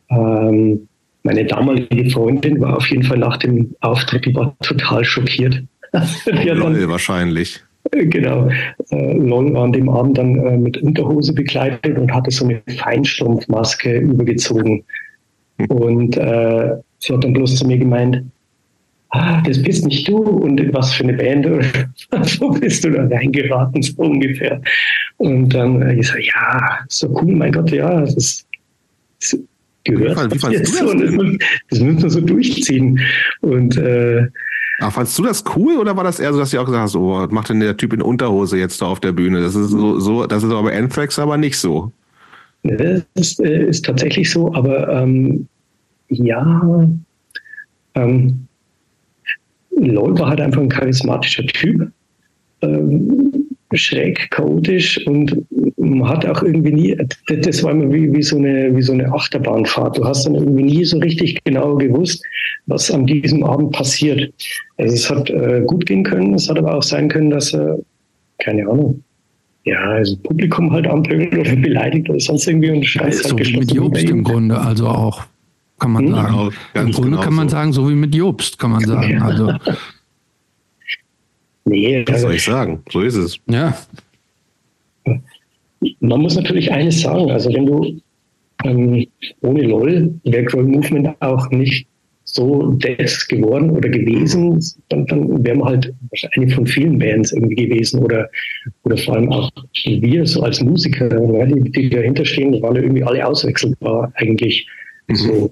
ähm, meine damalige Freundin war auf jeden Fall nach dem Auftritt, die war total schockiert. Lol, wahrscheinlich. Genau. Äh, LOL war an dem Abend dann äh, mit Unterhose bekleidet und hatte so eine Feinstrumpfmaske übergezogen. Und äh, sie hat dann bloß zu mir gemeint, ah, das bist nicht du und was für eine Band oder so bist du da reingeraten, so ungefähr. Und dann äh, ich so, ja, so cool, mein Gott, ja, das ist, das gehört. Wie, fand, wie das, so, das, das müssen wir so durchziehen. Und äh, Ach, fandst du das cool oder war das eher so, dass du auch gesagt hast, oh, was macht denn der Typ in Unterhose jetzt da auf der Bühne? Das ist so, so das ist aber bei Anthrax aber nicht so. Das ist, äh, ist tatsächlich so, aber ähm, ja, ähm, Lloyd war halt einfach ein charismatischer Typ. Ähm, schräg, chaotisch und man hat auch irgendwie nie, das war immer wie, wie, so eine, wie so eine Achterbahnfahrt. Du hast dann irgendwie nie so richtig genau gewusst, was an diesem Abend passiert. Also es hat äh, gut gehen können, es hat aber auch sein können, dass er, keine Ahnung, ja, also Publikum halt anpöbelt oder beleidigt oder sonst irgendwie und Scheiß ja, halt so wie mit Jobst im Grunde, also auch, kann man hm? sagen. Genau, Im Grunde genau kann man so. sagen, so wie mit Jobst, kann man sagen. Ja. Also Nee. Was soll ich sagen? So ist es. Ja. Man muss natürlich eines sagen, also wenn du ähm, ohne LOL wäre Grow Movement auch nicht so das geworden oder gewesen, dann, dann wären wir halt eine von vielen Bands irgendwie gewesen oder, oder vor allem auch wir so als Musiker, die, die dahinter stehen, waren ja irgendwie alle auswechselbar eigentlich. Mhm. So.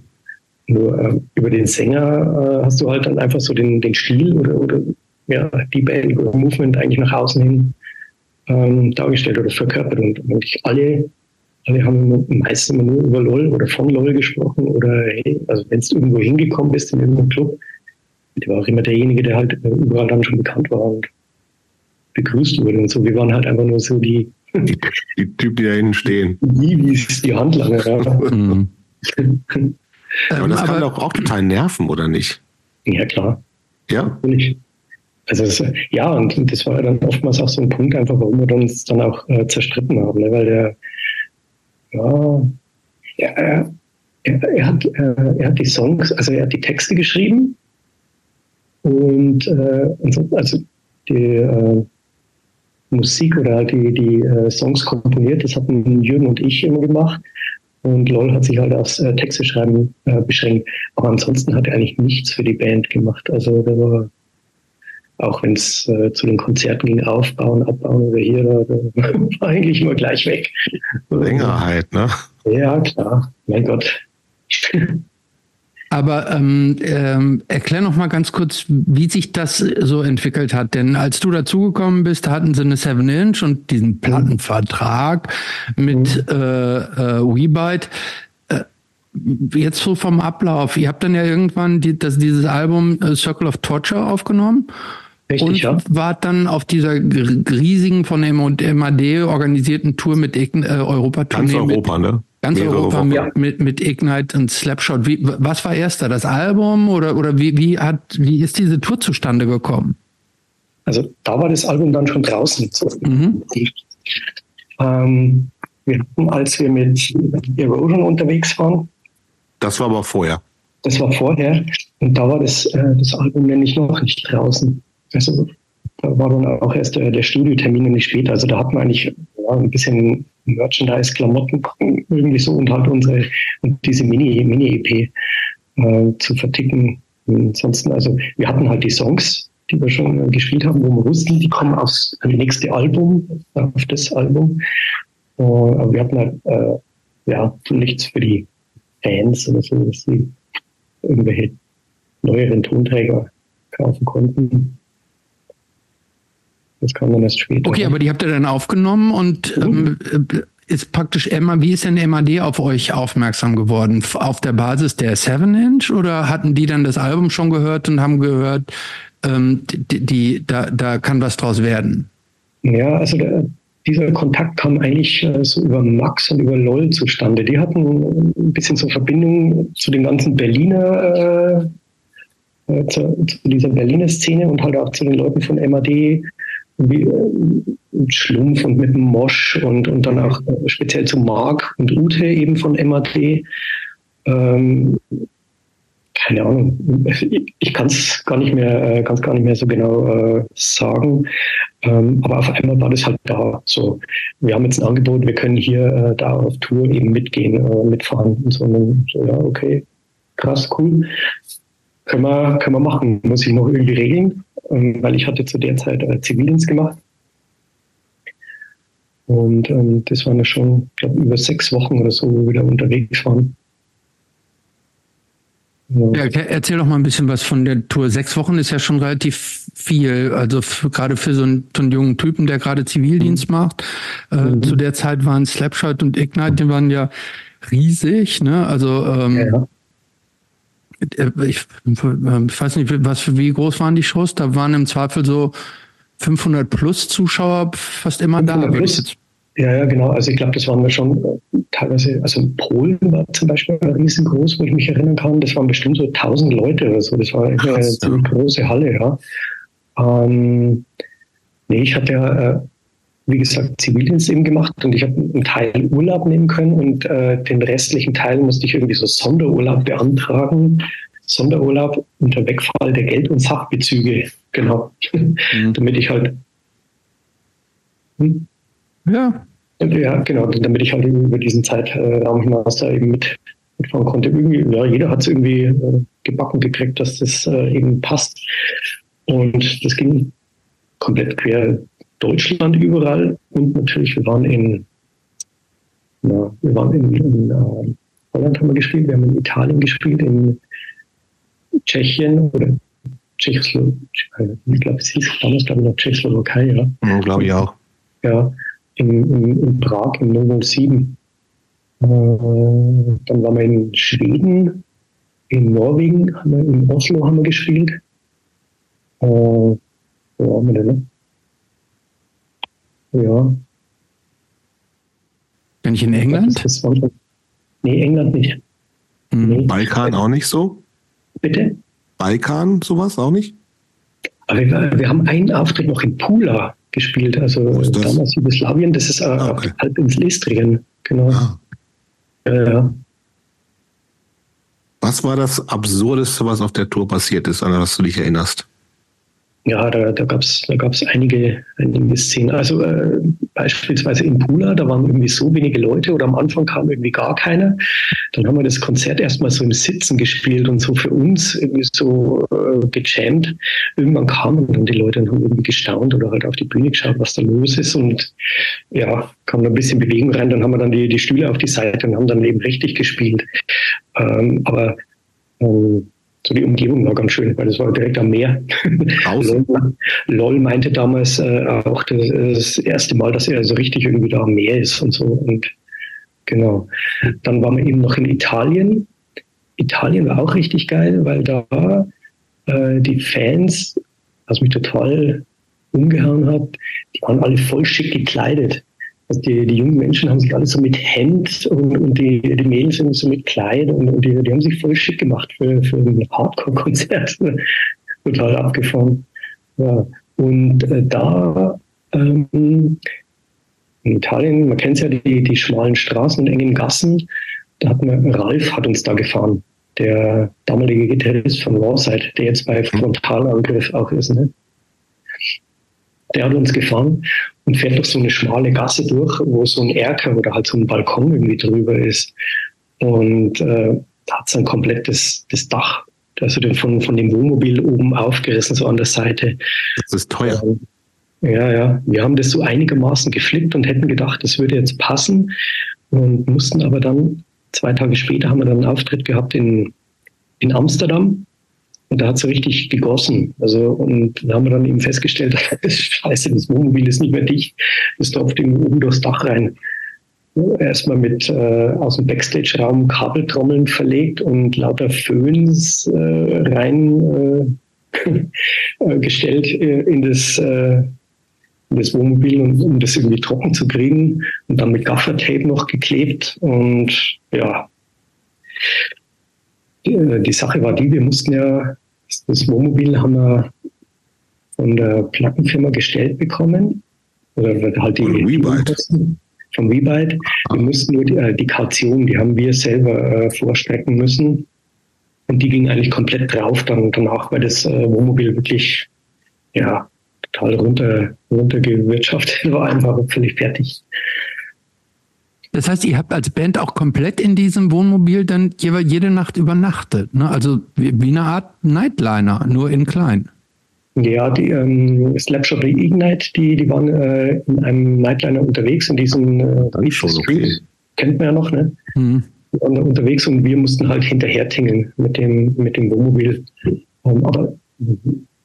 Nur äh, über den Sänger äh, hast du halt dann einfach so den, den Stil oder, oder ja, die Band oder Movement eigentlich nach außen hin ähm, dargestellt oder verkörpert. Und eigentlich alle, alle haben meistens immer nur über LOL oder von LOL gesprochen oder hey, also wenn du irgendwo hingekommen bist in irgendeinem Club, der war auch immer derjenige, der halt überall dann schon bekannt war und begrüßt wurde und so. Wir waren halt einfach nur so die, die, die Typen, die da hinten stehen. Die, wie es die Handlanger. Ja. Aber das kann doch auch total nerven, oder nicht? Ja, klar. Ja. Also es, ja, und das war dann oftmals auch so ein Punkt, einfach warum wir uns dann auch äh, zerstritten haben, ne? weil der, ja, er, er, er, hat, äh, er hat die Songs, also er hat die Texte geschrieben und, äh, also die äh, Musik oder halt die, die äh, Songs komponiert, das hatten Jürgen und ich immer gemacht. Und LOL hat sich halt aufs äh, Texte schreiben äh, beschränkt. Aber ansonsten hat er eigentlich nichts für die Band gemacht. Also der war auch wenn es äh, zu den Konzerten ging, aufbauen, abbauen oder hier, da, war eigentlich immer gleich weg. Längerheit, ne? Ja, klar. Mein Gott. Aber ähm, ähm, erklär noch mal ganz kurz, wie sich das so entwickelt hat. Denn als du dazugekommen bist, hatten sie eine Seven Inch und diesen Plattenvertrag mit mhm. äh, äh, WeBite. Äh, jetzt so vom Ablauf. Ihr habt dann ja irgendwann die, das, dieses Album äh, Circle of Torture aufgenommen. Richtig, und ja. war dann auf dieser riesigen von der MAD organisierten Tour mit äh, Europa Ganz Europa, ne? Ganz Mehrere Europa mit, mit, mit, Ignite und Slapshot. Wie, was war erster, das Album oder, oder wie, wie, hat, wie ist diese Tour zustande gekommen? Also da war das Album dann schon draußen. Mhm. Ähm, wir hatten, als wir mit Erosion unterwegs waren. Das war aber vorher. Das war vorher. Und da war das, äh, das Album nämlich noch nicht draußen. Also da war dann auch erst der, der Studiotermin nämlich später. Also da hat man eigentlich ja, ein bisschen Merchandise, Klamotten irgendwie so und halt unsere und diese Mini Mini EP äh, zu verticken. Ansonsten also wir hatten halt die Songs, die wir schon äh, gespielt haben, wo wir wussten, die kommen aufs nächste Album, auf das Album. Äh, aber wir hatten halt äh, ja nichts für die Fans oder so, dass sie irgendwelche neueren Tonträger kaufen konnten. Das kam dann erst später. Okay, aber die habt ihr dann aufgenommen und mhm. ähm, ist praktisch Emma, wie ist denn MAD auf euch aufmerksam geworden? Auf der Basis der Seven Inch oder hatten die dann das Album schon gehört und haben gehört, ähm, die, die, da, da kann was draus werden? Ja, also der, dieser Kontakt kam eigentlich äh, so über Max und über LOL zustande. Die hatten ein bisschen so Verbindung zu den ganzen Berliner, äh, äh zu, zu, dieser Berliner Szene und halt auch zu den Leuten von MAD Schlumpf und mit dem Mosch und, und dann auch äh, speziell zu Mark und Ute eben von MAD. Ähm, keine Ahnung, ich kann es gar nicht mehr, äh, kann gar nicht mehr so genau äh, sagen. Ähm, aber auf einmal war das halt da. So, wir haben jetzt ein Angebot, wir können hier äh, da auf Tour eben mitgehen, äh, mitfahren und so. Und so, ja, okay, krass, cool. Können wir, können wir machen. Muss ich noch irgendwie regeln, ähm, weil ich hatte zu der Zeit äh, Zivildienst gemacht. Und ähm, das waren ja schon, ich glaube, über sechs Wochen oder so, wo wir da unterwegs waren. Ja. ja, erzähl doch mal ein bisschen was von der Tour. Sechs Wochen ist ja schon relativ viel, also gerade für so einen, so einen, jungen Typen, der gerade Zivildienst mhm. macht. Äh, mhm. Zu der Zeit waren Slapshot und Ignite, die waren ja riesig, ne? Also ähm, ja, Ich, ich, weiß nicht, was wie groß waren die Shows? Da waren im Zweifel so 500 plus Zuschauer fast immer da. Plus. Ja, ja, genau. Also ich glaube, das waren wir schon äh, teilweise, also Polen war zum Beispiel riesengroß, wo ich mich erinnern kann. Das waren bestimmt so 1000 Leute oder so. Das war eine ja. große Halle, ja. Ähm, nee, ich hatte ja, äh, wie gesagt, Zivildienst eben gemacht und ich habe einen Teil Urlaub nehmen können und äh, den restlichen Teil musste ich irgendwie so Sonderurlaub beantragen. Sonderurlaub unter Wegfall der Geld- und Sachbezüge, genau. Mhm. Damit ich halt. Hm? Ja, ja, genau, damit ich halt über diesen Zeitraum hinaus da eben mit, mitfahren konnte. Irgendwie, ja, jeder hat es irgendwie äh, gebacken gekriegt, dass das äh, eben passt. Und das ging komplett quer Deutschland überall. Und natürlich, wir waren in, na, wir waren in, in uh, Holland haben wir gespielt, wir haben in Italien gespielt, in Tschechien oder Tschechoslowakei. Ich glaube, es hieß damals, glaube ich, noch Tschechoslowakei, ja. ja glaube ich auch. Ja, in, in, in Prag im 007. Äh, dann waren wir in Schweden, in Norwegen, haben wir, in Oslo haben wir gespielt. Äh, wo waren wir denn? Ja. Bin ich in England? Das schon, nee, England nicht. Mhm. Nee. Balkan auch nicht so? Bitte? Balkan, sowas auch nicht? Aber wir, wir haben einen Auftritt noch in Pula gespielt. Also damals Jugoslawien, das ist äh, ah, okay. halb ins Lestrien, genau. Ah. Ja. Was war das Absurdeste, was auf der Tour passiert ist, an das du dich erinnerst? Ja, da, da gab es da gab's einige, einige Szenen. Also äh, beispielsweise in Pula, da waren irgendwie so wenige Leute oder am Anfang kam irgendwie gar keiner. Dann haben wir das Konzert erstmal so im Sitzen gespielt und so für uns irgendwie so äh, gejammt. Irgendwann kamen dann die Leute und haben irgendwie gestaunt oder halt auf die Bühne geschaut, was da los ist. Und ja, kam da ein bisschen Bewegung rein. Dann haben wir dann die, die Stühle auf die Seite und haben dann eben richtig gespielt. Ähm, aber ähm, so die Umgebung war ganz schön, weil das war direkt am Meer. LOL, LOL meinte damals äh, auch das, das, erste Mal, dass er so richtig irgendwie da am Meer ist und so. Und genau. Dann waren wir eben noch in Italien. Italien war auch richtig geil, weil da äh, die Fans, was mich total umgehauen hat, die waren alle voll schick gekleidet. Also die, die jungen Menschen haben sich alle so mit Hemd und, und die, die Mädels sind so mit Kleid und, und die, die haben sich voll schick gemacht für, für ein Hardcore-Konzert. Total abgefahren. Ja. Und äh, da ähm, in Italien, man kennt ja die, die schmalen Straßen und engen Gassen, da hat man, Ralf hat uns da gefahren, der damalige Gitarrist von Rawside, der jetzt bei Frontalangriff auch ist. Ne? Der hat uns gefahren und fährt durch so eine schmale Gasse durch, wo so ein Erker oder halt so ein Balkon irgendwie drüber ist. Und äh, da hat sein komplettes das Dach, also den von, von dem Wohnmobil oben aufgerissen, so an der Seite. Das ist teuer. Ähm, ja, ja. Wir haben das so einigermaßen geflippt und hätten gedacht, das würde jetzt passen und mussten aber dann, zwei Tage später haben wir dann einen Auftritt gehabt in, in Amsterdam und da hat es richtig gegossen. Also, und da haben wir dann eben festgestellt, scheiße, das Wohnmobil ist nicht mehr dicht. Das tropft irgendwie oben durchs Dach rein. Erstmal mit äh, aus dem Backstage-Raum Kabeltrommeln verlegt und lauter Föhns äh, rein äh, äh gestellt äh, in das, äh, in das Wohnmobil, um, um das irgendwie trocken zu kriegen. Und dann mit Gaffertape noch geklebt. Und ja, die, Sache war die, wir mussten ja das Wohnmobil haben wir von der Plattenfirma gestellt bekommen. Oder halt die, Rebite. vom Rebite. Wir mussten nur die, äh, die Kaution, die haben wir selber äh, vorstrecken müssen. Und die ging eigentlich komplett drauf dann danach, weil das äh, Wohnmobil wirklich ja total runter runtergewirtschaftet war, einfach völlig fertig. Das heißt, ihr habt als Band auch komplett in diesem Wohnmobil dann jede Nacht übernachtet, ne? Also wie, eine Art Nightliner, nur in klein. Ja, die ähm, Slapshot Ignite, die, die waren äh, in einem Nightliner unterwegs, in diesem äh, schon okay. kennt man ja noch, ne? Mhm. Die waren unterwegs und wir mussten halt hinterher tingeln mit dem, mit dem Wohnmobil. Ähm, aber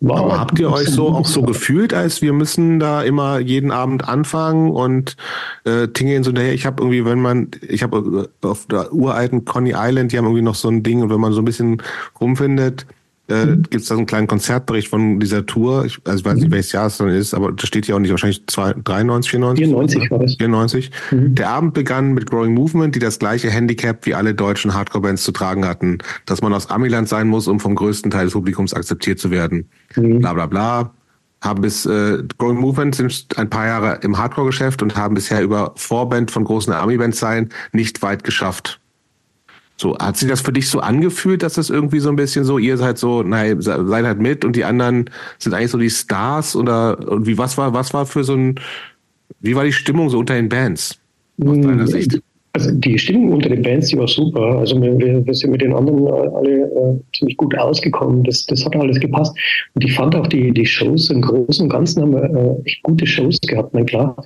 Wow. Aber habt ihr euch so auch so gefühlt, als wir müssen da immer jeden Abend anfangen und äh, tingeln so daher? Ich habe irgendwie, wenn man, ich habe auf der uralten Conny Island, die haben irgendwie noch so ein Ding und wenn man so ein bisschen rumfindet, äh, mhm. gibt es da so einen kleinen Konzertbericht von dieser Tour. Ich, also ich weiß nicht, mhm. welches Jahr es dann ist, aber das steht ja auch nicht, wahrscheinlich 2, 93, 94? 94 war das. 94. Mhm. Der Abend begann mit Growing Movement, die das gleiche Handicap wie alle deutschen Hardcore-Bands zu tragen hatten, dass man aus Amiland sein muss, um vom größten Teil des Publikums akzeptiert zu werden. Mhm. Bla bla bla. Haben bis äh, Growing Movement sind ein paar Jahre im Hardcore-Geschäft und haben bisher über Vorband von großen Army-Bands sein nicht weit geschafft. So, hat sich das für dich so angefühlt, dass das irgendwie so ein bisschen so, ihr seid so, nein, seid halt mit und die anderen sind eigentlich so die Stars oder und wie was war, was war für so ein, wie war die Stimmung so unter den Bands aus deiner Sicht? Also die Stimmung unter den Bands, die war super. Also wir, wir sind mit den anderen alle äh, ziemlich gut ausgekommen. Das, das hat alles gepasst. Und ich fand auch die, die Shows im Großen und Ganzen haben wir äh, echt gute Shows gehabt. Na klar,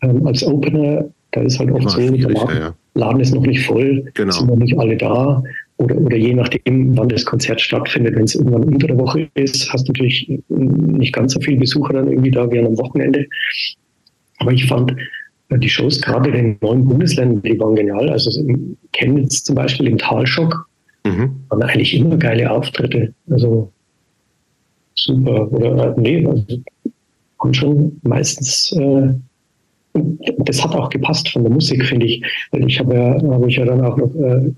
ähm, als Opener, da ist halt oft so, der Laden, ja. Laden, ist noch nicht voll, genau. sind noch nicht alle da. Oder, oder je nachdem, wann das Konzert stattfindet, wenn es irgendwann unter der Woche ist, hast du natürlich nicht ganz so viele Besucher dann irgendwie da wie am Wochenende. Aber ich fand äh, die Shows gerade in den neuen Bundesländern, die waren genial. Also in Chemnitz zum Beispiel im Talschock mhm. waren eigentlich immer geile Auftritte. Also super. Oder äh, nee, also, haben schon meistens äh, das hat auch gepasst von der Musik, finde ich. Weil ich habe ja, habe ich ja dann auch noch äh,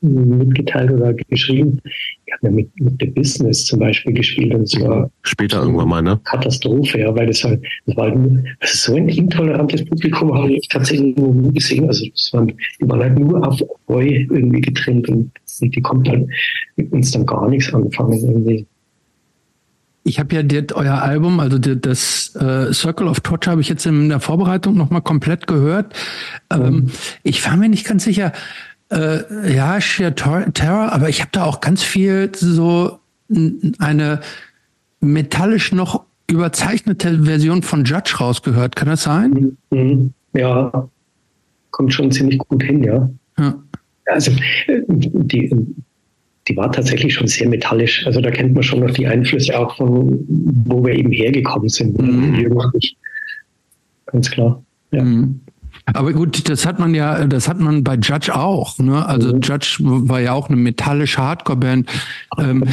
mitgeteilt oder geschrieben. Ich habe ja mit, mit The Business zum Beispiel gespielt und es war später irgendwann mal, ne? Katastrophe, ja, weil das halt, das war halt nur, das ist so ein intolerantes Publikum, habe ich tatsächlich nie gesehen. Also das waren, die waren halt nur auf Heu irgendwie getrimmt und die, die kommt halt mit uns dann gar nichts anfangen irgendwie. Ich habe ja das, euer Album, also das äh, Circle of Torture, habe ich jetzt in der Vorbereitung nochmal komplett gehört. Ähm, mhm. Ich war mir nicht ganz sicher. Äh, ja, Sheer Terror, aber ich habe da auch ganz viel so eine metallisch noch überzeichnete Version von Judge rausgehört. Kann das sein? Mhm. Ja, kommt schon ziemlich gut hin, ja. ja. Also äh, die, die war tatsächlich schon sehr metallisch. Also da kennt man schon noch die Einflüsse auch von, wo wir eben hergekommen sind. Mhm. Ganz klar. Ja. Mhm. Aber gut, das hat man ja, das hat man bei Judge auch. Ne? Also mhm. Judge war ja auch eine metallische Hardcore-Band. Ähm,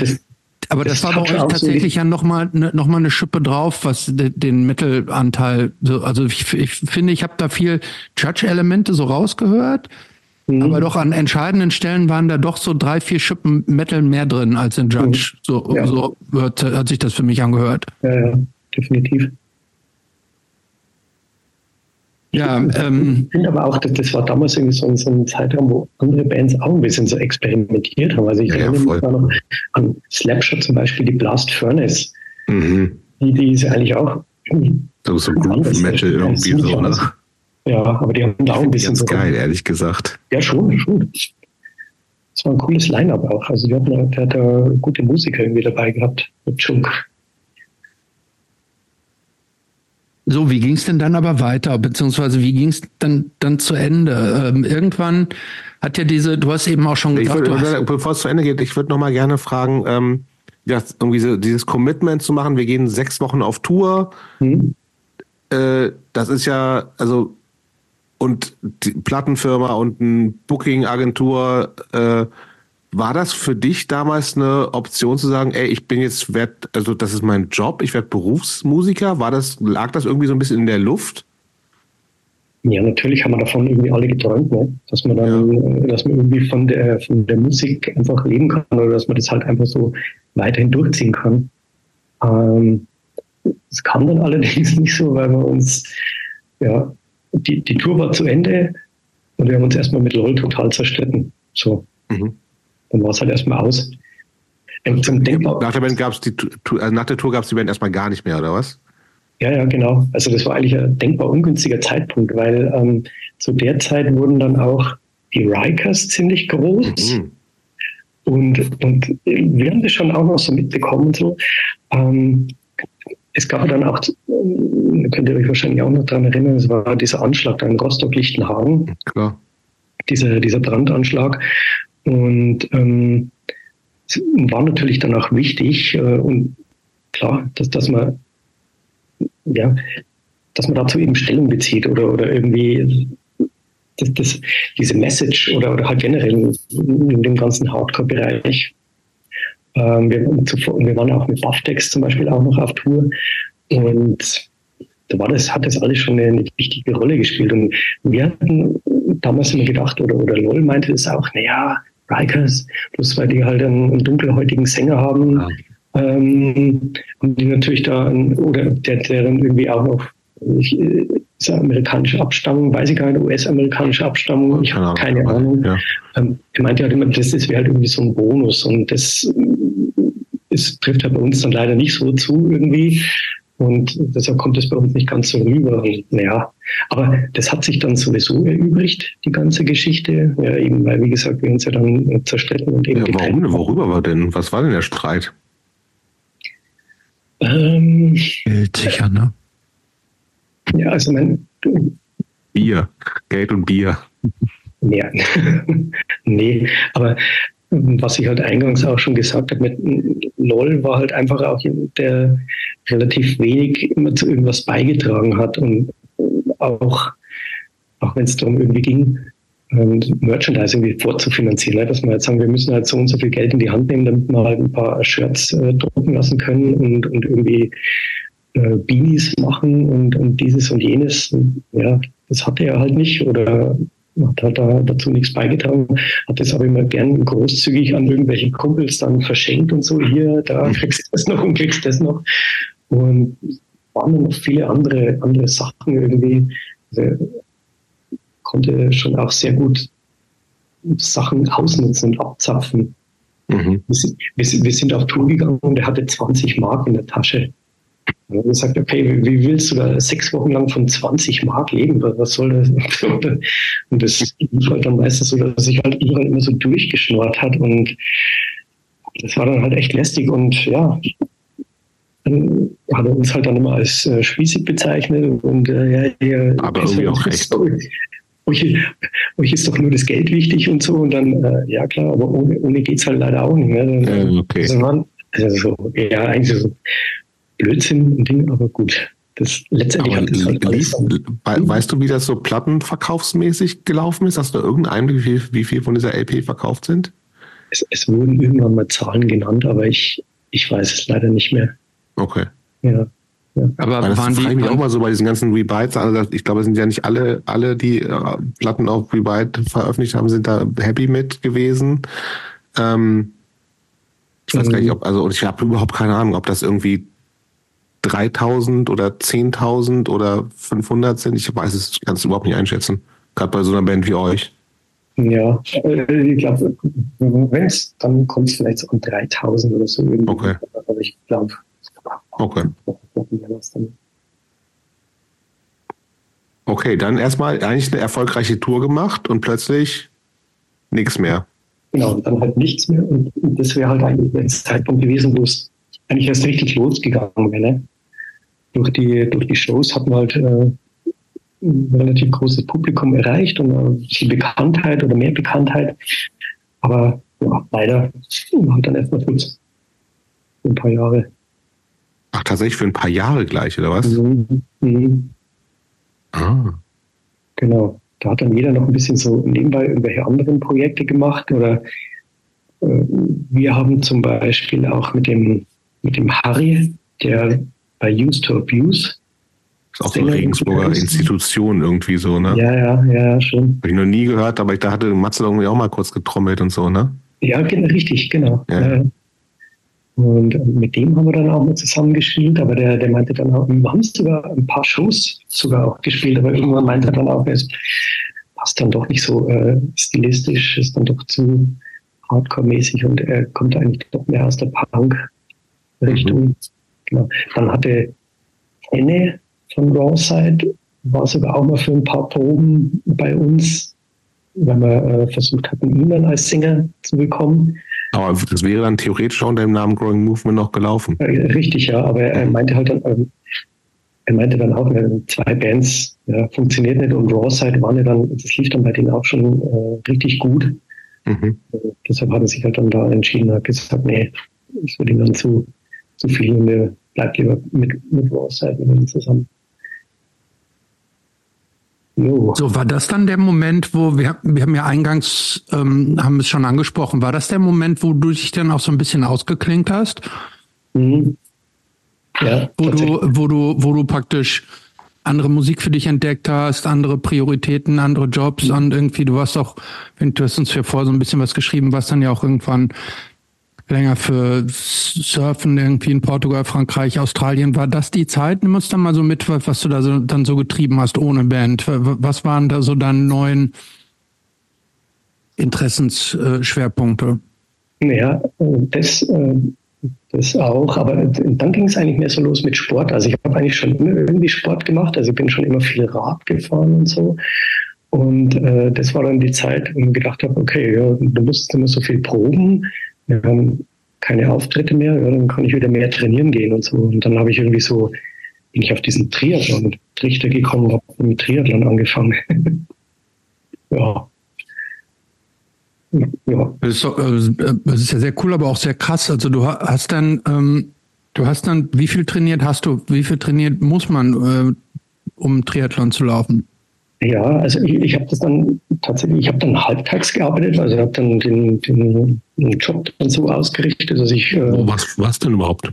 aber das, das war bei euch tatsächlich so ja nochmal ne, noch mal eine Schippe drauf, was den Mittelanteil, so, also ich, ich finde, ich habe da viel Judge-Elemente so rausgehört. Mhm. Aber doch an entscheidenden Stellen waren da doch so drei, vier Schippen Metal mehr drin als in Judge. Mhm. So, ja. so hat, hat, sich das für mich angehört. Ja, ja, definitiv. Ja, ähm, ich finde aber auch, dass das war damals irgendwie so, so, ein Zeitraum, wo andere Bands auch ein bisschen so experimentiert haben. Also ich ja, erinnere mich noch an Slapshot zum Beispiel, die Blast Furnace. Mhm. Die, die ist ja eigentlich auch so, so Groove Metal irgendwie so, ne? Ja, aber die haben da auch ein bisschen. Ganz so geil, ehrlich gesagt. Ja, schon, schon. Das war ein cooles Line-Up auch. Also die hatten, der hat da gute Musiker irgendwie dabei gehabt mit Chunk. So, wie ging es denn dann aber weiter? Beziehungsweise wie ging es dann, dann zu Ende? Ähm, irgendwann hat ja diese, du hast eben auch schon gesagt. Würd, bevor es zu Ende geht, ich würde noch mal gerne fragen, ähm, ja, irgendwie so, dieses Commitment zu machen, wir gehen sechs Wochen auf Tour. Hm. Äh, das ist ja, also und die Plattenfirma und eine Booking-Agentur, äh, war das für dich damals eine Option zu sagen, ey, ich bin jetzt werd, also das ist mein Job, ich werde Berufsmusiker? War das, lag das irgendwie so ein bisschen in der Luft? Ja, natürlich haben wir davon irgendwie alle geträumt, ne? dass man dann, ja. Äh, dass man irgendwie von der, von der Musik einfach leben kann oder dass man das halt einfach so weiterhin durchziehen kann. Ähm, das kam dann allerdings nicht so, weil wir uns ja die, die Tour war zu Ende und wir haben uns erstmal mit LOL total zerstritten. So. Mhm. Dann war es halt erstmal aus. Ähm, zum Denkbar nach der Band gab's die also nach der Tour gab es die Band erstmal gar nicht mehr, oder was? Ja, ja, genau. Also das war eigentlich ein denkbar ungünstiger Zeitpunkt, weil ähm, zu der Zeit wurden dann auch die Rikers ziemlich groß. Mhm. Und, und wir haben das schon auch noch so mitbekommen. So. Ähm, es gab dann auch, könnt ihr euch wahrscheinlich auch noch daran erinnern, es war dieser Anschlag da in Rostock-Lichtenhagen. Klar. Dieser, dieser Brandanschlag. Und ähm, war natürlich dann auch wichtig äh, und klar, dass, dass man ja, dass man dazu eben Stellung bezieht oder, oder irgendwie das, das, diese Message oder, oder halt generell in dem ganzen Hardcore-Bereich. Ähm, wir, wir, waren auch mit Bufftex zum Beispiel auch noch auf Tour und da war das, hat das alles schon eine, eine wichtige Rolle gespielt. Und wir hatten damals immer gedacht, oder, oder LOL meinte das auch, naja, Rikers, bloß weil die halt einen, einen dunkelhäutigen Sänger haben, ja. ähm, und die natürlich da, oder der, der dann irgendwie auch noch ich, ist er amerikanische Abstammung, weiß ich gar nicht, US-amerikanische Abstammung, ich habe keine Ahnung. Ja. Ähm, er meinte halt immer, das, wäre halt irgendwie so ein Bonus und das, das trifft halt bei uns dann leider nicht so zu irgendwie. Und deshalb kommt es bei uns nicht ganz so rüber. Und, naja, aber das hat sich dann sowieso erübrigt, die ganze Geschichte. Ja, eben, weil, wie gesagt, wir uns ja dann zerstritten und eben. Ja, warum denn? Worüber war denn? Was war denn der Streit? Ähm, Geld sicher, ne? Ja, also mein. Bier. Geld und Bier. Ja. nee, aber was ich halt eingangs auch schon gesagt habe, mit LOL war halt einfach auch jemand, der relativ wenig immer zu irgendwas beigetragen hat und auch, auch wenn es darum irgendwie ging, ähm, Merchandising irgendwie vorzufinanzieren, ne? dass wir jetzt sagen, wir müssen halt so und so viel Geld in die Hand nehmen, damit wir halt ein paar Shirts äh, drucken lassen können und, und irgendwie äh, Beanies machen und, und dieses und jenes. Ja, das hatte er halt nicht oder hat halt da dazu nichts beigetragen, hat das aber immer gern großzügig an irgendwelche Kumpels dann verschenkt und so, hier, da kriegst du das noch und kriegst das noch. Und waren dann noch viele andere, andere Sachen irgendwie. Also, konnte schon auch sehr gut Sachen ausnutzen und abzapfen. Mhm. Wir, sind, wir, wir, sind auf Tour gegangen und er hatte 20 Mark in der Tasche. Und dann gesagt, okay, wie willst du da sechs Wochen lang von 20 Mark leben? Was soll das? Und das lief halt dann meistens so, dass sich halt überall immer so durchgeschnurrt hat. Und das war dann halt echt lästig. Und ja, dann hat er uns halt dann immer als äh, spießig bezeichnet. Und äh, ja, ja, aber irgendwie auch recht. Euch, euch ist doch nur das Geld wichtig und so. Und dann, äh, ja klar, aber ohne, ohne geht es halt leider auch nicht. Ne? Dann, okay. Also, waren, also so, ja, eigentlich so Blödsinn und Ding, aber gut. Das letztendlich aber hat das halt Weißt du, wie das so plattenverkaufsmäßig gelaufen ist? Hast du irgendeinen Einblick, wie viel, wie viel von dieser LP verkauft sind? Es, es, wurden irgendwann mal Zahlen genannt, aber ich, ich weiß es leider nicht mehr. Okay. Ja. Ja. Aber Weil das waren die mich auch mal so bei diesen ganzen Rebites. Also ich glaube, es sind ja nicht alle, alle, die äh, Platten auf Rebite veröffentlicht haben, sind da happy mit gewesen. Ähm, ich weiß mhm. gar nicht, ob, also ich habe überhaupt keine Ahnung, ob das irgendwie 3000 oder 10.000 oder 500 sind. Ich weiß es, kann es überhaupt nicht einschätzen. Gerade bei so einer Band wie euch. Ja, äh, ich glaube, wenn es, dann kommt es vielleicht so an 3000 oder so. Irgendwie. Okay. Aber ich glaube, okay. Okay, dann erstmal eigentlich eine erfolgreiche Tour gemacht und plötzlich nichts mehr. Genau, dann halt nichts mehr. Und das wäre halt eigentlich der Zeitpunkt gewesen, wo es eigentlich erst richtig losgegangen wäre. Ne? Durch die, durch die Shows hat man halt äh, ein relativ großes Publikum erreicht und ein bisschen Bekanntheit oder mehr Bekanntheit. Aber ja, leider halt dann erstmal kurz ein paar Jahre. Ach, tatsächlich für ein paar Jahre gleich, oder was? Mhm. Mhm. Ah. Genau. Da hat dann jeder noch ein bisschen so nebenbei irgendwelche anderen Projekte gemacht oder äh, wir haben zum Beispiel auch mit dem, mit dem Harry, der bei Used to Abuse. Ist auch so eine Regensburger Institution irgendwie so, ne? Ja, ja, ja, schon. Habe ich noch nie gehört, aber ich da hatte Matze irgendwie auch mal kurz getrommelt und so, ne? Ja, richtig, genau. Ja. Und mit dem haben wir dann auch mal zusammen gespielt, aber der, der meinte dann auch, wir haben sogar ein paar Shows sogar auch gespielt, aber irgendwann meinte er dann auch, es passt dann doch nicht so äh, stilistisch, ist dann doch zu, Hardcore-mäßig und er kommt eigentlich doch mehr aus der Punk-Richtung. Mhm. Genau. Dann hatte Enne von Rawside, war sogar auch mal für ein paar Proben bei uns, weil wir äh, versucht hatten, ihn dann als Sänger zu bekommen. Aber das wäre dann theoretisch auch unter dem Namen Growing Movement noch gelaufen. Äh, richtig, ja, aber er meinte halt dann, ähm, er meinte dann auch, äh, zwei Bands ja, funktioniert nicht und Rawside waren ja dann, das lief dann bei denen auch schon äh, richtig gut. Mhm. Äh, deshalb hat er sich halt dann da entschieden, hat gesagt, nee, ich würde ihm dann zu, zu viel und er bleibt lieber mit, mit ihm zusammen. Jo. So, war das dann der Moment, wo wir, wir haben ja eingangs, ähm, haben es schon angesprochen, war das der Moment, wo du dich dann auch so ein bisschen ausgeklinkt hast? Mhm. Ja, wo du, wo du, wo du praktisch andere Musik für dich entdeckt hast, andere Prioritäten, andere Jobs mhm. und irgendwie, du warst auch, wenn du hast uns ja vorher so ein bisschen was geschrieben, warst dann ja auch irgendwann länger für Surfen irgendwie in Portugal, Frankreich, Australien. War das die Zeit? Nimm uns dann mal so mit, was du da so, dann so getrieben hast ohne Band. Was waren da so deine neuen Interessensschwerpunkte? Ja, das, äh, das auch. Aber dann ging es eigentlich mehr so los mit Sport. Also ich habe eigentlich schon immer irgendwie Sport gemacht. Also ich bin schon immer viel Rad gefahren und so. Und äh, das war dann die Zeit, wo ich gedacht habe, okay, ja, du musst immer so viel proben wir haben keine Auftritte mehr, ja, dann kann ich wieder mehr trainieren gehen und so. Und dann habe ich irgendwie so, bin ich auf diesen Triathlon-Trichter gekommen, habe mit Triathlon angefangen. ja. Ja. Das ist, äh, das ist, ja sehr cool, aber auch sehr krass. Also du hast dann, ähm, du hast dann, wie viel trainiert hast du? Wie viel trainiert muss man, äh, um Triathlon zu laufen? Ja, also ich, ich habe das dann tatsächlich, ich habe dann halbtags gearbeitet, also habe dann den, den, Job dann so ausgerichtet, dass ich. Äh, oh, was was denn überhaupt?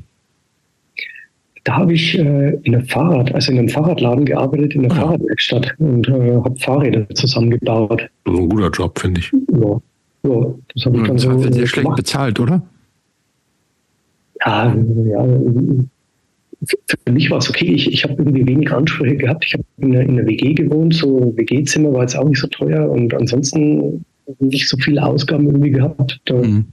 Da habe ich äh, in einem Fahrrad, also in einem Fahrradladen gearbeitet, in der ah. Fahrradwerkstatt und äh, habe Fahrräder zusammengebaut. Das ist ein guter Job, finde ich. Ja, ja das habe ich dann das so. Sehr schlecht gemacht. bezahlt, oder? Ja, ja für mich war es okay. Ich, ich habe irgendwie wenig Ansprüche gehabt. Ich habe in, in einer WG gewohnt, so WG-Zimmer war jetzt auch nicht so teuer und ansonsten nicht so viele Ausgaben irgendwie gehabt. Da, mhm.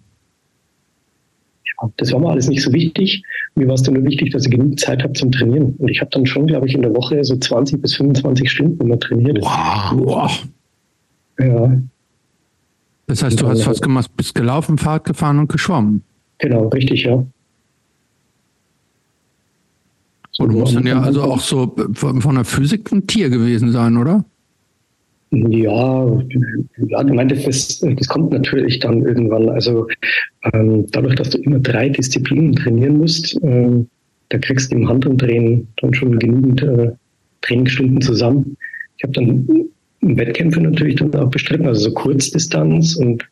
ja, das war mir alles nicht so wichtig. Mir war es dann nur wichtig, dass ich genug Zeit habe zum Trainieren. Und ich habe dann schon, glaube ich, in der Woche so 20 bis 25 Stunden immer trainiert. Wow. wow. Ja. Das heißt, du hast was gemacht, bist gelaufen, Fahrt gefahren und geschwommen. Genau, richtig, ja. Und muss dann ja also auch so von der Physik ein Tier gewesen sein, oder? Ja, ja, du meintest, das, das kommt natürlich dann irgendwann. Also ähm, dadurch, dass du immer drei Disziplinen trainieren musst, äh, da kriegst du im Handumdrehen dann schon genügend äh, Trainingsstunden zusammen. Ich habe dann Wettkämpfe natürlich dann auch bestritten, also so Kurzdistanz und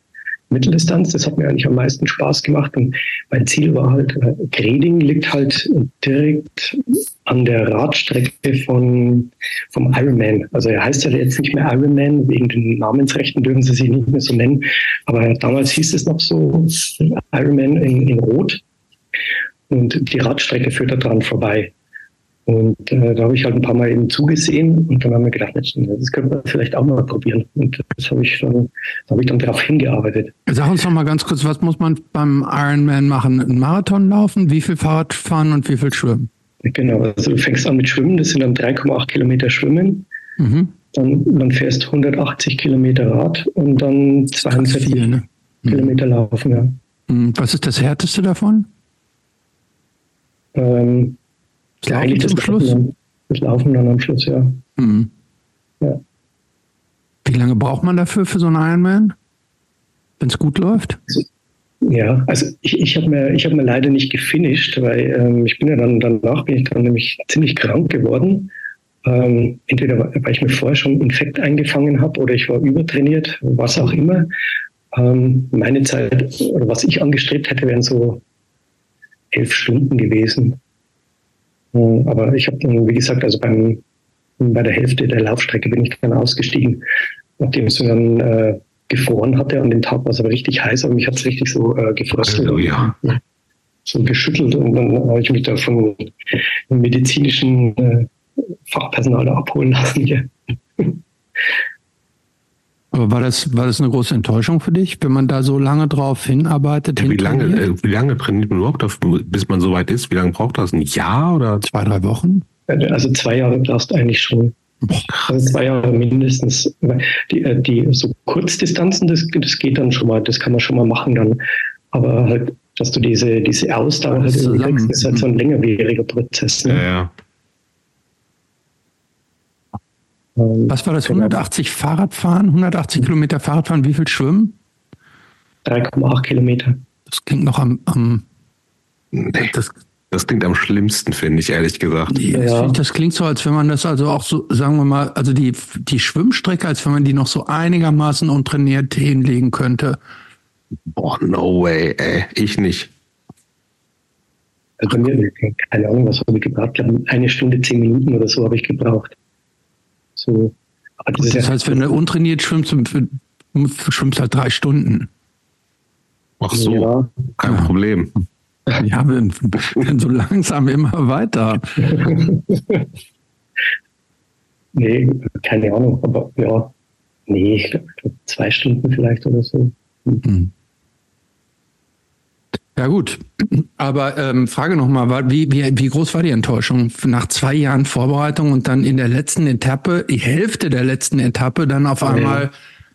Mitteldistanz. Das hat mir eigentlich am meisten Spaß gemacht. Und mein Ziel war halt, äh, Greding liegt halt direkt an der Radstrecke von, vom Ironman. Also er heißt ja jetzt nicht mehr Ironman, wegen den Namensrechten dürfen sie sich nicht mehr so nennen. Aber damals hieß es noch so Ironman in, in Rot. Und die Radstrecke führt da dran vorbei. Und äh, da habe ich halt ein paar Mal eben zugesehen und dann haben wir gedacht, das könnte man vielleicht auch mal probieren. Und das habe ich dann, da habe ich dann darauf hingearbeitet. Sag uns noch mal ganz kurz, was muss man beim Ironman machen? Ein Marathon laufen, wie viel Fahrrad fahren und wie viel schwimmen? Genau, also du fängst an mit Schwimmen, das sind dann 3,8 Kilometer Schwimmen. Mhm. Dann, dann fährst 180 Kilometer Rad und dann 42 viel, ne? Kilometer mhm. laufen, ja. Mhm. Was ist das härteste davon? Ähm, das ja, eigentlich zum Schluss. Das Laufen dann am Schluss, ja. Mhm. ja. Wie lange braucht man dafür für so einen Ironman, wenn es gut läuft? Ja, also ich, ich habe mir, hab mir leider nicht gefinisht, weil ähm, ich bin ja dann danach bin ich dann nämlich ziemlich krank geworden. Ähm, entweder weil ich mir vorher schon Infekt eingefangen habe oder ich war übertrainiert, was auch immer. Ähm, meine Zeit oder was ich angestrebt hätte, wären so elf Stunden gewesen. Hm, aber ich habe dann, wie gesagt, also beim, bei der Hälfte der Laufstrecke bin ich dann ausgestiegen, nachdem es dann äh, gefroren hatte. An dem Tag war es aber richtig heiß, aber mich hat es richtig so äh, gefrostet. Also, ja. So geschüttelt und dann habe ich mich da von medizinischen äh, Fachpersonal abholen lassen. Ja. Aber war das, war das eine große Enttäuschung für dich, wenn man da so lange drauf hinarbeitet? Ja, wie, lange, äh, wie lange trainiert man überhaupt, auf, bis man so weit ist? Wie lange braucht das? Ein Jahr oder? Zwei, drei Wochen? Also zwei Jahre brauchst du eigentlich schon. Also zwei Jahre mindestens. Die, äh, die so Kurzdistanzen, das, das geht dann schon mal, das kann man schon mal machen dann. Aber halt, dass du diese, diese Ausdauer halt kriegst, ist halt so ein längerwieriger Prozess. Ne? Ja, ja. Ähm, Was war das? 180 genau. Fahrradfahren, 180 Kilometer Fahrradfahren, wie viel Schwimmen? 3,8 Kilometer. Das klingt noch am. am nee, das, das klingt am schlimmsten, finde ich, ehrlich gesagt. Ja, das, das, klingt so, als wenn man das also auch so, sagen wir mal, also die, die Schwimmstrecke, als wenn man die noch so einigermaßen untrainiert hinlegen könnte. Boah, no way, ey. Ich nicht. Also mir, keine Ahnung, was habe ich gebraucht? Eine Stunde, zehn Minuten oder so habe ich gebraucht. So. das, das heißt, wenn du untrainiert schwimmst, schwimmst halt drei Stunden. Ach so, ja. kein. Problem. Ja, wir werden so langsam immer weiter. nee, keine Ahnung, aber ja, nee, ich glaube zwei Stunden vielleicht oder so. Mhm. Ja gut, aber ähm, Frage nochmal, wie, wie, wie groß war die Enttäuschung nach zwei Jahren Vorbereitung und dann in der letzten Etappe, die Hälfte der letzten Etappe, dann auf einmal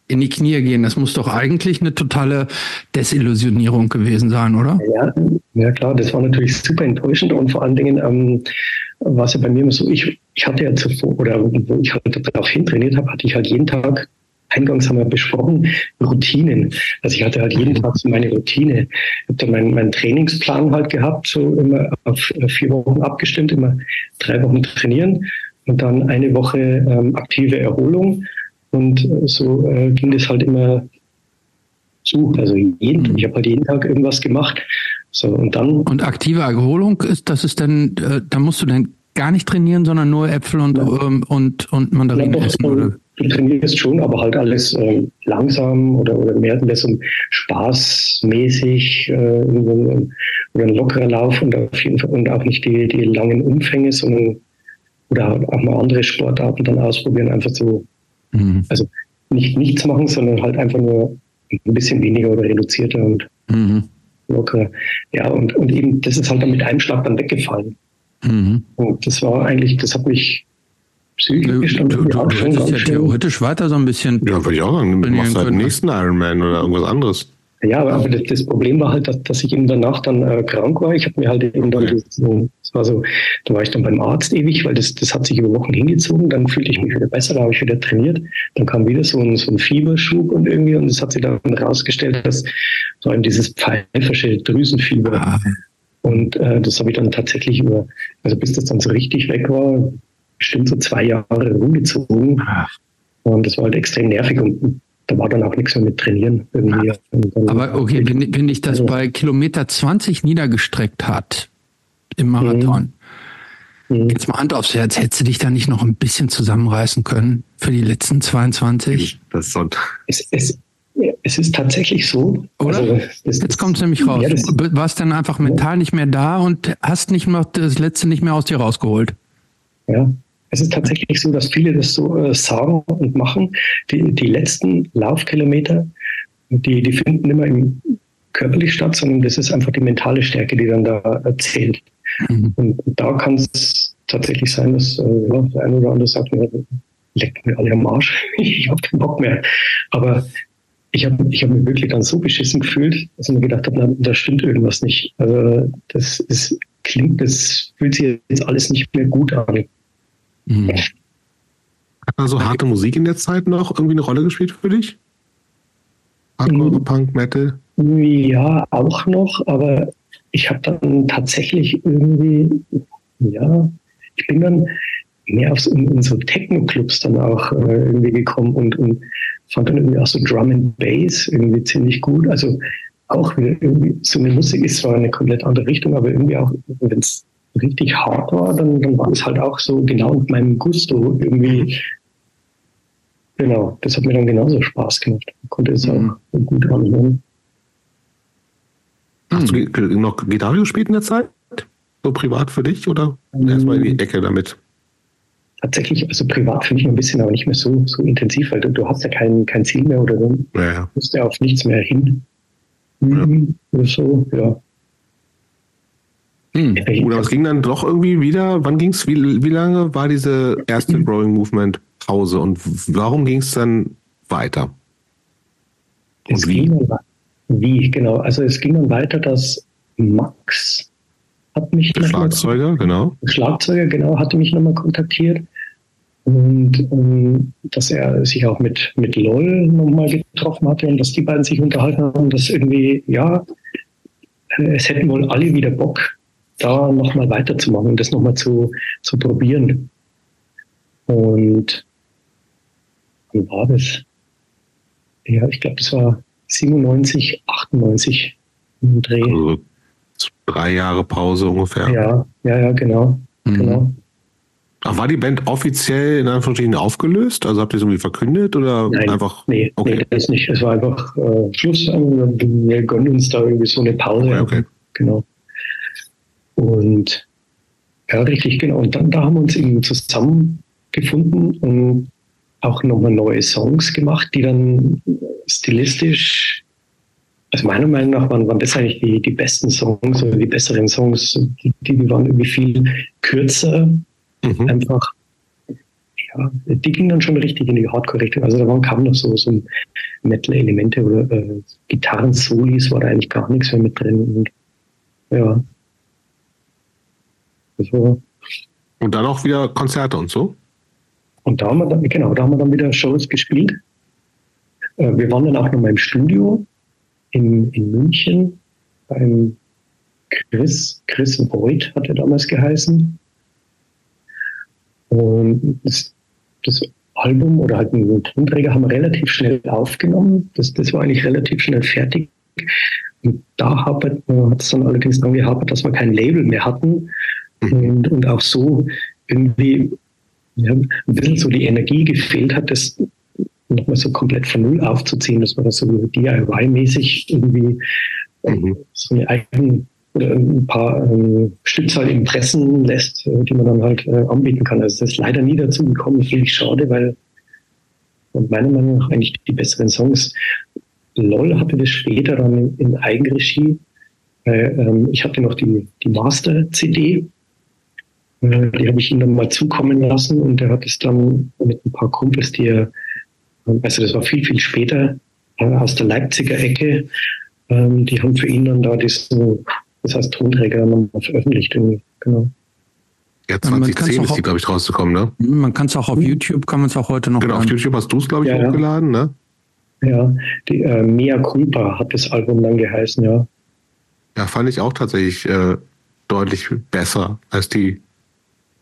in die Knie gehen? Das muss doch eigentlich eine totale Desillusionierung gewesen sein, oder? Ja, ja klar, das war natürlich super enttäuschend und vor allen Dingen ähm, war es ja bei mir immer so, ich, ich hatte ja zuvor, oder wo ich halt darauf hintrainiert habe, hatte ich halt jeden Tag eingangs haben wir besprochen, Routinen. Also ich hatte halt jeden Tag so meine Routine. Ich habe dann meinen, meinen Trainingsplan halt gehabt, so immer auf vier Wochen abgestimmt, immer drei Wochen trainieren und dann eine Woche ähm, aktive Erholung. Und so äh, ging das halt immer zu. Also jeden, ich habe halt jeden Tag irgendwas gemacht. So, und dann. Und aktive Erholung ist, das ist dann, äh, da musst du dann gar nicht trainieren, sondern nur Äpfel und, ja. ähm, und, und Mandarinen ja, essen, oder? Du trainierst schon, aber halt alles äh, langsam oder, oder mehr, mehr so spaßmäßig äh, oder ein lockerer Lauf und auf jeden Fall und auch nicht die, die langen Umfänge, sondern oder auch mal andere Sportarten dann ausprobieren, einfach so, mhm. also nicht nichts machen, sondern halt einfach nur ein bisschen weniger oder reduzierter und mhm. lockerer. Ja, und, und eben, das ist halt dann mit einem Schlag dann weggefallen. Mhm. Und das war eigentlich, das hat mich psychisch du, du, du hättest ja theoretisch weiter so ein bisschen. Ja, würde ich auch sagen. Du machst halt den nächsten Ironman oder irgendwas anderes. Ja, aber, aber das, das, Problem war halt, dass, dass ich eben danach dann äh, krank war. Ich habe mir halt eben dann, das, das war so, da war ich dann beim Arzt ewig, weil das, das hat sich über Wochen hingezogen. Dann fühlte ich mich wieder besser, da habe ich wieder trainiert. Dann kam wieder so ein, so ein Fieberschub und irgendwie, und es hat sich dann herausgestellt, dass vor allem dieses pfeifersche Drüsenfieber. Ah. Und äh, das habe ich dann tatsächlich über, also bis das dann so richtig weg war, bestimmt so zwei Jahre rumgezogen. Und das war halt extrem nervig und da war dann auch nichts mehr mit Trainieren irgendwie. Aber okay, wenn, wenn dich das also, bei Kilometer 20 niedergestreckt hat im Marathon, mhm. jetzt mal Hand aufs Herz, hättest du dich da nicht noch ein bisschen zusammenreißen können für die letzten 22? Das ist so es, es, es ist tatsächlich so. Oder? Also, das, Jetzt kommt es nämlich raus. Ja, du warst dann einfach mental nicht mehr da und hast nicht mehr das letzte nicht mehr aus dir rausgeholt. Ja, es ist tatsächlich so, dass viele das so äh, sagen und machen. Die, die letzten Laufkilometer, die, die finden immer im körperlich statt, sondern das ist einfach die mentale Stärke, die dann da zählt. Mhm. Und da kann es tatsächlich sein, dass äh, ja, der eine oder andere sagt, mir, leckt mir alle am Arsch, ich habe keinen Bock mehr. Aber ich habe ich hab mich wirklich dann so beschissen gefühlt, dass ich mir gedacht habe, na, da stimmt irgendwas nicht. Also das ist, klingt, das fühlt sich jetzt alles nicht mehr gut an. Mhm. Hat da so harte Musik in der Zeit noch irgendwie eine Rolle gespielt für dich? Hardcore, mhm. Punk, Metal? Ja, auch noch, aber ich habe dann tatsächlich irgendwie, ja, ich bin dann mehr auf so, in, in so Techno-Clubs dann auch äh, irgendwie gekommen und, und fand dann irgendwie auch so Drum and Bass irgendwie ziemlich gut. Also auch wieder irgendwie so eine Musik ist zwar eine komplett andere Richtung, aber irgendwie auch, wenn es richtig hart war, dann, dann war es halt auch so genau mit meinem Gusto irgendwie. Genau, das hat mir dann genauso Spaß gemacht. Ich konnte es auch mhm. gut anhören. Hast du noch Gitarre gespielt in der Zeit? So privat für dich oder erstmal in die Ecke damit? tatsächlich, also privat für mich ein bisschen, aber nicht mehr so, so intensiv, weil du, du hast ja kein, kein Ziel mehr oder du ja. musst ja auf nichts mehr hin. Ja. Oder so, ja. Hm. Oder es ging dann doch irgendwie wieder, wann ging es, wie, wie lange war diese erste mhm. Growing Movement Pause und warum ging es dann weiter? Und es wie? Ging dann, wie, genau. Also es ging dann weiter, dass Max hat mich der Schlagzeuger, genau. Schlagzeuger, genau, hatte mich nochmal kontaktiert. Und ähm, dass er sich auch mit, mit LOL nochmal getroffen hatte und dass die beiden sich unterhalten haben, dass irgendwie, ja, äh, es hätten wohl alle wieder Bock, da nochmal weiterzumachen und das nochmal zu, zu probieren. Und wie war das? Ja, ich glaube, das war 97, 98 im Dreh. Also drei Jahre Pause ungefähr. Ja, ja, ja, genau. Mhm. genau. Ach, war die Band offiziell in Anführungsstrichen aufgelöst? Also habt ihr es irgendwie verkündet oder Nein, einfach? Nee, okay. nee, das nicht. Es war einfach äh, Schluss. Wir gönnen uns da irgendwie so eine Pause. Okay, okay. Genau. Und ja, richtig, genau. Und dann da haben wir uns eben zusammengefunden und auch nochmal neue Songs gemacht, die dann stilistisch, also meiner Meinung nach waren, waren das eigentlich die, die besten Songs oder die besseren Songs. Die, die waren irgendwie viel kürzer, mhm. einfach. Ja, die gingen dann schon richtig in die Hardcore-Richtung. Also da waren kaum noch so, so Metal-Elemente oder äh, Gitarren-Solis war da eigentlich gar nichts mehr mit drin. Und, ja. Also, und dann auch wieder Konzerte und so? Und da haben wir dann, genau, da haben wir dann wieder Shows gespielt. Äh, wir waren dann auch nochmal im Studio in, in München beim Chris, Chris Voigt hat er damals geheißen. Und das, das Album oder halt einen Tonträger haben wir relativ schnell aufgenommen. Das, das war eigentlich relativ schnell fertig. Und da hat es dann allerdings dann gehabt, dass wir kein Label mehr hatten. Und, und auch so irgendwie ja, ein bisschen so die Energie gefehlt hat, das nochmal so komplett von Null aufzuziehen, dass man das so DIY-mäßig irgendwie mhm. so eine eigene oder ein paar ähm, Stückzahl impressen lässt, äh, die man dann halt äh, anbieten kann. Also das ist leider nie dazu gekommen, finde ich schade, weil und meiner Meinung nach eigentlich die besseren Songs. LOL hatte das später dann in, in Eigenregie. Äh, ähm, ich hatte noch die, die Master-CD die habe ich ihm dann mal zukommen lassen und er hat es dann mit ein paar Kumpels, die er, also das war viel, viel später, äh, aus der Leipziger Ecke, ähm, die haben für ihn dann da diesen, das heißt Tonträger nochmal veröffentlicht. Genau. Ja, 2010 ist die, glaube ich, rauszukommen, ne? Man kann es auch auf mhm. YouTube, kann man es auch heute noch Genau, auf YouTube hast du es, glaube ich, ja, hochgeladen, ne? Ja, die äh, Mea Culpa hat das Album dann geheißen, ja. Ja, fand ich auch tatsächlich äh, deutlich besser als die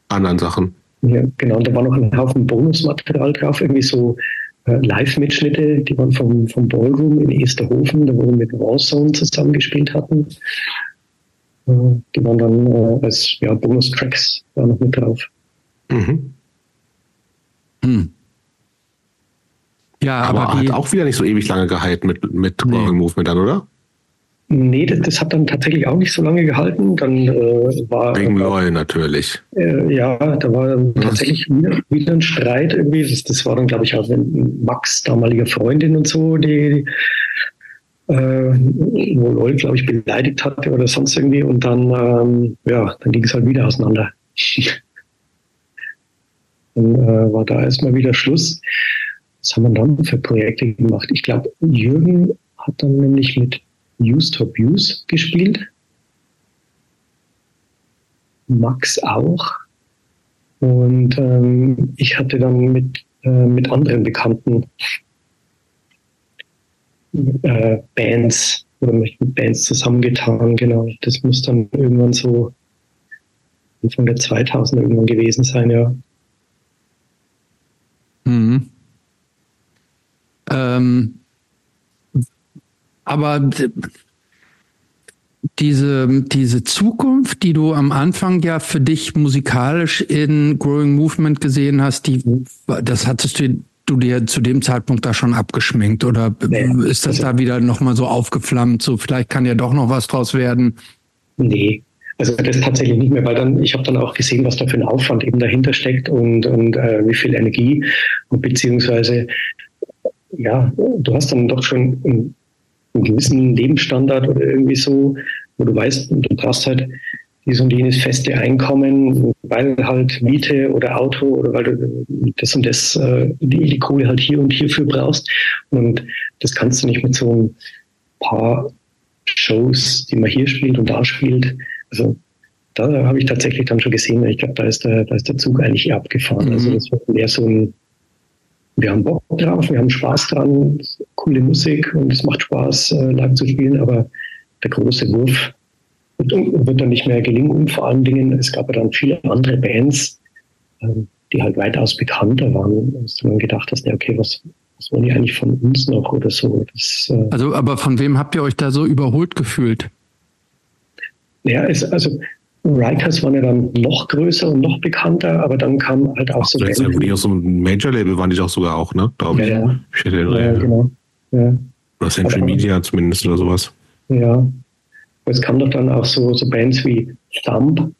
anderen Sachen. Ja, genau. Und da war noch ein Haufen Bonusmaterial drauf, irgendwie so äh, Live-Mitschnitte, die waren vom, vom Ballroom in Esterhofen, da wo wir mit Warzone zusammengespielt hatten. Äh, die waren dann äh, als ja, Bonus-Tracks da noch mit drauf. Mhm. Hm. Ja, aber, aber hat auch wieder nicht so ewig lange gehalten mit, mit nee. Movement dann, oder? Nee, das, das, hat dann tatsächlich auch nicht so lange gehalten. Dann äh, war wegen LOL natürlich. Äh, ja, da war dann tatsächlich wieder, wieder, ein Streit irgendwie. Das, das war dann, glaube ich, auch Max damaliger Freundin und so, die äh, wo LOL, glaube ich, beleidigt hatte oder sonst irgendwie. Und dann, ähm, ja, dann ging es halt wieder auseinander. dann äh, war da erstmal wieder Schluss. Was haben wir dann für Projekte gemacht? Ich glaube, Jürgen hat dann nämlich mit Use to Abuse gespielt. Max auch. Und ähm, ich hatte dann mit, äh, mit anderen Bekannten äh, Bands oder mich mit Bands zusammengetan. Genau, das muss dann irgendwann so Anfang der 2000er irgendwann gewesen sein, ja. Mhm. Ähm, aber diese, diese Zukunft, die du am Anfang ja für dich musikalisch in Growing Movement gesehen hast, die, das hattest du, du dir zu dem Zeitpunkt da schon abgeschminkt oder nee, ist das also, da wieder nochmal so aufgeflammt, so vielleicht kann ja doch noch was draus werden? Nee, Also das tatsächlich nicht mehr, weil dann, ich habe dann auch gesehen, was da für ein Aufwand eben dahinter steckt und, und äh, wie viel Energie und beziehungsweise ja, du hast dann doch schon einen, gewissen Lebensstandard oder irgendwie so, wo du weißt, du brauchst halt dies und jenes feste Einkommen, weil halt Miete oder Auto oder weil du das und das, äh, die, die Kohle halt hier und hierfür brauchst. Und das kannst du nicht mit so ein paar Shows, die man hier spielt und da spielt. Also da habe ich tatsächlich dann schon gesehen, ich glaube, da ist der, da ist der Zug eigentlich abgefahren. Also mhm. Also das wird mehr so ein, wir haben Bock drauf, wir haben Spaß dran, coole Musik und es macht Spaß, äh, live zu spielen, aber der große Wurf wird, wird dann nicht mehr gelingen. Und vor allen Dingen, es gab ja dann viele andere Bands, ähm, die halt weitaus bekannter waren, dass du dann gedacht hast, ja, okay, was, was wollen die eigentlich von uns noch oder so? Das, äh also, aber von wem habt ihr euch da so überholt gefühlt? Ja, es, also Rikers waren ja dann noch größer und noch bekannter, aber dann kam halt auch so. Vielleicht sind die aus so einem Major-Label waren die doch sogar auch, ne? Glaube ich. Ja, ja. ja genau. Ja. Oder Century aber, Media zumindest oder sowas. Ja, es kamen doch dann auch so, so Bands wie Thumb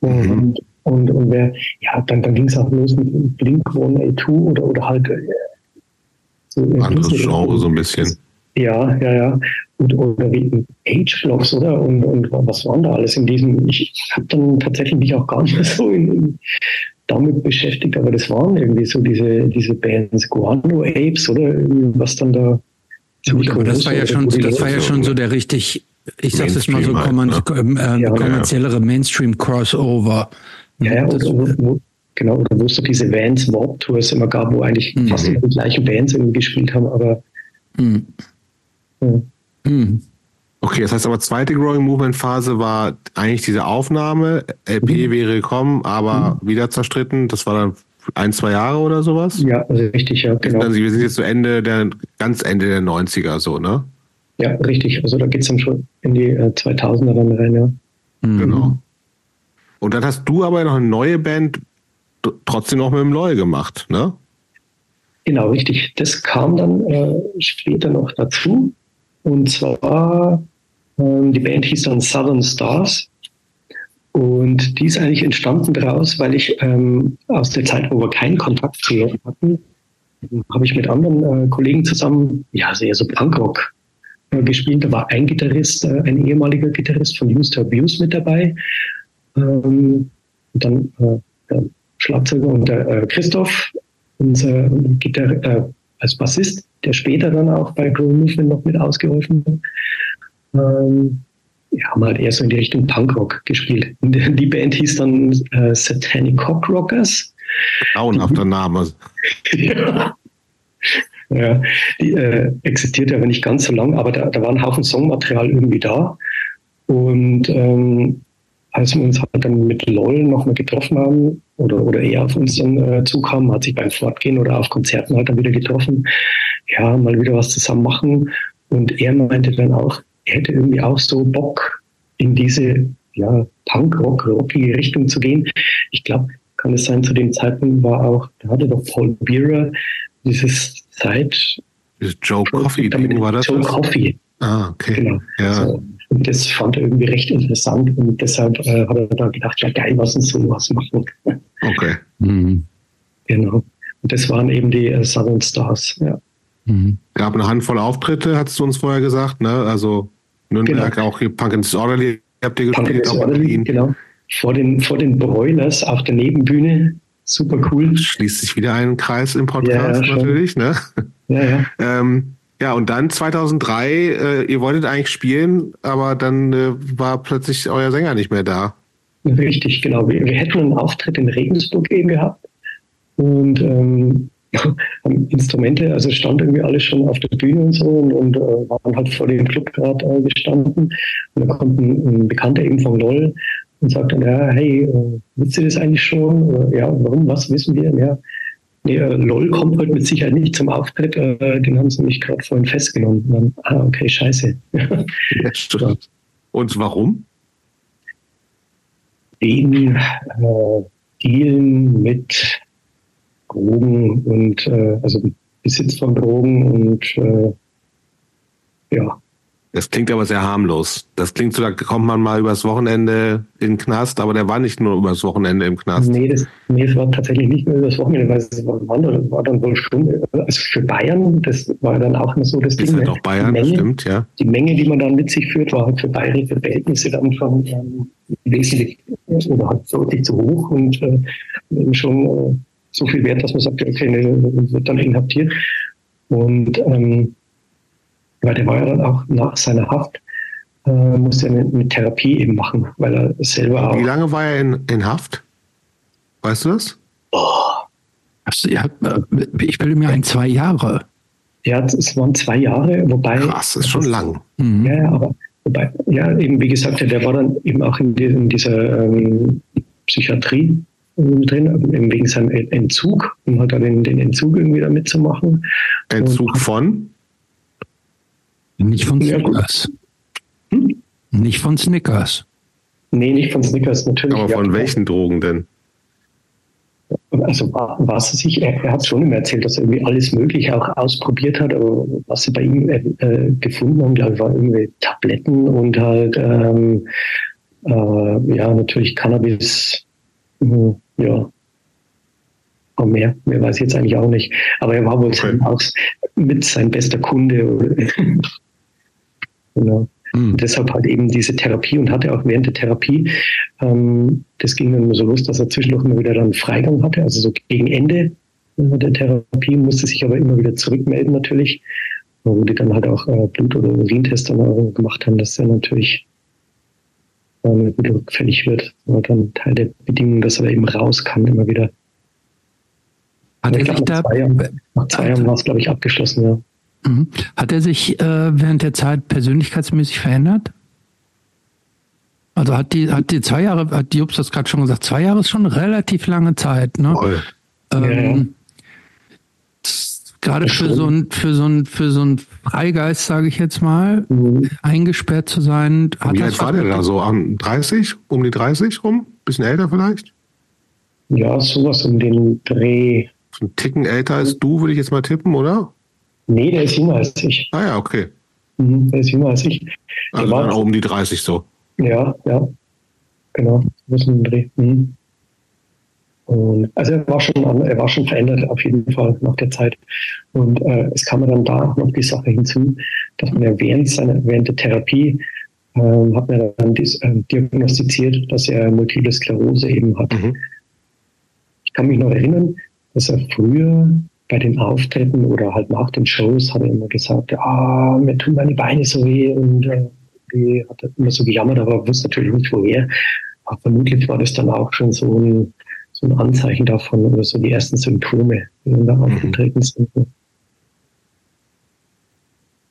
mhm. und, und, und wer, ja, dann, dann ging es auch los mit Blink 182 oder, oder halt äh, so anderes Genre so ein bisschen. Ja, ja, ja. Und, oder wie Age-Blocks, oder? Und, und was waren da alles in diesem? Ich habe dann tatsächlich mich auch gar nicht so in, in, damit beschäftigt, aber das waren irgendwie so diese, diese Bands, Guano Apes, oder? Was dann da. Gut, aber das war ja schon, das war ja schon so der richtig ich sage es mal so, halt, ne? äh, ja, kommerziellere Mainstream-Crossover. Ja, ja, oder wo, wo, genau, oder wo es so diese Vans Warp Tours immer gab, wo eigentlich mhm. fast immer die gleichen Bands irgendwie gespielt haben, aber. Mhm. Mhm. Okay, das heißt aber zweite Growing Movement Phase war eigentlich diese Aufnahme, LP mhm. wäre gekommen, aber mhm. wieder zerstritten. Das war dann ein, zwei Jahre oder sowas? Ja, also richtig, ja, genau. Also wir sind jetzt so Ende der, ganz Ende der 90er so, ne? Ja, richtig. Also da geht es dann schon in die äh, 2000er dann rein, ja. Mhm. Genau. Und dann hast du aber noch eine neue Band trotzdem noch mit dem Loy gemacht, ne? Genau, richtig. Das kam dann äh, später noch dazu. Und zwar, ähm, die Band hieß dann Southern Stars. Und die ist eigentlich entstanden daraus, weil ich ähm, aus der Zeit, wo wir keinen Kontakt zu hatten, habe ich mit anderen äh, Kollegen zusammen, ja, sehr so Punkrock äh, gespielt. Da war ein Gitarrist, äh, ein ehemaliger Gitarrist von Used to Abuse mit dabei. Ähm, und dann äh, der Schlagzeuger und der äh, Christoph, unser Gitarre, äh, als Bassist, der später dann auch bei Grow Movement noch mit ausgeholfen hat. Ähm, wir haben halt eher so in die Richtung Punkrock gespielt. Die Band hieß dann äh, Satanic Cock Rockers. Grauenhafter Name. ja. Ja, die äh, existiert aber nicht ganz so lang, aber da, da war ein Haufen Songmaterial irgendwie da. Und ähm, als wir uns halt dann mit LOL nochmal getroffen haben oder, oder er auf uns dann äh, zukam, hat sich beim Fortgehen oder auf Konzerten halt dann wieder getroffen, ja, mal wieder was zusammen machen. Und er meinte dann auch, er hätte irgendwie auch so Bock in diese ja, Punk-Rock, rockige Richtung zu gehen. Ich glaube, kann es sein, zu dem Zeitpunkt war auch, da hatte doch Paul Bearer dieses Zeit. Dieses Joe Coffee Ding war das? Joe Coffee. Ah, okay. Genau. Ja. So. Und das fand er irgendwie recht interessant und deshalb äh, hat er da gedacht, ja geil, was uns so was machen. Okay. Mhm. Genau. Und das waren eben die äh, Southern Stars, ja. Mhm. Gab eine Handvoll Auftritte, hast du uns vorher gesagt, ne? Also Nürnberg, genau. auch hier Punk and Disorderly habt ihr gespielt, auch Disorderly, genau. Vor den, vor den Broilers auf der Nebenbühne super cool. Schließt sich wieder ein Kreis im Podcast ja, natürlich, ne? Ja, ja. ähm, ja, und dann 2003, äh, ihr wolltet eigentlich spielen, aber dann äh, war plötzlich euer Sänger nicht mehr da. Richtig, genau. Wir, wir hätten einen Auftritt in Regensburg eben gehabt und ähm, haben Instrumente, also stand irgendwie alles schon auf der Bühne und so und, und äh, waren halt vor dem Club gerade äh, gestanden. Und da kommt ein, ein Bekannter eben von LOL und sagt dann, ja, hey, äh, wisst ihr das eigentlich schon? Oder, ja, warum, was wissen wir? Ja, nee, äh, LOL kommt heute mit Sicherheit nicht zum Auftritt, äh, den haben sie mich gerade vorhin festgenommen. Dann, ah, okay, scheiße. ja, Und warum? Wegen äh, Dealen mit Drogen und äh, also Besitz von Drogen und äh, ja, Das klingt aber sehr harmlos. Das klingt so, da kommt man mal übers Wochenende in den Knast, aber der war nicht nur übers Wochenende im Knast. Nee, das, nee, es war tatsächlich nicht nur übers Wochenende, weil es war, war dann wohl Stunde. Also für Bayern, das war dann auch immer so das Ding. Ist halt auch Bayern, Menge, stimmt, ja. Die Menge, die man dann mit sich führt, war halt für bayerische Verhältnisse dann schon ähm, wesentlich oder halt deutlich zu hoch und äh, schon äh, so viel wert, dass man sagt, okay, nee, wird dann inhaftiert. Und ähm, weil der war ja dann auch nach seiner Haft, äh, musste er eine, eine, Therapie eben machen, weil er selber auch. Wie lange war er in, in Haft? Weißt du das? Oh. Ja, ich bilde mir ein, zwei Jahre. Ja, es waren zwei Jahre, wobei. Krass, ist schon lang. Mhm. Ja, aber wobei, ja, eben wie gesagt, der war dann eben auch in, in dieser ähm, Psychiatrie drin, wegen seinem Entzug, um halt dann den, den Entzug irgendwie da mitzumachen. Entzug Und, von? Nicht von Snickers. Hm? Nicht von Snickers. Nee, nicht von Snickers, natürlich. Aber von ja, welchen Drogen denn? Also was sich, er, er hat schon immer erzählt, dass er irgendwie alles Mögliche auch ausprobiert hat, aber was sie bei ihm äh, äh gefunden haben, glaube ich, waren irgendwie Tabletten und halt ähm, äh, ja natürlich Cannabis, äh, ja. Aber mehr, mehr weiß ich jetzt eigentlich auch nicht. Aber er war wohl okay. auch mit sein bester Kunde. Genau. Mhm. Deshalb halt eben diese Therapie und hatte auch während der Therapie, ähm, das ging dann immer so los, dass er zwischendurch immer wieder dann Freigang hatte, also so gegen Ende der Therapie, musste sich aber immer wieder zurückmelden natürlich, wo die dann halt auch äh, Blut- oder Urintests dann gemacht haben, dass er natürlich äh, wieder rückfällig wird. war dann Teil der Bedingungen, dass er eben raus kann, immer wieder. Hat er sich da, nach zwei Jahren, nach zwei Jahren war es, glaube ich, abgeschlossen, ja. Mhm. Hat er sich äh, während der Zeit persönlichkeitsmäßig verändert? Also hat die, hat die zwei Jahre, hat Jobs das gerade schon gesagt, zwei Jahre ist schon eine relativ lange Zeit, ne? Ähm, Gerade für so ein, für so ein, für so ein Freigeist, sage ich jetzt mal, mhm. eingesperrt zu sein. Wie alt war der da so? Um 30? Um die 30 rum? Bisschen älter vielleicht? Ja, sowas um den Dreh. So ein Ticken älter als du, würde ich jetzt mal tippen, oder? Nee, der ist jünger als ich. Ah ja, okay. Mhm, der ist jünger als ich. Der also war dann auch um die 30 so. Ja, ja. Genau. Dreh. Mhm. Und also er war schon er war schon verändert auf jeden Fall nach der Zeit. Und äh, es kam dann da auch noch die Sache hinzu, dass man ja während seiner während der Therapie äh, hat man dann äh, diagnostiziert, dass er Multiple Sklerose eben hat. Mhm. Ich kann mich noch erinnern, dass er früher bei den Auftritten oder halt nach den Shows hat er immer gesagt, ah, mir tun meine Beine so weh und äh, hat er immer so gejammert, aber wusste natürlich nicht woher. Aber vermutlich war das dann auch schon so ein, so ein Anzeichen davon oder so die ersten Symptome, die dann da mhm. aufgetreten sind.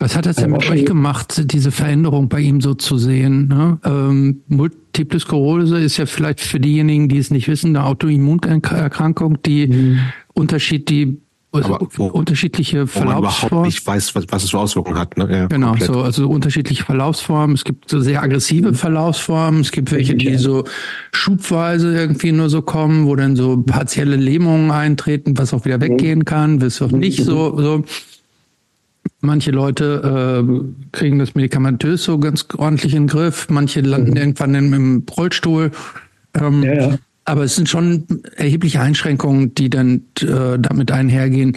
Was hat das denn mit euch gemacht, diese Veränderung bei ihm so zu sehen? Ne? Ähm, Multiple Sklerose ist ja vielleicht für diejenigen, die es nicht wissen, eine Autoimmunerkrankung, die mhm. Unterschied, die also aber wo, unterschiedliche Verlaufsformen. man überhaupt nicht weiß, was, was es für Auswirkungen hat. Ne? Ja, genau, so, also unterschiedliche Verlaufsformen. Es gibt so sehr aggressive mhm. Verlaufsformen. Es gibt welche, die so schubweise irgendwie nur so kommen, wo dann so partielle Lähmungen eintreten, was auch wieder mhm. weggehen kann, bis auch nicht so, mhm. so. Manche Leute äh, kriegen das medikamentös so ganz ordentlich in den Griff. Manche landen mhm. irgendwann im, im Rollstuhl. Ähm, ja, ja. Aber es sind schon erhebliche Einschränkungen, die dann äh, damit einhergehen.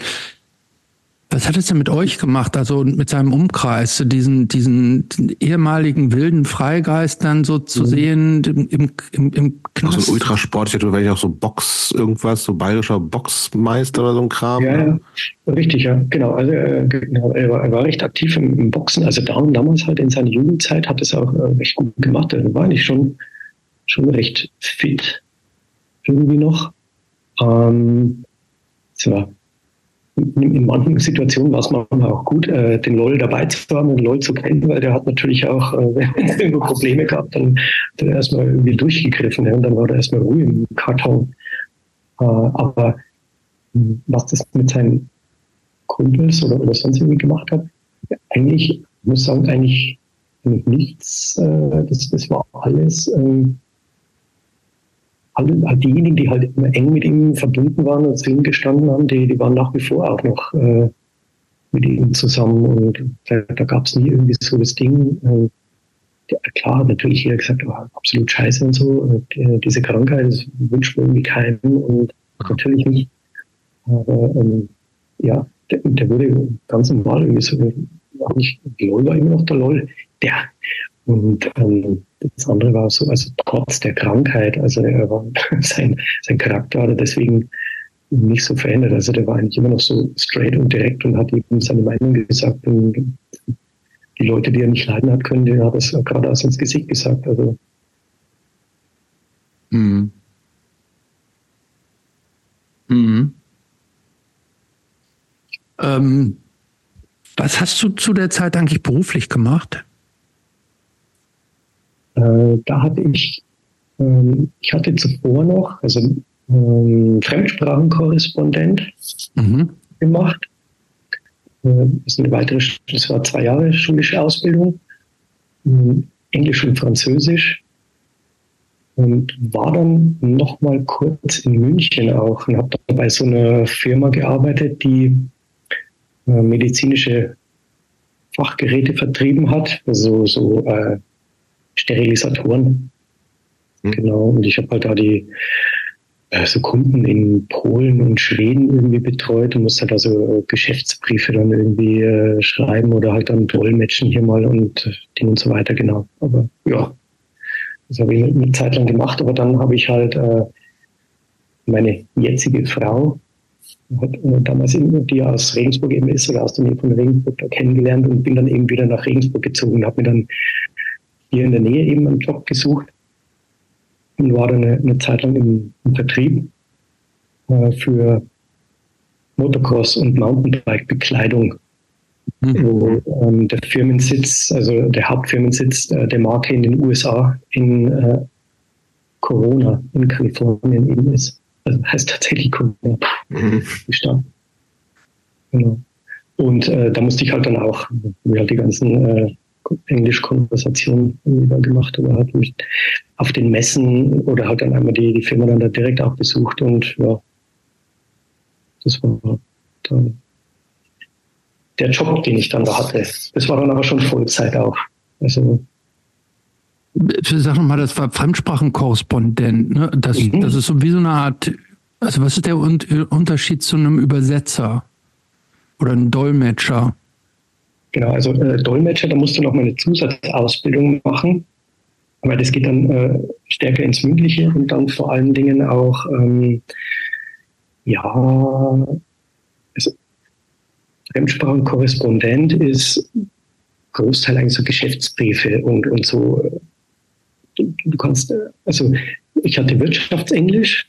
Was hat es denn mit euch gemacht, also mit seinem Umkreis, diesen, diesen ehemaligen wilden Freigeist dann so zu mhm. sehen im, im, im, Knast? Also Ultrasport, ich hatte vielleicht auch so Box, irgendwas, so bayerischer Boxmeister oder so ein Kram. Ja, ja. richtig, ja, genau. Also äh, genau, er, war, er war recht aktiv im, im Boxen, also damals halt in seiner Jugendzeit hat es auch äh, recht gut gemacht. Er war nicht schon, schon recht fit irgendwie noch. Ähm, so. In, in manchen Situationen war es manchmal auch gut, äh, den LOL dabei zu haben und LOL zu kennen, weil der hat natürlich auch, äh, wenn er irgendwo Probleme gehabt, dann hat er erstmal irgendwie durchgegriffen ja, und dann war er erstmal ruhig im Karton. Äh, aber was das mit seinen Kumpels oder, oder sonst irgendwie gemacht hat, eigentlich, ich muss sagen, eigentlich, eigentlich nichts. Äh, das, das war alles ähm, alle, diejenigen, die halt immer eng mit ihm verbunden waren und zu ihm gestanden haben, die, die waren nach wie vor auch noch äh, mit ihm zusammen und da, da gab es nie irgendwie so das Ding. Äh, ja, klar, natürlich jeder gesagt, oh, absolut scheiße und so. Und, äh, diese Krankheit, das wünscht man irgendwie keinem und natürlich nicht. Aber ähm, ja, der, der, wurde ganz normal irgendwie so, war nicht, LOL war immer noch der LOL. Der. Und ähm, das andere war so, also trotz der Krankheit, also er war, sein, sein Charakter hat er deswegen nicht so verändert. Also der war eigentlich immer noch so straight und direkt und hat eben seine Meinung gesagt. Und die Leute, die er nicht leiden hat können, die hat es gerade aus ins Gesicht gesagt. Also. Mhm. Mhm. Ähm, was hast du zu der Zeit eigentlich beruflich gemacht? Äh, da hatte ich, ähm, ich hatte zuvor noch, also ähm, Fremdsprachenkorrespondent mhm. gemacht. Äh, das, ist eine weitere, das war zwei Jahre schulische Ausbildung, ähm, Englisch und Französisch. Und war dann noch mal kurz in München auch und habe bei so einer Firma gearbeitet, die äh, medizinische Fachgeräte vertrieben hat, also so äh, Sterilisatoren. Mhm. Genau. Und ich habe halt da die äh, so Kunden in Polen und Schweden irgendwie betreut und musste halt also äh, Geschäftsbriefe dann irgendwie äh, schreiben oder halt dann dolmetschen hier mal und Ding und so weiter, genau. Aber ja, das habe ich eine Zeit lang gemacht, aber dann habe ich halt äh, meine jetzige Frau, hat, äh, damals eben, die aus Regensburg eben ist oder aus der Nähe von Regensburg da kennengelernt und bin dann eben wieder nach Regensburg gezogen und habe mir dann hier in der Nähe eben einen Job gesucht und war dann eine, eine Zeit lang im, im Vertrieb äh, für Motocross und Mountainbike-Bekleidung, mhm. wo ähm, der Firmensitz, also der Hauptfirmensitz äh, der Marke in den USA in äh, Corona in Kalifornien eben ist. Also heißt tatsächlich Corona, mhm. Genau. Und äh, da musste ich halt dann auch, wie halt die ganzen äh, Englisch-Konversationen da gemacht oder hat mich auf den Messen oder hat dann einmal die, die Firma dann da direkt auch besucht und ja, das war dann der Job, den ich dann da hatte. Das war dann aber schon Vollzeit auch. Also Sag mal, das war Fremdsprachenkorrespondent. Ne? Das, mhm. das ist so wie so eine Art, also was ist der Unterschied zu einem Übersetzer oder einem Dolmetscher? Genau, also äh, Dolmetscher, da musst du noch mal eine Zusatzausbildung machen. Aber das geht dann äh, stärker ins Mündliche und dann vor allen Dingen auch, ähm, ja, also Fremdsprachenkorrespondent ist Großteil eigentlich so Geschäftsbriefe und, und so. Du, du kannst, äh, also ich hatte Wirtschaftsenglisch,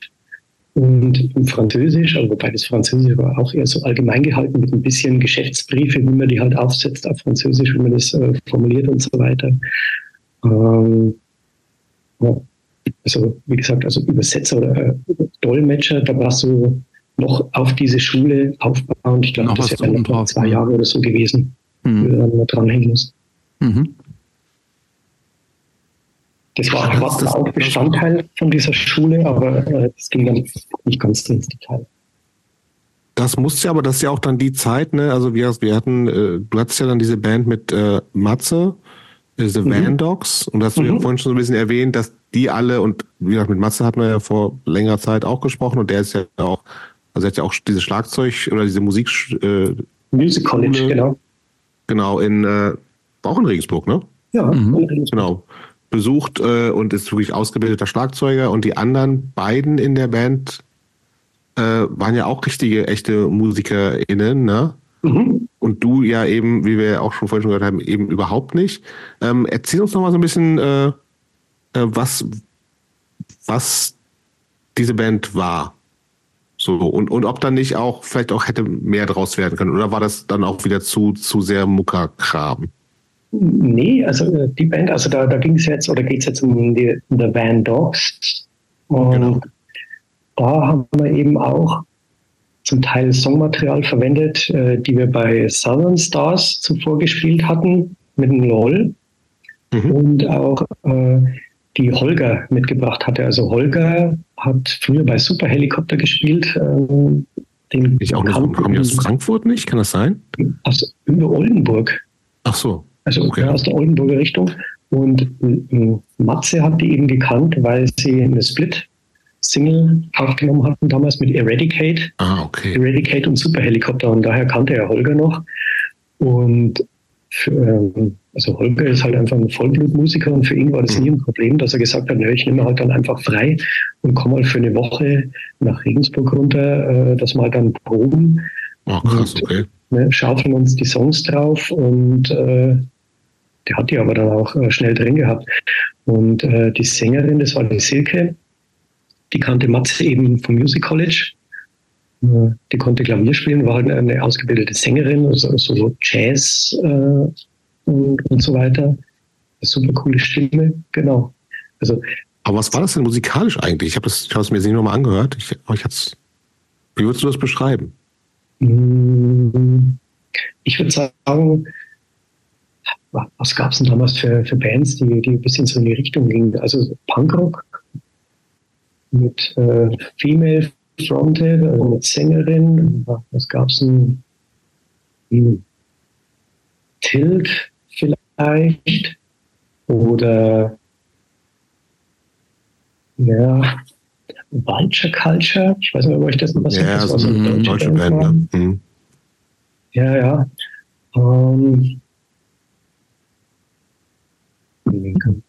und im Französisch, also wobei das Französisch war auch eher so allgemein gehalten mit ein bisschen Geschäftsbriefe, wie man die halt aufsetzt auf Französisch, wie man das äh, formuliert und so weiter. Ähm, ja. Also wie gesagt, also Übersetzer oder äh, Dolmetscher, da war so noch auf diese Schule aufbauend. Ich glaube, das wäre zwei Jahre oder so gewesen, mhm. die du dann dranhängen musst. Mhm. Das war, war das auch Bestandteil von dieser Schule, aber äh, das ging dann nicht ganz ins Detail. Das musste ja, aber das ist ja auch dann die Zeit, ne? Also wir, wir hatten, äh, du hattest ja dann diese Band mit äh, Matze, äh, The mhm. Van Dogs, und hast du mhm. ja vorhin schon so ein bisschen erwähnt, dass die alle, und wie gesagt, mit Matze hatten wir ja vor längerer Zeit auch gesprochen, und der ist ja auch, also er hat ja auch dieses Schlagzeug oder diese Musik äh, Music College, genau. Genau, in äh, auch in Regensburg, ne? Ja, mhm. in Regensburg. Genau besucht äh, und ist wirklich ausgebildeter Schlagzeuger. Und die anderen beiden in der Band äh, waren ja auch richtige, echte MusikerInnen, ne? Mhm. Und du ja eben, wie wir auch schon vorhin schon gehört haben, eben überhaupt nicht. Ähm, erzähl uns noch mal so ein bisschen, äh, äh, was, was diese Band war. So, und, und ob dann nicht auch, vielleicht auch hätte mehr draus werden können. Oder war das dann auch wieder zu, zu sehr Muckerkram? Nee, also äh, die Band, also da, da ging es jetzt oder geht es jetzt um die The Van Dogs. Und genau. da haben wir eben auch zum Teil Songmaterial verwendet, äh, die wir bei Southern Stars zuvor gespielt hatten mit dem LOL. Mhm. Und auch äh, die Holger mitgebracht hatte. Also Holger hat früher bei Super Helikopter gespielt. Ähm, den ich auch nicht, kommen die aus Frankfurt nicht? Kann das sein? Aus über Oldenburg. Ach so. Also okay. aus der Oldenburger Richtung. Und äh, Matze hat die eben gekannt, weil sie eine Split-Single aufgenommen hatten, damals mit Eradicate. Ah, okay. Eradicate und Superhelikopter. Und daher kannte er Holger noch. Und für, ähm, also Holger ist halt einfach ein Vollblutmusiker und für ihn war das nie ein Problem, dass er gesagt hat, nö, ich nehme halt dann einfach frei und komme mal für eine Woche nach Regensburg runter, äh, dass wir halt dann proben. Oh, krass, okay. Und, ne, schaufeln uns die Songs drauf und äh, der hat die aber dann auch äh, schnell drin gehabt. Und äh, die Sängerin, das war die Silke, die kannte Matze eben vom Music College. Äh, die konnte Klavier spielen, war halt eine ausgebildete Sängerin, also so Jazz äh, und, und so weiter. Super coole Stimme, genau. Also, aber was war das denn musikalisch eigentlich? Ich habe es mir nicht nochmal angehört. Ich, ich hat's, wie würdest du das beschreiben? Mm, ich würde sagen, was gab es denn damals für, für Bands, die, die ein bisschen so in die Richtung gingen? Also Punkrock mit äh, Female Fronted, also mit Sängerin. Was gab es denn? Hm. Tilt vielleicht oder ja, Vulture Culture. Ich weiß nicht, ob euch das noch was ja, das war so eine deutsche Band. Ne? mhm. Ja, ja. Um,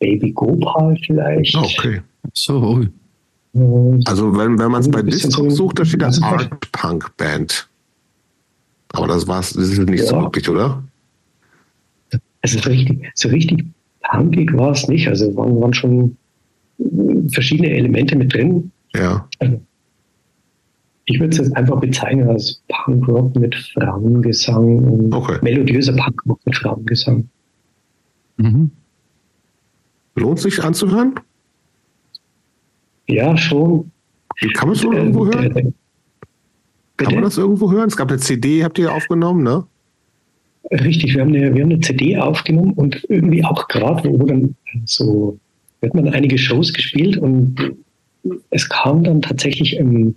Baby Gopal vielleicht. Okay. So. Also wenn, wenn man es bei Discord sucht, da steht da Art Punk Band. Aber das war's, das ist nicht ja. so wirklich, oder? Also so richtig, so richtig punkig war es nicht. Also waren, waren schon verschiedene Elemente mit drin. Ja. Also, ich würde es jetzt einfach bezeichnen als Punkrock mit Frauengesang und okay. melodiöser Punkrock mit Frauengesang. Mhm. Lohnt sich anzuhören? Ja, schon. Kann man es äh, irgendwo hören? Bitte? Kann man das irgendwo hören? Es gab eine CD, habt ihr aufgenommen, ne? Richtig, wir haben eine, wir haben eine CD aufgenommen und irgendwie auch gerade, wo dann so, wird man einige Shows gespielt und es kam dann tatsächlich im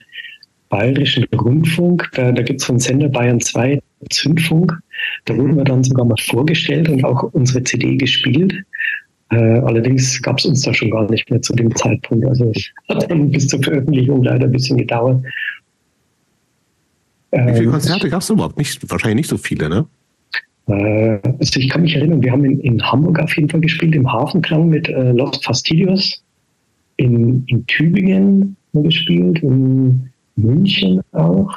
Bayerischen Rundfunk, da, da gibt es von Sender Bayern 2 Zündfunk, da wurden wir dann sogar mal vorgestellt und auch unsere CD gespielt. Äh, allerdings gab es uns da schon gar nicht mehr zu dem Zeitpunkt. Also es hat dann bis zur Veröffentlichung leider ein bisschen gedauert. Wie viele ähm, Konzerte gab es überhaupt? Nicht, wahrscheinlich nicht so viele, ne? Äh, also ich kann mich erinnern, wir haben in, in, Hamburg auf jeden Fall gespielt, im Hafenklang mit äh, Lost Fastidios. In, in Tübingen gespielt, in München auch.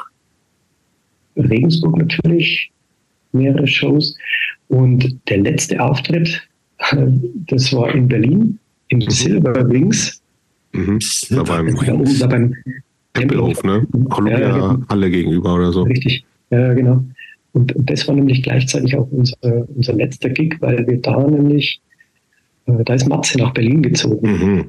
Regensburg natürlich, mehrere Shows. Und der letzte Auftritt, das war in Berlin, im mhm. Silver Wings. Mhm. Da beim, da beim Tempelhof, ne? Columbia ja, genau. Halle gegenüber oder so. Richtig, ja, genau. Und das war nämlich gleichzeitig auch unser, unser letzter Gig, weil wir da nämlich, äh, da ist Matze nach Berlin gezogen. Mhm.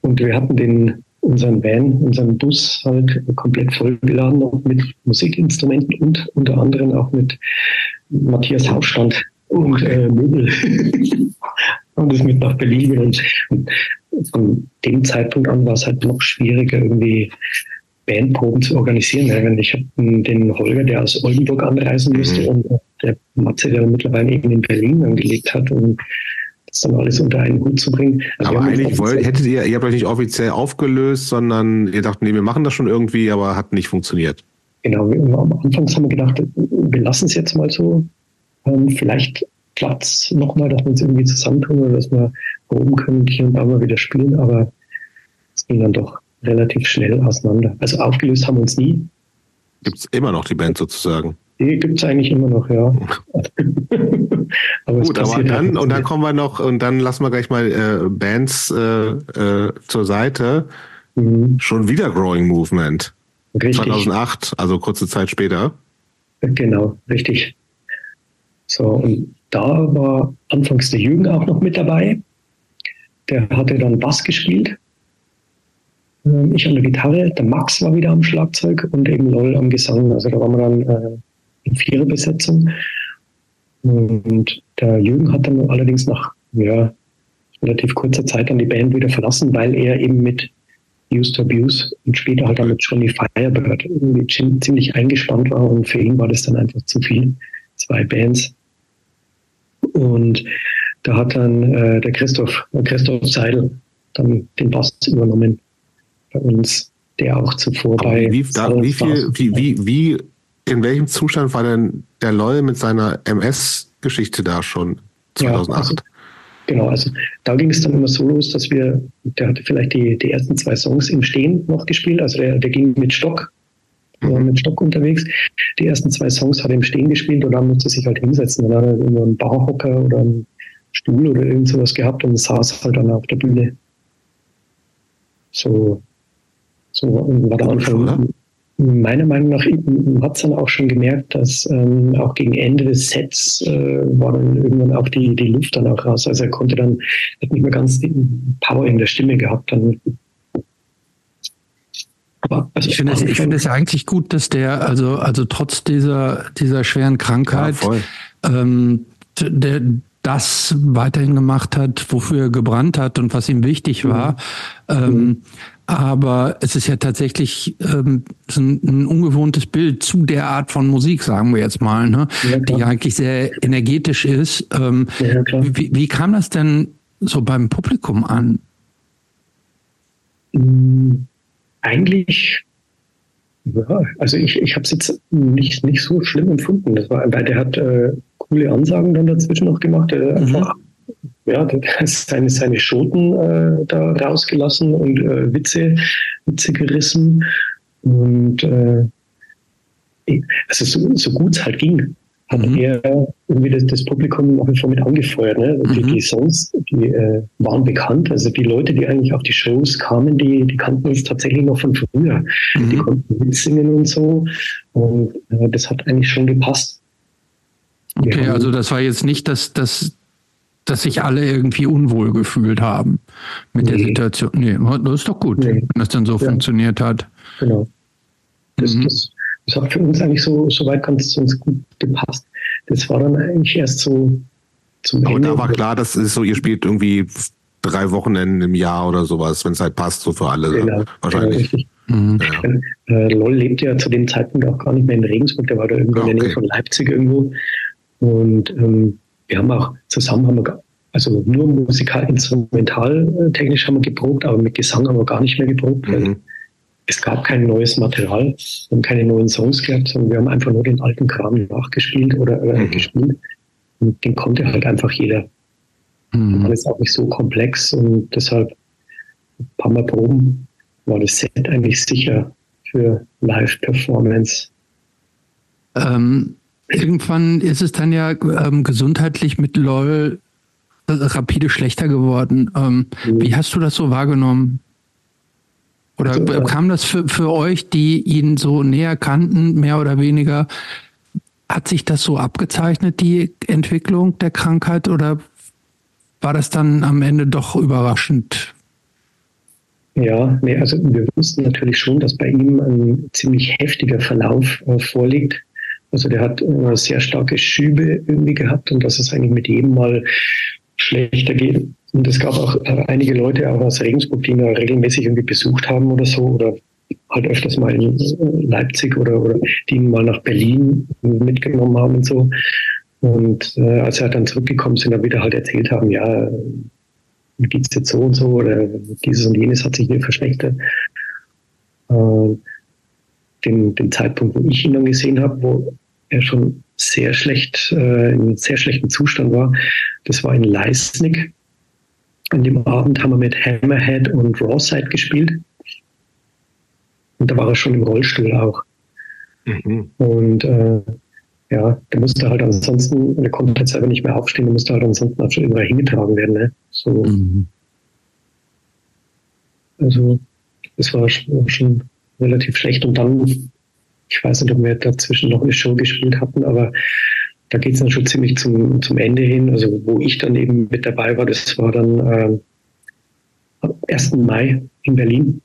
Und wir hatten den unseren Van, unseren Bus halt komplett vollgeladen mit Musikinstrumenten und unter anderem auch mit Matthias Hausstand und äh, Möbel. und ist mit nach Berlin. Und, und von dem Zeitpunkt an war es halt noch schwieriger, irgendwie Bandproben zu organisieren. Ich habe den Holger, der aus Oldenburg anreisen musste, mhm. und der Matze, der mittlerweile eben in Berlin angelegt hat. Und das dann alles unter einen Hut zu bringen. Also aber eigentlich wollt, hättet ihr, ihr habt euch nicht offiziell aufgelöst, sondern ihr dacht, nee, wir machen das schon irgendwie, aber hat nicht funktioniert. Genau, am Anfang haben wir gedacht, wir lassen es jetzt mal so. Ähm, vielleicht klappt es nochmal, dass wir uns irgendwie zusammentun oder dass wir oben können, hier und da mal wieder spielen, aber es ging dann doch relativ schnell auseinander. Also aufgelöst haben wir uns nie. Gibt es immer noch die Band sozusagen? Die gibt es eigentlich immer noch, ja. aber Gut, aber dann, halt und dann kommen wir noch, und dann lassen wir gleich mal äh, Bands äh, äh, zur Seite. Mhm. Schon wieder Growing Movement. Richtig. 2008, also kurze Zeit später. Genau, richtig. So, und da war anfangs der Jürgen auch noch mit dabei. Der hatte dann Bass gespielt. Ähm, ich an der Gitarre, der Max war wieder am Schlagzeug und eben LOL am Gesang. Also da waren wir dann äh, in Viererbesetzung. Und der Jürgen hat dann allerdings nach ja, relativ kurzer Zeit dann die Band wieder verlassen, weil er eben mit Used to Abuse und später halt damit Johnny Firebird irgendwie ziemlich eingespannt war und für ihn war das dann einfach zu viel. Zwei Bands. Und da hat dann äh, der Christoph, der Christoph Seidel dann den Bass übernommen bei uns, der auch zuvor Aber bei. Wie, da, wie viel, wie, wie, wie, in welchem Zustand war denn der LOL mit seiner MS-Geschichte da schon 2008? Ja, also, genau, also da ging es dann immer so los, dass wir, der hatte vielleicht die, die ersten zwei Songs im Stehen noch gespielt, also der, der ging mit Stock, mhm. mit Stock unterwegs. Die ersten zwei Songs hat er im Stehen gespielt und dann musste er sich halt hinsetzen. Dann hat er immer einen Barhocker oder einen Stuhl oder irgend sowas gehabt und saß halt dann auf der Bühne. So, so war der Anfang. Meiner Meinung nach hat es dann auch schon gemerkt, dass ähm, auch gegen Ende des Sets äh, war dann irgendwann auch die, die Luft dann auch raus. Also er konnte dann, hat nicht mehr ganz die Power in der Stimme gehabt. Dann aber also ich finde es, ich finde es eigentlich gut, dass der, also, also trotz dieser, dieser schweren Krankheit, ja, ähm, der, das weiterhin gemacht hat, wofür er gebrannt hat und was ihm wichtig war. Mhm. Ähm, aber es ist ja tatsächlich ähm, ein, ein, ungewohntes Bild zu der Art von Musik, sagen wir jetzt mal, ne? Ja, die eigentlich sehr energetisch ist. Ähm, ja, wie, wie kam das denn so beim Publikum an? Mhm. Eigentlich ja, also ich, ich habe es jetzt nicht, nicht so schlimm empfunden. Das war, weil der hat äh, coole Ansagen dann dazwischen noch gemacht. Er mhm. einfach ja, seine, seine Schoten äh, da rausgelassen und äh, Witze, Witze gerissen. Und äh, also so, so gut es halt ging hat mhm. er irgendwie das, das Publikum jeden Fall mit angefeuert. Ne? Mhm. Die, die, Songs, die äh, waren bekannt. Also die Leute, die eigentlich auf die Shows kamen, die, die kannten uns tatsächlich noch von früher. Mhm. Die konnten mitsingen und so. Und äh, das hat eigentlich schon gepasst. Okay, also das war jetzt nicht, dass, dass, dass sich alle irgendwie unwohl gefühlt haben mit nee. der Situation. Nee, das ist doch gut, nee. wenn das dann so ja. funktioniert hat. Genau. Das, mhm. das das hat für uns eigentlich so, so weit ganz uns gut gepasst. Das war dann eigentlich erst so zum Aber Ende. da war klar, das ist so, ihr spielt irgendwie drei Wochenenden im Jahr oder sowas, wenn es halt passt, so für alle. Genau, wahrscheinlich. Genau, Mhm. Ja. Äh, LOL lebt ja zu dem Zeitpunkt auch gar nicht mehr in Regensburg, der war da irgendwo okay. in der Nähe von Leipzig irgendwo. Und ähm, wir haben auch zusammen, haben wir, also nur musikal, instrumental äh, technisch haben wir geprobt, aber mit Gesang haben wir gar nicht mehr geprobt. Mhm es gab kein neues Material, wir haben keine neuen Songs gehabt, sondern wir haben einfach nur den alten Kram nachgespielt oder äh, mhm. gespielt. Und den konnte halt einfach jeder. Mhm. War ist auch nicht so komplex und deshalb ein paar Mal proben war das Set eigentlich sicher für Live-Performance. Ähm, irgendwann ist es dann ja ähm, gesundheitlich mit LOL rapide schlechter geworden. Ähm, mhm. Wie hast du das so wahrgenommen? Oder also, äh, kam das für, für euch, die ihn so näher kannten, mehr oder weniger, hat sich das so abgezeichnet, die Entwicklung der Krankheit, oder war das dann am Ende doch überraschend? Ja, nee, also wir wussten natürlich schon, dass bei ihm ein ziemlich heftiger Verlauf äh, vorliegt. Also der hat äh, sehr starke Schübe irgendwie gehabt und dass es eigentlich mit jedem Mal schlechter geht. Und es gab auch äh, einige Leute auch aus Regensburg, die ihn regelmäßig irgendwie besucht haben oder so oder halt öfters mal in äh, Leipzig oder, oder die ihn mal nach Berlin mitgenommen haben und so. Und äh, als er dann zurückgekommen sind, dann wieder halt erzählt haben, ja, wie geht's jetzt so und so oder dieses und jenes hat sich hier verschlechtert. Äh, den, den Zeitpunkt, wo ich ihn dann gesehen habe, wo er schon sehr schlecht, äh, in sehr schlechten Zustand war, das war in Leisnig. An dem Abend haben wir mit Hammerhead und Rawside gespielt. Und da war er schon im Rollstuhl auch. Mhm. Und äh, ja, der musste halt ansonsten, der konnte halt selber nicht mehr aufstehen, der musste halt ansonsten auch schon immer hingetragen werden. Ne? So. Mhm. Also, das war schon relativ schlecht. Und dann, ich weiß nicht, ob wir dazwischen noch eine Show gespielt hatten, aber da geht es dann schon ziemlich zum, zum Ende hin. Also wo ich dann eben mit dabei war, das war dann äh, am 1. Mai in Berlin.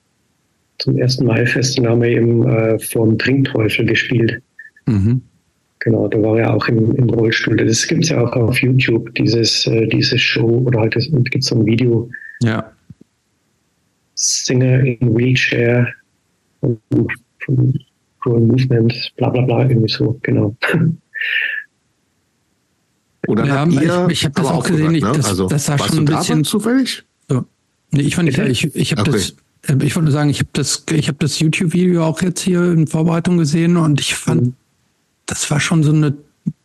Zum 1. Mai-Fest haben wir eben äh, vor dem Trinkteufel gespielt. Mhm. Genau, da war er auch im, im Rollstuhl. Das gibt es ja auch auf YouTube, dieses, äh, diese Show oder halt gibt es so ein Video. Ja. Singer in Wheelchair Growing Movement, bla bla bla, irgendwie so, genau. Oder ja, ihr, ich, ich habe das auch gesehen, gesagt, ne? das, also, das sah schon ein bisschen zufällig. So. Nee, ich fand nicht, ich, ich habe okay. das, äh, ich wollte sagen, ich habe das, ich habe das YouTube-Video auch jetzt hier in Vorbereitung gesehen und ich fand, mhm. das war schon so eine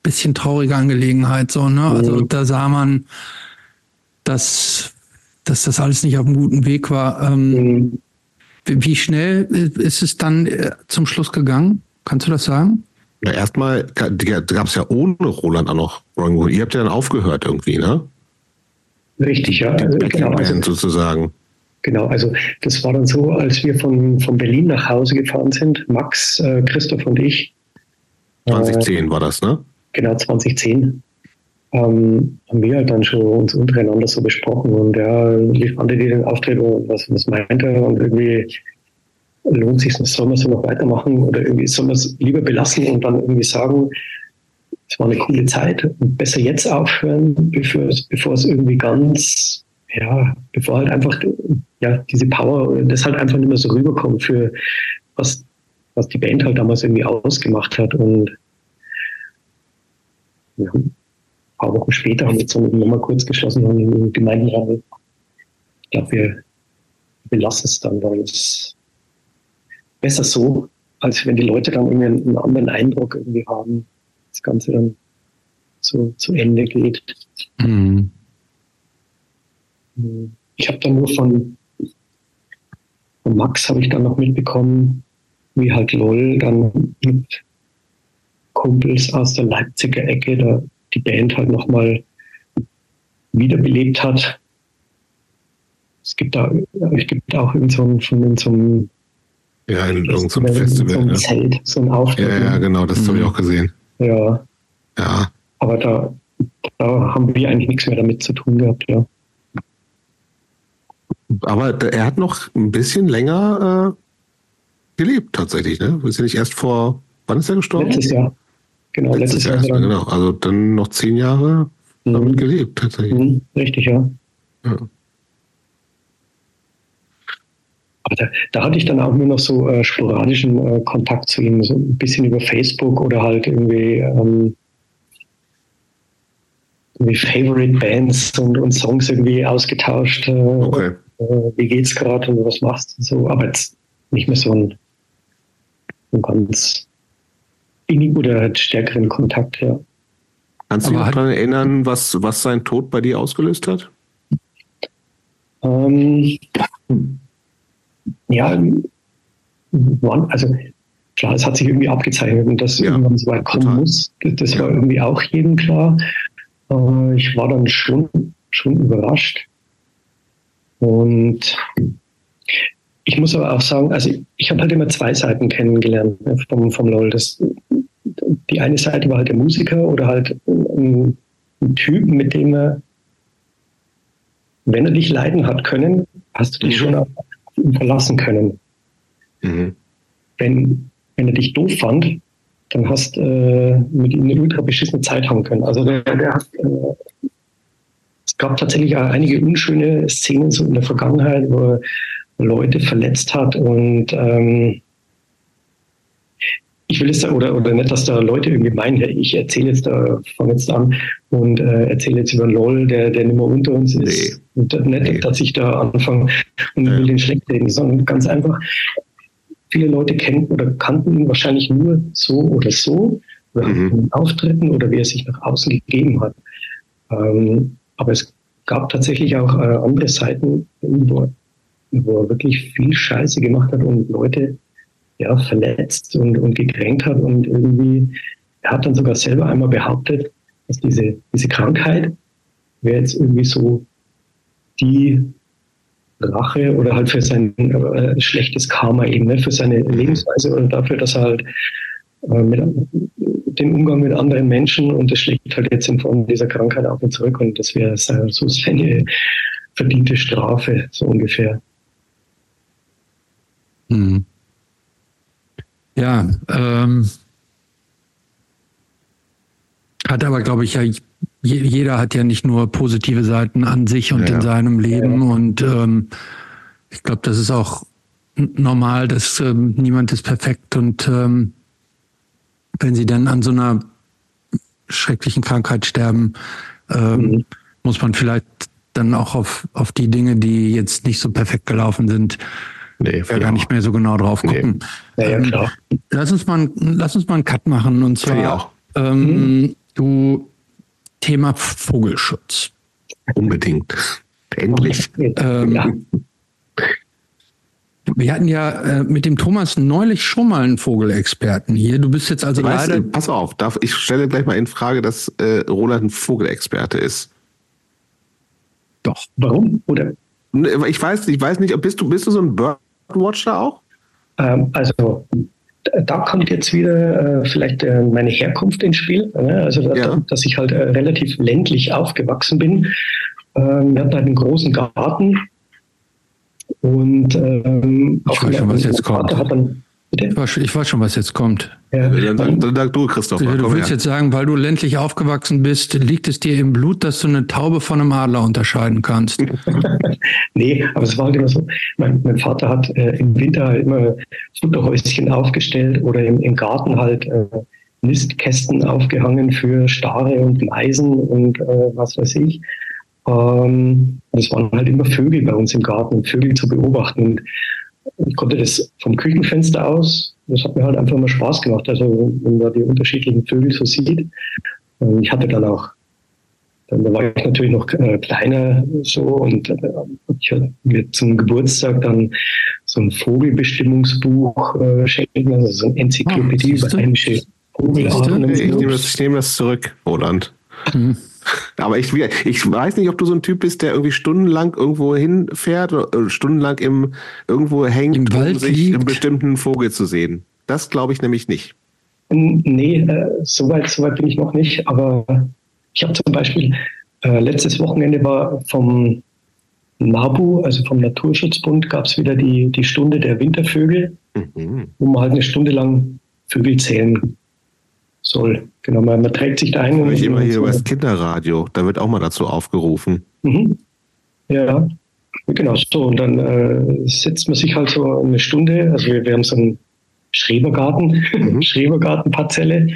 bisschen traurige Angelegenheit, so, ne? Also mhm. da sah man, dass, dass das alles nicht auf einem guten Weg war. Ähm, mhm. Wie schnell ist es dann äh, zum Schluss gegangen? Kannst du das sagen? Ja, erstmal gab es ja ohne Roland auch noch Wrong Ihr habt ja dann aufgehört irgendwie, ne? Richtig, ja. Also, genau, also, sozusagen. Genau, also das war dann so, als wir von, von Berlin nach Hause gefahren sind, Max, äh, Christoph und ich. 2010 äh, war das, ne? Genau, 2010. Ähm, haben wir halt dann schon uns untereinander so besprochen und ja, wie fandet ihr den Auftritt und was, was meinte und irgendwie lohnt sich, soll man so noch weitermachen oder irgendwie soll man es lieber belassen und dann irgendwie sagen, es war eine coole Zeit und besser jetzt aufhören, bevor es, bevor es irgendwie ganz, ja, bevor halt einfach ja, diese Power, das halt einfach nicht mehr so rüberkommt für was, was die Band halt damals irgendwie ausgemacht hat und ja, ein paar Wochen später haben wir jetzt nochmal kurz geschlossen und im Gemeinderat. Ich glaube, wir, wir lassen es dann, weil es besser so, als wenn die Leute dann irgendwie einen anderen Eindruck irgendwie haben, das Ganze dann so zu Ende geht. Mhm. Ich habe dann nur von, von Max habe ich dann noch mitbekommen, wie halt LOL dann mit Kumpels aus der Leipziger Ecke da die Band halt nochmal wiederbelebt hat. Es gibt da, es gibt auch in so einem, von so einem ja, in irgendeinem Festival. So ein ja. Zelt, so ein Auftritt. Ja, ja, genau, das mhm. habe ich auch gesehen. Ja. Ja. Aber da, da haben wir eigentlich nichts mehr damit zu tun gehabt, ja. Aber er hat noch ein bisschen länger äh, gelebt, tatsächlich, ne? Ist ja nicht erst vor, wann ist er gestorben? Letztes Jahr. Genau, letztes, letztes Jahr. Jahr genau. Also dann noch zehn Jahre mhm. damit gelebt, tatsächlich. Mhm, richtig, ja. ja. Da, da, hatte ich dann auch nur noch so äh, sporadischen äh, Kontakt zu ihm, so ein bisschen über Facebook oder halt irgendwie, ähm, irgendwie Favorite Bands und, und, Songs irgendwie ausgetauscht. Äh, okay. Äh, wie geht's gerade und was machst du so? Aber jetzt nicht mehr so ein, ein ganz innig oder stärkeren Kontakt, ja. Kannst du dich daran erinnern, was, was sein Tod bei dir ausgelöst hat? Ähm, ja, also klar, es hat sich irgendwie abgezeichnet und dass ja, irgendwann so weit kommen total. muss, das ja. war irgendwie auch jedem klar. Äh, ich war dann schon, schon überrascht. Und ich muss aber auch sagen, also ich, ich habe halt immer zwei Seiten kennengelernt ne, vom, vom LOL. Das, die eine Seite war halt der Musiker oder halt ein, ein Typ, mit dem er, wenn er dich leiden hat können, hast du dich mhm. schon ihn verlassen können. Mhm. Wenn, wenn er dich doof fand, dann hast äh, mit ihm eine ultra beschissene Zeit haben können. Also der, der hat, äh, es gab tatsächlich auch einige unschöne Szenen so in der Vergangenheit, wo er Leute verletzt hat und ähm, ich will jetzt da, oder, oder nicht, dass da Leute irgendwie meinen, ich erzähle jetzt da, fange jetzt an und äh, erzähle jetzt über LOL, der, der nicht mehr unter uns ist. Nee. Und nicht, nee. dass ich da anfange und ja. will den schlecht reden, sondern ganz einfach, viele Leute kennen oder kannten ihn wahrscheinlich nur so oder so, oder mhm. Auftritten oder wie er sich nach außen gegeben hat. Ähm, aber es gab tatsächlich auch äh, andere Seiten, wo, wo er wirklich viel Scheiße gemacht hat und Leute ja, verletzt und, und gekränkt hat. Und irgendwie, er hat dann sogar selber einmal behauptet, dass diese, diese Krankheit wäre jetzt irgendwie so die Rache oder halt für sein äh, schlechtes Karma eben, ne, für seine Lebensweise oder dafür, dass er halt äh, mit dem Umgang mit anderen Menschen und das schlägt halt jetzt in Form dieser Krankheit auf und zurück und das wäre so seine verdiente Strafe, so ungefähr. Mhm. Ja, ähm, hat aber, glaube ich, ja, jeder hat ja nicht nur positive Seiten an sich und ja. in seinem Leben. Ja. Und ähm, ich glaube, das ist auch normal, dass ähm, niemand ist perfekt und ähm, wenn sie dann an so einer schrecklichen Krankheit sterben, ähm, mhm. muss man vielleicht dann auch auf, auf die Dinge, die jetzt nicht so perfekt gelaufen sind, nee, ja gar nicht mehr so genau drauf gucken. Nee. Ja, ja, ähm, klar. lass uns mal, lass uns mal einen Cut machen und zwar auch. Ähm, mhm. du Thema Vogelschutz. Unbedingt. Endlich. Ähm, ja. Wir hatten ja äh, mit dem Thomas neulich schon mal einen Vogelexperten hier. Du bist jetzt also weißt, leider. Pass auf, darf, ich stelle gleich mal in Frage, dass äh, Roland ein Vogelexperte ist. Doch. Warum? Oder? Ich weiß, ich weiß nicht, bist du, bist du so ein Birdwatcher auch? Ähm, also da kommt jetzt wieder äh, vielleicht äh, meine Herkunft ins Spiel. Ne? Also, dass, ja. dass ich halt äh, relativ ländlich aufgewachsen bin. Ähm, wir hatten halt einen großen Garten und ähm, ich weiß schon, was jetzt kommt. Hat dann, ich, weiß, ich weiß schon, was jetzt kommt. Ja. Dann, dann sag du, Christoph. Du, du willst her. jetzt sagen, weil du ländlich aufgewachsen bist, liegt es dir im Blut, dass du eine Taube von einem Adler unterscheiden kannst? nee, aber es war halt immer so. Mein, mein Vater hat äh, im Winter halt immer Futterhäuschen aufgestellt oder im, im Garten halt äh, Nistkästen aufgehangen für Stare und Meisen und äh, was weiß ich. Ähm, es waren halt immer Vögel bei uns im Garten, Vögel zu beobachten. Und ich konnte das vom Küchenfenster aus, das hat mir halt einfach immer Spaß gemacht. Also wenn man die unterschiedlichen Vögel so sieht. Ich hatte dann auch, dann war ich natürlich noch äh, kleiner so und äh, ich hatte mir zum Geburtstag dann so ein Vogelbestimmungsbuch äh, schenken, also so eine Enzyklopädie oh, über heimische Vogelarten. Ich, nehme das, ich nehme das zurück, Roland. Hm. Aber ich, ich weiß nicht, ob du so ein Typ bist, der irgendwie stundenlang irgendwo hinfährt oder äh, stundenlang im, irgendwo hängt, Im um sich liegt. einen bestimmten Vogel zu sehen. Das glaube ich nämlich nicht. Nee, äh, soweit so weit bin ich noch nicht. Aber ich habe zum Beispiel äh, letztes Wochenende war vom NABU, also vom Naturschutzbund, gab es wieder die, die Stunde der Wintervögel, mhm. wo man halt eine Stunde lang Vögel zählen soll. Genau, man, man trägt sich da ein. Und ich immer hier über das Kinderradio, da wird auch mal dazu aufgerufen. Mhm. Ja, genau so. Und dann äh, setzt man sich halt so eine Stunde, also wir, wir haben so einen Schrebergarten, mhm. Schrebergartenparzelle.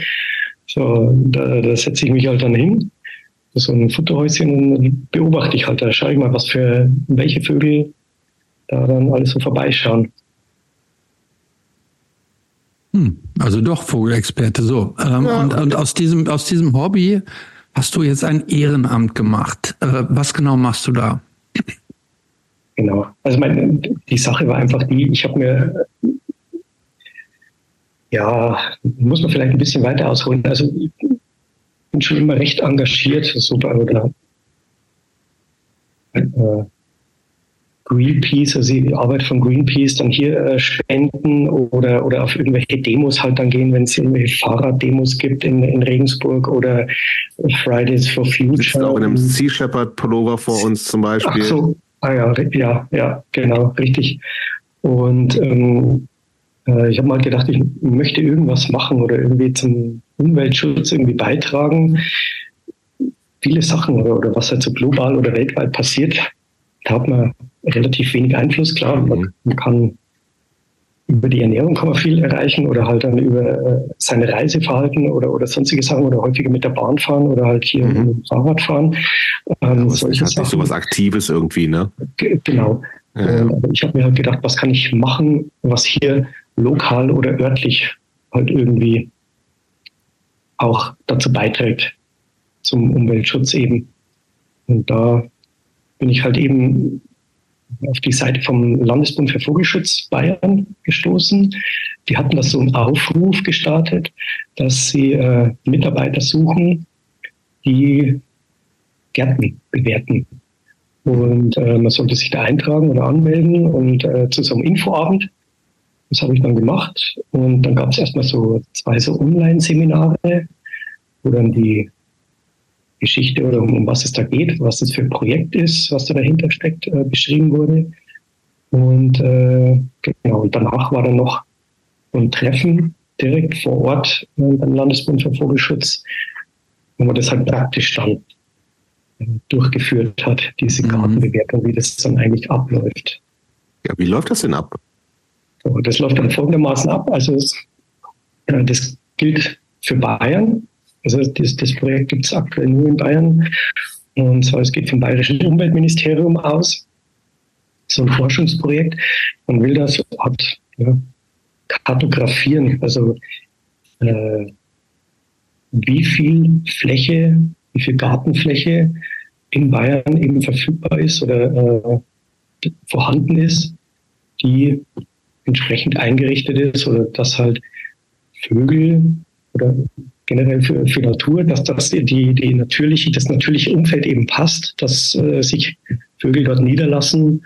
So, da, da setze ich mich halt dann hin, so ein Futterhäuschen und beobachte ich halt, da schaue ich mal, was für welche Vögel da dann alles so vorbeischauen. Hm, also doch Vogelexperte, so. Ähm, ja. und, und aus diesem, aus diesem Hobby hast du jetzt ein Ehrenamt gemacht. Äh, was genau machst du da? Genau. Also meine, die Sache war einfach die, ich habe mir, ja, muss man vielleicht ein bisschen weiter ausholen. Also ich bin schon immer recht engagiert, so bei, oder äh, Greenpeace, also die Arbeit von Greenpeace dann hier äh, spenden oder, oder auf irgendwelche Demos halt dann gehen, wenn es irgendwelche Fahrraddemos gibt in, in Regensburg oder Fridays for Future. Sitzt auch in einem Sea Shepherd Pullover vor uns zum Beispiel. Ach so, ah ja, ja, ja, genau, richtig. Und ähm, äh, ich habe mal gedacht, ich möchte irgendwas machen oder irgendwie zum Umweltschutz irgendwie beitragen. Viele Sachen oder, oder was halt so global oder weltweit passiert, da hat man relativ wenig Einfluss. Klar, man, mhm. man, kann über die Ernährung kann man viel erreichen oder halt dann über äh, seine Reiseverhalten oder, oder sonstige Sachen oder häufiger mit der Bahn fahren oder halt hier mhm. mit dem Fahrrad fahren. Ähm, ja, solche hat Sachen. nicht so was Aktives irgendwie, ne? Genau. Ja, ja. Ähm, ich habe mir halt gedacht, was kann ich machen, was hier lokal oder örtlich halt irgendwie auch dazu beiträgt, zum Umweltschutz eben. Und da bin ich halt eben auf die Seite vom Landesbund für Vogelschutz Bayern gestoßen. Die hatten das so einen Aufruf gestartet, dass sie äh, Mitarbeiter suchen, die Gärten bewerten. Und äh, man sollte sich da eintragen oder anmelden und äh, zu so einem Infoabend. Das habe ich dann gemacht. Und dann gab es erstmal so zwei so Online-Seminare, wo dann die Geschichte oder um, um was es da geht, was das für ein Projekt ist, was da dahinter steckt, äh, beschrieben wurde. Und äh, genau, und danach war dann noch ein Treffen direkt vor Ort äh, beim Landesbund für Vogelschutz, wo man das halt praktisch dann äh, durchgeführt hat, diese mhm. Kartenbewertung, wie das dann eigentlich abläuft. Ja, wie läuft das denn ab? Das läuft dann folgendermaßen ab. Also es, äh, das gilt für Bayern. Also das, das Projekt gibt es aktuell nur in Bayern. Und zwar es geht vom Bayerischen Umweltministerium aus. So ein Forschungsprojekt. Man will das hat, ja, kartografieren. Also äh, wie viel Fläche, wie viel Gartenfläche in Bayern eben verfügbar ist oder äh, vorhanden ist, die entsprechend eingerichtet ist oder dass halt Vögel oder generell für, für Natur, dass das die, die natürliche, das natürliche Umfeld eben passt, dass äh, sich Vögel dort niederlassen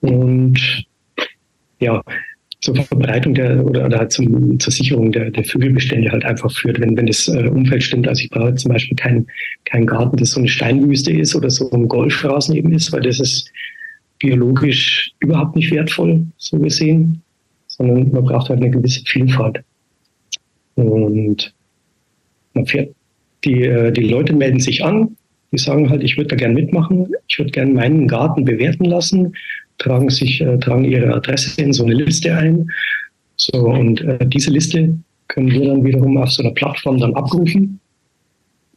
und ja, zur Verbreitung der oder, oder zum, zur Sicherung der, der Vögelbestände halt einfach führt, wenn, wenn das äh, Umfeld stimmt. Also ich brauche zum Beispiel keinen kein Garten, das so eine Steinwüste ist oder so ein Golfrasen eben ist, weil das ist biologisch überhaupt nicht wertvoll, so gesehen, sondern man braucht halt eine gewisse Vielfalt. Und man fährt, die, äh, die Leute melden sich an, die sagen halt, ich würde da gern mitmachen, ich würde gern meinen Garten bewerten lassen tragen sich, äh, tragen ihre Adresse in so eine Liste ein. So, und äh, diese Liste können wir dann wiederum auf so einer Plattform dann abrufen.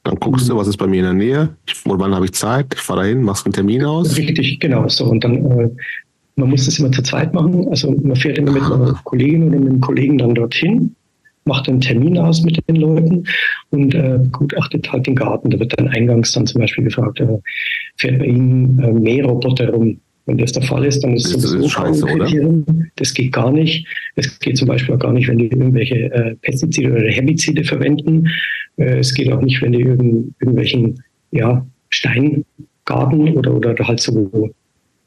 Dann guckst du, was ist bei mir in der Nähe, und wann habe ich Zeit, ich fahre dahin, machst einen Termin aus. Richtig, genau. So, und dann, äh, man muss das immer zu zweit machen. Also man fährt immer mit einer Kollegin oder mit einem Kollegen dann dorthin, macht einen Termin aus mit den Leuten und äh, begutachtet halt den Garten. Da wird dann eingangs dann zum Beispiel gefragt, äh, fährt bei Ihnen äh, Mähroboter rum? Wenn das der Fall ist, dann ist es sowieso scheiße, oder? Das geht gar nicht. Es geht zum Beispiel auch gar nicht, wenn die irgendwelche äh, Pestizide oder Herbizide verwenden. Äh, es geht auch nicht, wenn die irgend, irgendwelchen ja, Steingarten oder, oder halt so,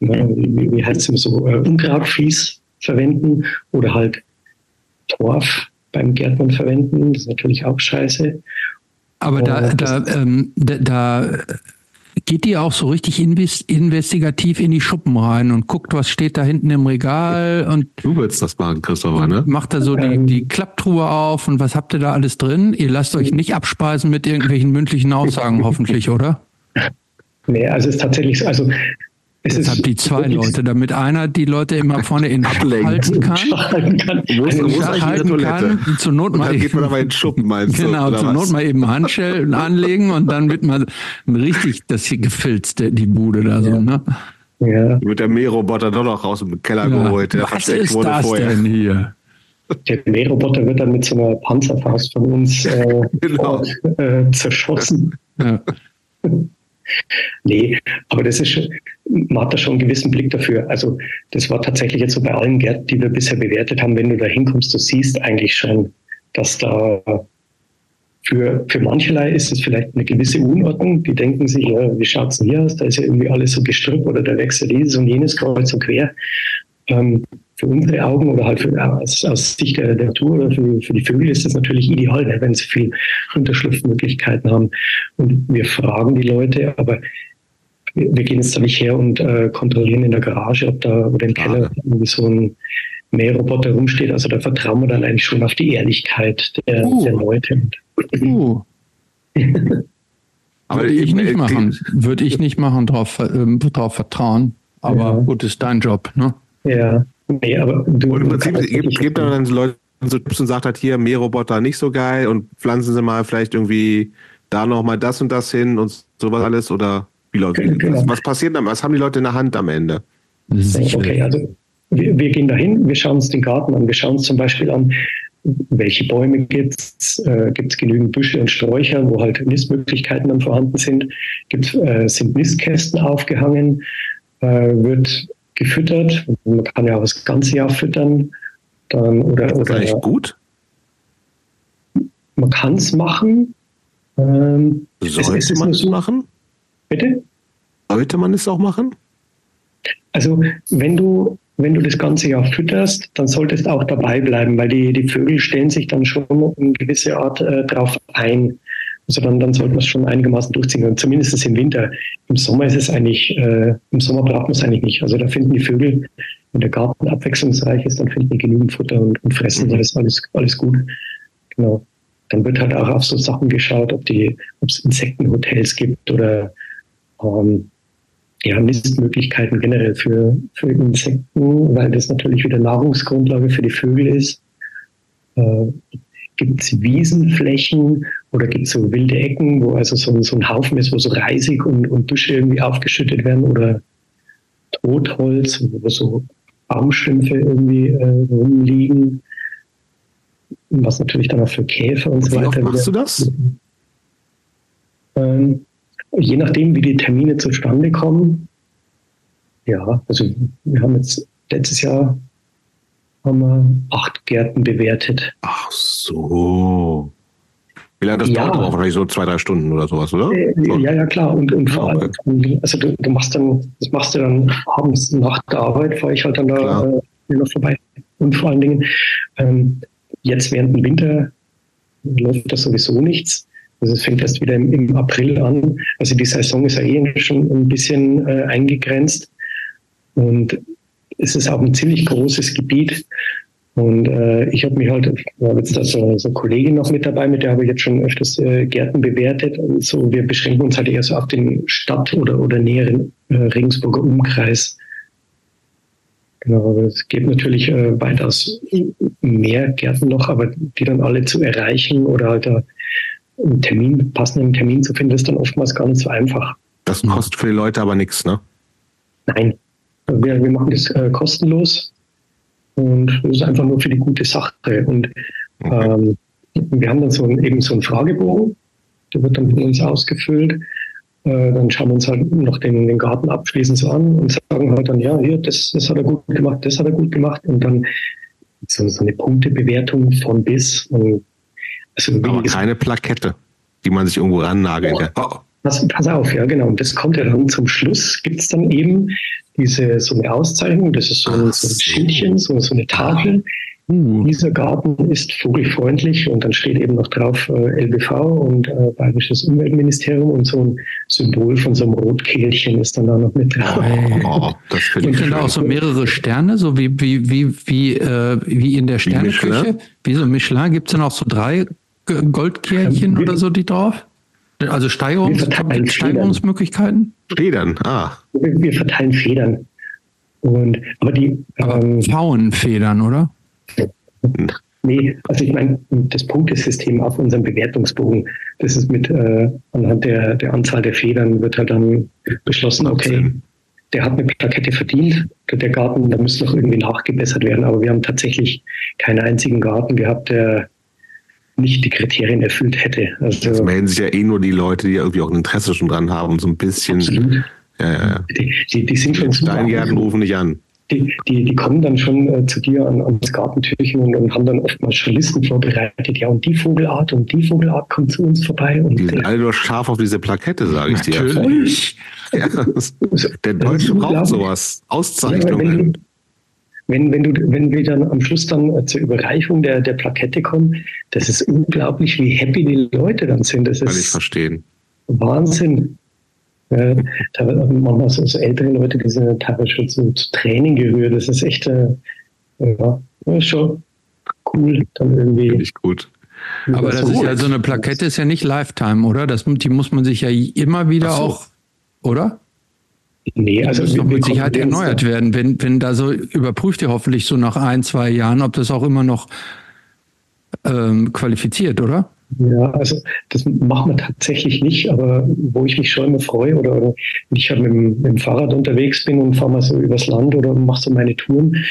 ja, wie, wie heißt es so, äh, Unkrautfries verwenden oder halt Torf beim Gärtnern verwenden. Das ist natürlich auch scheiße. Aber da, da, ähm, da, da geht ihr auch so richtig investigativ in die Schuppen rein und guckt, was steht da hinten im Regal und du willst das machen, Christopher, ne? Macht da so die, ähm. die Klapptruhe auf und was habt ihr da alles drin? Ihr lasst euch nicht abspeisen mit irgendwelchen mündlichen Aussagen, hoffentlich, oder? Nee, also es ist tatsächlich so, also Deshalb die zwei Leute, damit einer die Leute immer vorne in halten kann. Kann. Muss, muss halten kann. Zur Not mal geht man aber in Schuppen, meinst du? Genau, zur Not mal eben Handschellen anlegen und dann wird man richtig das hier gefilzt, die Bude da so, ja. ne? Ja. Mit der Mähroboter doch noch raus dem Keller ja. geholt. Der Was ist das vorher. denn hier? Der Mähroboter wird dann mit so einer Panzerfaust von uns äh, genau. äh, zerschossen. Ja. Nee, aber das ist schon, man hat da schon einen gewissen Blick dafür. Also das war tatsächlich jetzt so bei allen Gärten, die wir bisher bewertet haben, wenn du da hinkommst, du siehst eigentlich schon, dass da für, für mancherlei ist es vielleicht eine gewisse Unordnung. Die denken sich, ja, wie schaut's denn hier aus? Da ist ja irgendwie alles so gestrüpp oder da wechselt dieses und jenes kreuz und quer. Ähm, für unsere Augen oder halt für, aus, aus Sicht der, der Natur oder für, für, die Vögel ist das natürlich ideal, ne, wenn sie viel Unterschlupfmöglichkeiten haben. Und wir fragen die Leute, aber wir, gehen jetzt da nicht her und äh, kontrollieren in der Garage, ob da oder im Keller irgendwie so ein Mähroboter rumsteht. Also da vertrauen wir dann eigentlich schon auf die Ehrlichkeit der, uh. der Leute. Uh. aber würde ich nicht machen. Würde ich nicht machen, drauf, äh, drauf vertrauen. Aber ja. gut, ist dein Job, ne? Ja. Nee, aber du, und im Prinzip gibt, gibt dann Leute so Tipps und sagt halt hier, Mähroboter nicht so geil und pflanzen sie mal vielleicht irgendwie da nochmal das und das hin und sowas alles oder wie Leute, genau. was, was passiert dann? Was haben die Leute in der Hand am Ende? Okay, also wir, wir gehen dahin, wir schauen uns den Garten an, wir schauen uns zum Beispiel an, welche Bäume gibt es, äh, gibt es genügend Büsche und Sträucher, wo halt Nistmöglichkeiten dann vorhanden sind, gibt, äh, sind Nistkästen aufgehangen, äh, wird gefüttert. Man kann ja auch das ganze Jahr füttern. Dann, oder, das ist oder, eigentlich gut. Man kann es machen. Ähm, Sollte es, es man es so, machen? Bitte? Sollte man es auch machen? Also wenn du, wenn du das ganze Jahr fütterst, dann solltest du auch dabei bleiben, weil die, die Vögel stellen sich dann schon in gewisse Art äh, drauf ein. Also dann, dann sollte man es schon einigermaßen durchziehen. Und zumindest im Winter. Im Sommer ist es eigentlich, äh, im Sommer braucht man es eigentlich nicht. Also da finden die Vögel, wenn der Garten abwechslungsreich ist, dann finden die genügend Futter und, und fressen. Mhm. Da ist alles, alles gut. Genau. Dann wird halt auch auf so Sachen geschaut, ob die, ob es Insektenhotels gibt oder ähm, ja, Nistmöglichkeiten generell für, für Insekten, weil das natürlich wieder Nahrungsgrundlage für die Vögel ist. Äh, gibt es Wiesenflächen oder gibt es so wilde Ecken, wo also so, so, ein Haufen ist, wo so Reisig und, und Büsche irgendwie aufgeschüttet werden oder Totholz, wo so Baumstümpfe irgendwie äh, rumliegen, was natürlich dann auch für Käfer und, und so weiter. Wie machst du das? Ähm, je nachdem, wie die Termine zustande kommen. Ja, also wir haben jetzt letztes Jahr haben wir acht Gärten bewertet. Ach so. Wie lange das ja. dauert? Wahrscheinlich so zwei, drei Stunden oder sowas, oder? Äh, ja, ja, klar. Und, und vor allem, also du, du, machst dann, das machst du dann abends nach der Arbeit, fahre ich halt dann da äh, noch vorbei. Und vor allen Dingen, ähm, jetzt während dem Winter läuft das sowieso nichts. Also es fängt erst wieder im, im, April an. Also die Saison ist ja eh schon ein bisschen äh, eingegrenzt. Und es ist auch ein ziemlich großes Gebiet. Und äh, ich habe mich halt, ich habe jetzt da so, so eine Kollegin noch mit dabei, mit der habe ich jetzt schon öfters äh, Gärten bewertet. Und so, wir beschränken uns halt eher so auf den Stadt- oder, oder näheren äh, Regensburger Umkreis. Genau, aber es gibt natürlich äh, weitaus mehr Gärten noch, aber die dann alle zu erreichen oder halt da einen Termin, passenden Termin zu finden, ist dann oftmals gar nicht so einfach. Das kostet für die Leute aber nichts, ne? Nein, wir, wir machen das äh, kostenlos und das ist einfach nur für die gute Sache. Und okay. ähm, wir haben dann so ein, eben so einen Fragebogen, der wird dann von uns ausgefüllt. Äh, dann schauen wir uns halt noch den, den Garten abschließend so an und sagen halt dann, ja, hier, das, das hat er gut gemacht, das hat er gut gemacht. Und dann so, so eine Punktebewertung von bis. Und also, Aber keine Plakette, die man sich irgendwo rannageln kann. Oh. Pass, pass auf, ja, genau. Und das kommt ja dann zum Schluss, gibt es dann eben diese so eine Auszeichnung, das ist so, ein, so ein Schildchen, so, so eine Tafel. Uh. Dieser Garten ist vogelfreundlich und dann steht eben noch drauf äh, LBV und äh, Bayerisches Umweltministerium und so ein Symbol von so einem Rotkehlchen ist dann da noch mit drauf. Oh, das finde ich. Und sind auch so mehrere Sterne, so wie, wie, wie, wie, äh, wie in der Sterneküche. Wie so Michelin, gibt es dann auch so drei Goldkehlchen ähm, oder so, die drauf? Also Steigerungs Steigerungsmöglichkeiten? Federn, ah. Wir, wir, verteilen Federn. Und, aber die. Aber ähm, Pfauenfedern, oder? Nee, also ich meine, das Punktesystem auf unserem Bewertungsbogen, das ist mit äh, anhand der, der Anzahl der Federn wird halt dann beschlossen, okay, der hat eine Plakette verdient, der Garten, da muss noch irgendwie nachgebessert werden, aber wir haben tatsächlich keinen einzigen Garten gehabt, der nicht die Kriterien erfüllt hätte. Also, Jetzt melden sich ja eh nur die Leute, die irgendwie auch ein Interesse schon dran haben, so ein bisschen. Absolut. Ja, ja. Die, die, die sind schon Steingärten rufen nicht an. Die, die, die kommen dann schon äh, zu dir an, ans Gartentürchen und, und, haben dann oftmals schon Listen vorbereitet. Ja, und die Vogelart und die Vogelart kommt zu uns vorbei. Und die sind alle nur scharf auf diese Plakette, sage ich dir. Natürlich. Ja, der Deutsche braucht sowas. Auszeichnungen. Ja, wenn, wenn, du, wenn wir dann am Schluss dann äh, zur Überreichung der, der Plakette kommen, das ist unglaublich, wie happy die Leute dann sind. Das Kann ist ich verstehen. Wahnsinn. Ja, manchmal so, so ältere Leute, die sind teilweise schon zu, zu Training gerührt. Das ist echt äh, ja, schon cool. Dann irgendwie. Finde ich gut. Aber das, das ist ja so eine Plakette ist ja nicht Lifetime, oder? Das, die muss man sich ja immer wieder so. auch, oder? Nee, also das muss mit Sicherheit erneuert werden. Wenn, wenn da so überprüft ihr hoffentlich so nach ein, zwei Jahren, ob das auch immer noch ähm, qualifiziert, oder? Ja, also das machen wir tatsächlich nicht, aber wo ich mich schon immer freue oder, oder ich halt mit, mit, dem Fahrrad unterwegs bin und fahre mal so übers Land oder mache so meine Touren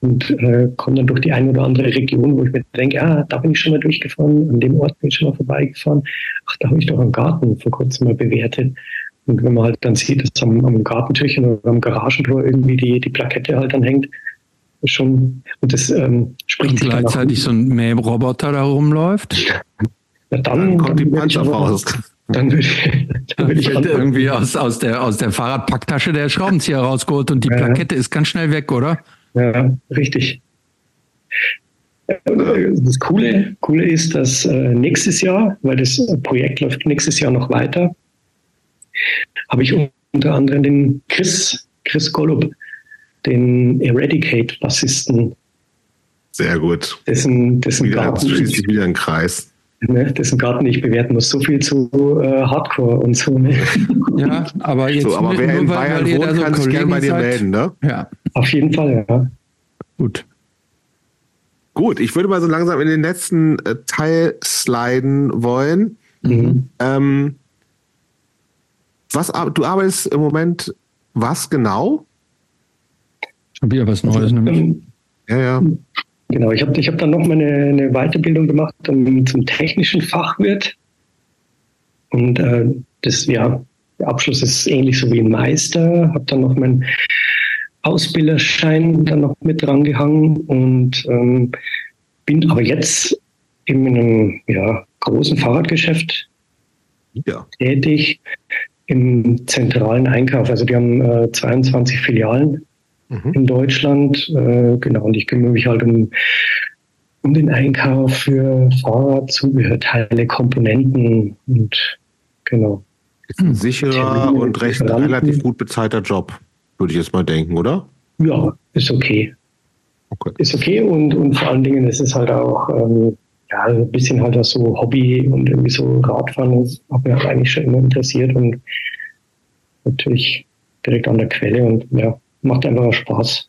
und äh, komme dann durch die eine oder andere Region, wo ich mir denke, ah, da bin ich schon mal durchgefahren, an dem Ort bin ich schon mal vorbeigefahren. Ach, da habe ich doch einen Garten vor kurzem mal bewertet. Und wenn man halt dann sieht, dass am, am Gartentürchen oder am Garagentor irgendwie die, die Plakette halt dann hängt, schon, und das ähm, spricht und gleichzeitig so ein Mähroboter da rumläuft. Ja, dann, dann kommt die Panzerfaust. Dann würde ich, dann würde ich irgendwie aus, aus, der, aus der Fahrradpacktasche der Schraubenzieher rausgeholt und die ja. Plakette ist ganz schnell weg, oder? Ja, richtig. Das Coole, Coole ist, dass äh, nächstes Jahr, weil das Projekt läuft nächstes Jahr noch weiter, habe ich unter anderem den Chris, Chris Golub, den Eradicate-Bassisten. Sehr gut. Dessen, dessen wieder, Garten schließt sich wieder ein Kreis. ne, dessen Garten ich bewerten muss. So viel zu äh, Hardcore und so. Ne? Ja, aber jetzt so, aber wer in Bayern wohnt, kann so sich gerne bei dir melden, ne? Ja. Auf jeden Fall, ja. Gut. Gut, ich würde mal so langsam in den letzten äh, Teil sliden wollen. Mhm. Ähm, was, du arbeitest im Moment was genau? Schon wieder was Neues, also, nämlich. Ähm, ja, ja. Genau, ich habe ich hab dann noch mal eine, eine Weiterbildung gemacht um, zum technischen Fachwirt. Und äh, das, ja, der Abschluss ist ähnlich so wie ein Meister. Habe dann noch meinen Ausbilderschein dann noch mit drangehangen und ähm, bin aber jetzt in einem ja, großen Fahrradgeschäft ja. tätig im zentralen Einkauf. Also die haben äh, 22 Filialen mhm. in Deutschland. Äh, genau, und ich kümmere mich halt um, um den Einkauf für Fahrradzubehörteile, Komponenten und genau. Ist ein sicherer und recht relativ gut bezahlter Job, würde ich jetzt mal denken, oder? Ja, ist okay. okay. Ist okay und, und vor allen Dingen ist es halt auch ähm, ja, ein bisschen halt auch so Hobby und irgendwie so Radfahren, das hat mich halt eigentlich schon immer interessiert und natürlich direkt an der Quelle und ja, macht einfach Spaß.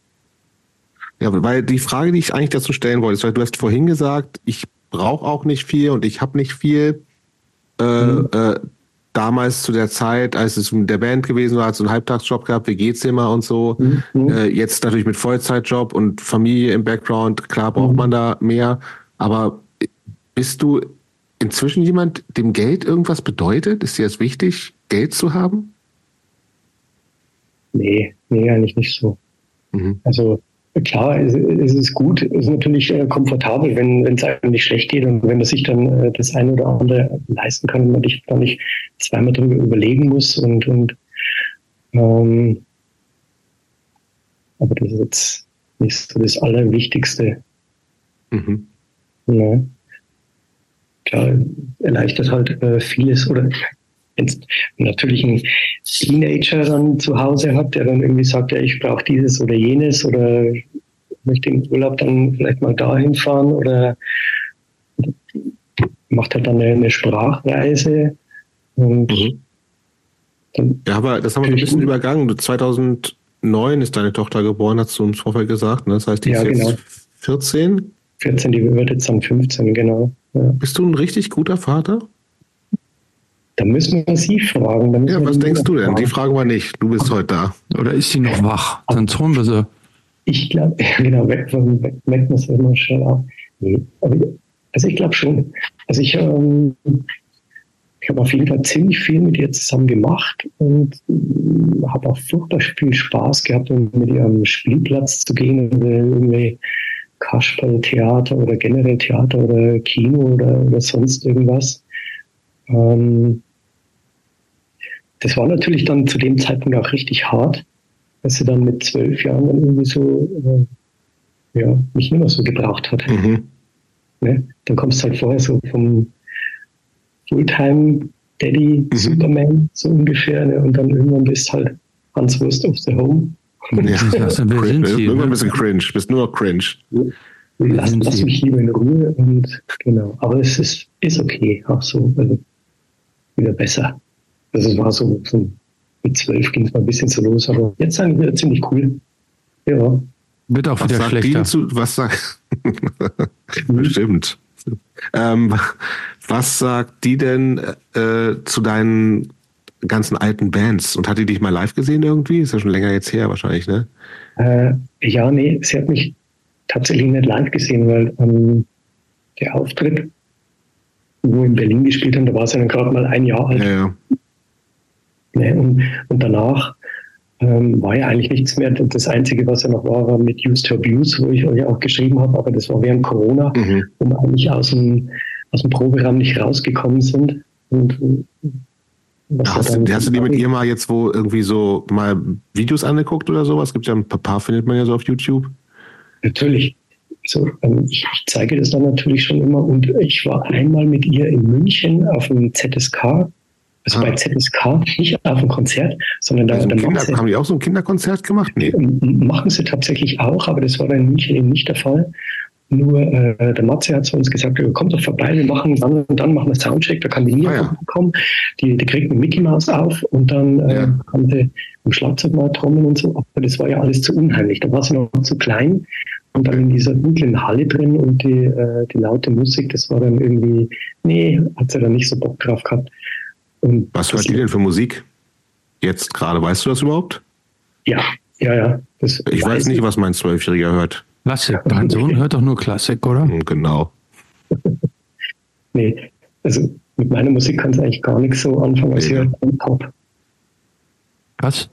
Ja, weil die Frage, die ich eigentlich dazu stellen wollte, ist, weil du hast vorhin gesagt, ich brauche auch nicht viel und ich habe nicht viel. Äh, mhm. äh, damals zu der Zeit, als es mit der Band gewesen war, hat so einen Halbtagsjob gehabt, WG-Zimmer und so. Mhm. Äh, jetzt natürlich mit Vollzeitjob und Familie im Background, klar braucht mhm. man da mehr. Aber bist du inzwischen jemand, dem Geld irgendwas bedeutet? Ist dir das wichtig, Geld zu haben? Nee, nee, eigentlich nicht so. Mhm. Also klar, es, es, ist gut, es ist natürlich äh, komfortabel, wenn es einem nicht schlecht geht und wenn man sich dann äh, das eine oder andere leisten kann und man sich da nicht zweimal drüber überlegen muss und, und ähm, aber das ist jetzt nicht so das Allerwichtigste. Mhm. Ja. Klar, erleichtert halt äh, vieles oder jetzt natürlich ein Teenager dann zu Hause hat, der dann irgendwie sagt, ja, ich brauche dieses oder jenes oder möchte im Urlaub dann vielleicht mal dahin fahren oder macht halt dann eine, Sprachreise und mhm. ja, aber das haben wir ein bisschen übergangen. 2009 ist deine Tochter geboren, hast du uns vorher gesagt. Ne? Das heißt, die ja, ist jetzt genau. 14? 14, die wird jetzt dann 15, genau. Ja. Bist du ein richtig guter Vater? Da müssen wir Sie fragen. Ja, was denkst du denn? Fragen. Die fragen wir nicht. Du bist heute da. Oder ist sie noch wach? Sonst holen wir sie. Ich glaube, genau, weg, weg, weg muss immer schnell ab. Nee, aber, also ich glaube schon. Also ich, ähm, ich habe auf jeden Fall ziemlich viel mit ihr zusammen gemacht und äh, habe auch furchtbar viel Spaß gehabt, um mit ihr am Spielplatz zu gehen oder irgendwie Kasperltheater oder generell Theater oder Kino oder, oder sonst irgendwas. Ähm, das war natürlich dann zu dem Zeitpunkt auch richtig hart, dass sie dann mit zwölf Jahren dann irgendwie so, äh, ja, mich nicht mehr so gebraucht hat. Mhm. Ne? Dann kommst du halt vorher so vom Fulltime Daddy mhm. Superman, so ungefähr, ne? und dann irgendwann bist halt Hans Wurst of the Home. Ja, das ist wer sind Sie, ein bisschen cringe, bist nur noch cringe. Lass, lass mich lieber in Ruhe und genau. Aber es ist, ist okay, auch so, also wieder besser. Also es war so, so mit zwölf ging es mal ein bisschen so los, aber jetzt sind wir ziemlich cool. Ja. Wird auch wieder schlechter. Zu, was sagt Bestimmt. Ähm, was sagt die denn äh, zu deinen ganzen alten Bands? Und hat die dich mal live gesehen irgendwie? Ist ja schon länger jetzt her wahrscheinlich, ne? Äh, ja, nee, sie hat mich tatsächlich nicht live gesehen, weil ähm, der Auftritt, wo wir in Berlin gespielt haben, da war sie dann gerade mal ein Jahr alt. Ja, ja. Ne? Und, und danach ähm, war ja eigentlich nichts mehr. Das Einzige, was ja noch war, war mit Used to Abuse, wo ich euch auch geschrieben habe, aber das war während Corona, mhm. wo wir eigentlich aus dem, aus dem Proberaum nicht rausgekommen sind. Und, Hast, du, hast du die mit ihr mal jetzt wo irgendwie so mal Videos angeguckt oder sowas? Es gibt ja ein paar, findet man ja so auf YouTube. Natürlich. So, ähm, ich, zeige das dann natürlich schon immer. Und ich war einmal mit ihr in München auf dem ZSK also ah. bei ZSK nicht auf dem Konzert, sondern da, also da Kinder, sie, haben die auch so ein Kinderkonzert gemacht? Nee. Machen sie tatsächlich auch, aber das war bei München eben nicht der Fall. Nur äh, der Matze hat zu uns gesagt, kommt doch vorbei, wir machen dann und dann machen wir Soundcheck, da kann die Nia ah, ja. kommen, die, die kriegt eine Mickey Mouse auf und dann äh, ja. kann sie im Schlagzeug mal trommeln und so, aber das war ja alles zu unheimlich, da war sie noch zu klein und dann in dieser dunklen Halle drin und die, äh, die laute Musik, das war dann irgendwie, nee, hat sie dann nicht so Bock drauf gehabt. Und Was hört ihr denn für Musik? Jetzt gerade, weißt du das überhaupt? Ja, ja, ja. ich weiß, weiß nicht, was mein Zwölfjähriger hört. Klassik. Dein Sohn hört doch nur Klassik, oder? Genau. nee, also mit meiner Musik kann es eigentlich gar nichts so anfangen, als nee. K-Pop. Was?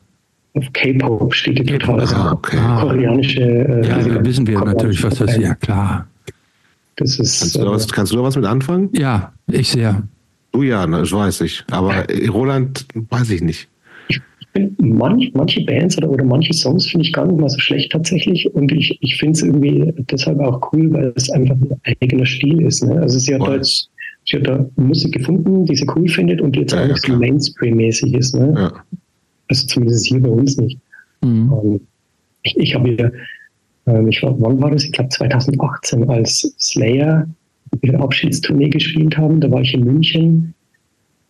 Auf K-Pop steht die total. Ah, okay. Koreanische. Äh, ja, da wissen wir natürlich, was das ist. Ja, klar. Das ist, kannst, du da was, kannst du da was mit anfangen? Ja, ich sehr. Du ja, das weiß ich. Aber Roland, weiß ich nicht manch, manche Bands oder, oder manche Songs finde ich gar nicht mal so schlecht tatsächlich. Und ich, ich finde es irgendwie deshalb auch cool, weil es einfach ein eigener Stil ist. Ne? Also sie hat, da jetzt, sie hat da Musik gefunden, die sie cool findet und die jetzt ja, auch nicht so Mainstream-mäßig ist. Ne? Ja. Also zumindest hier bei uns nicht. Mhm. Um, ähm, ich ich habe hier, ähm, ich war, wann war das? Ich glaube 2018, als Slayer ihre Abschiedstournee gespielt haben. Da war ich in München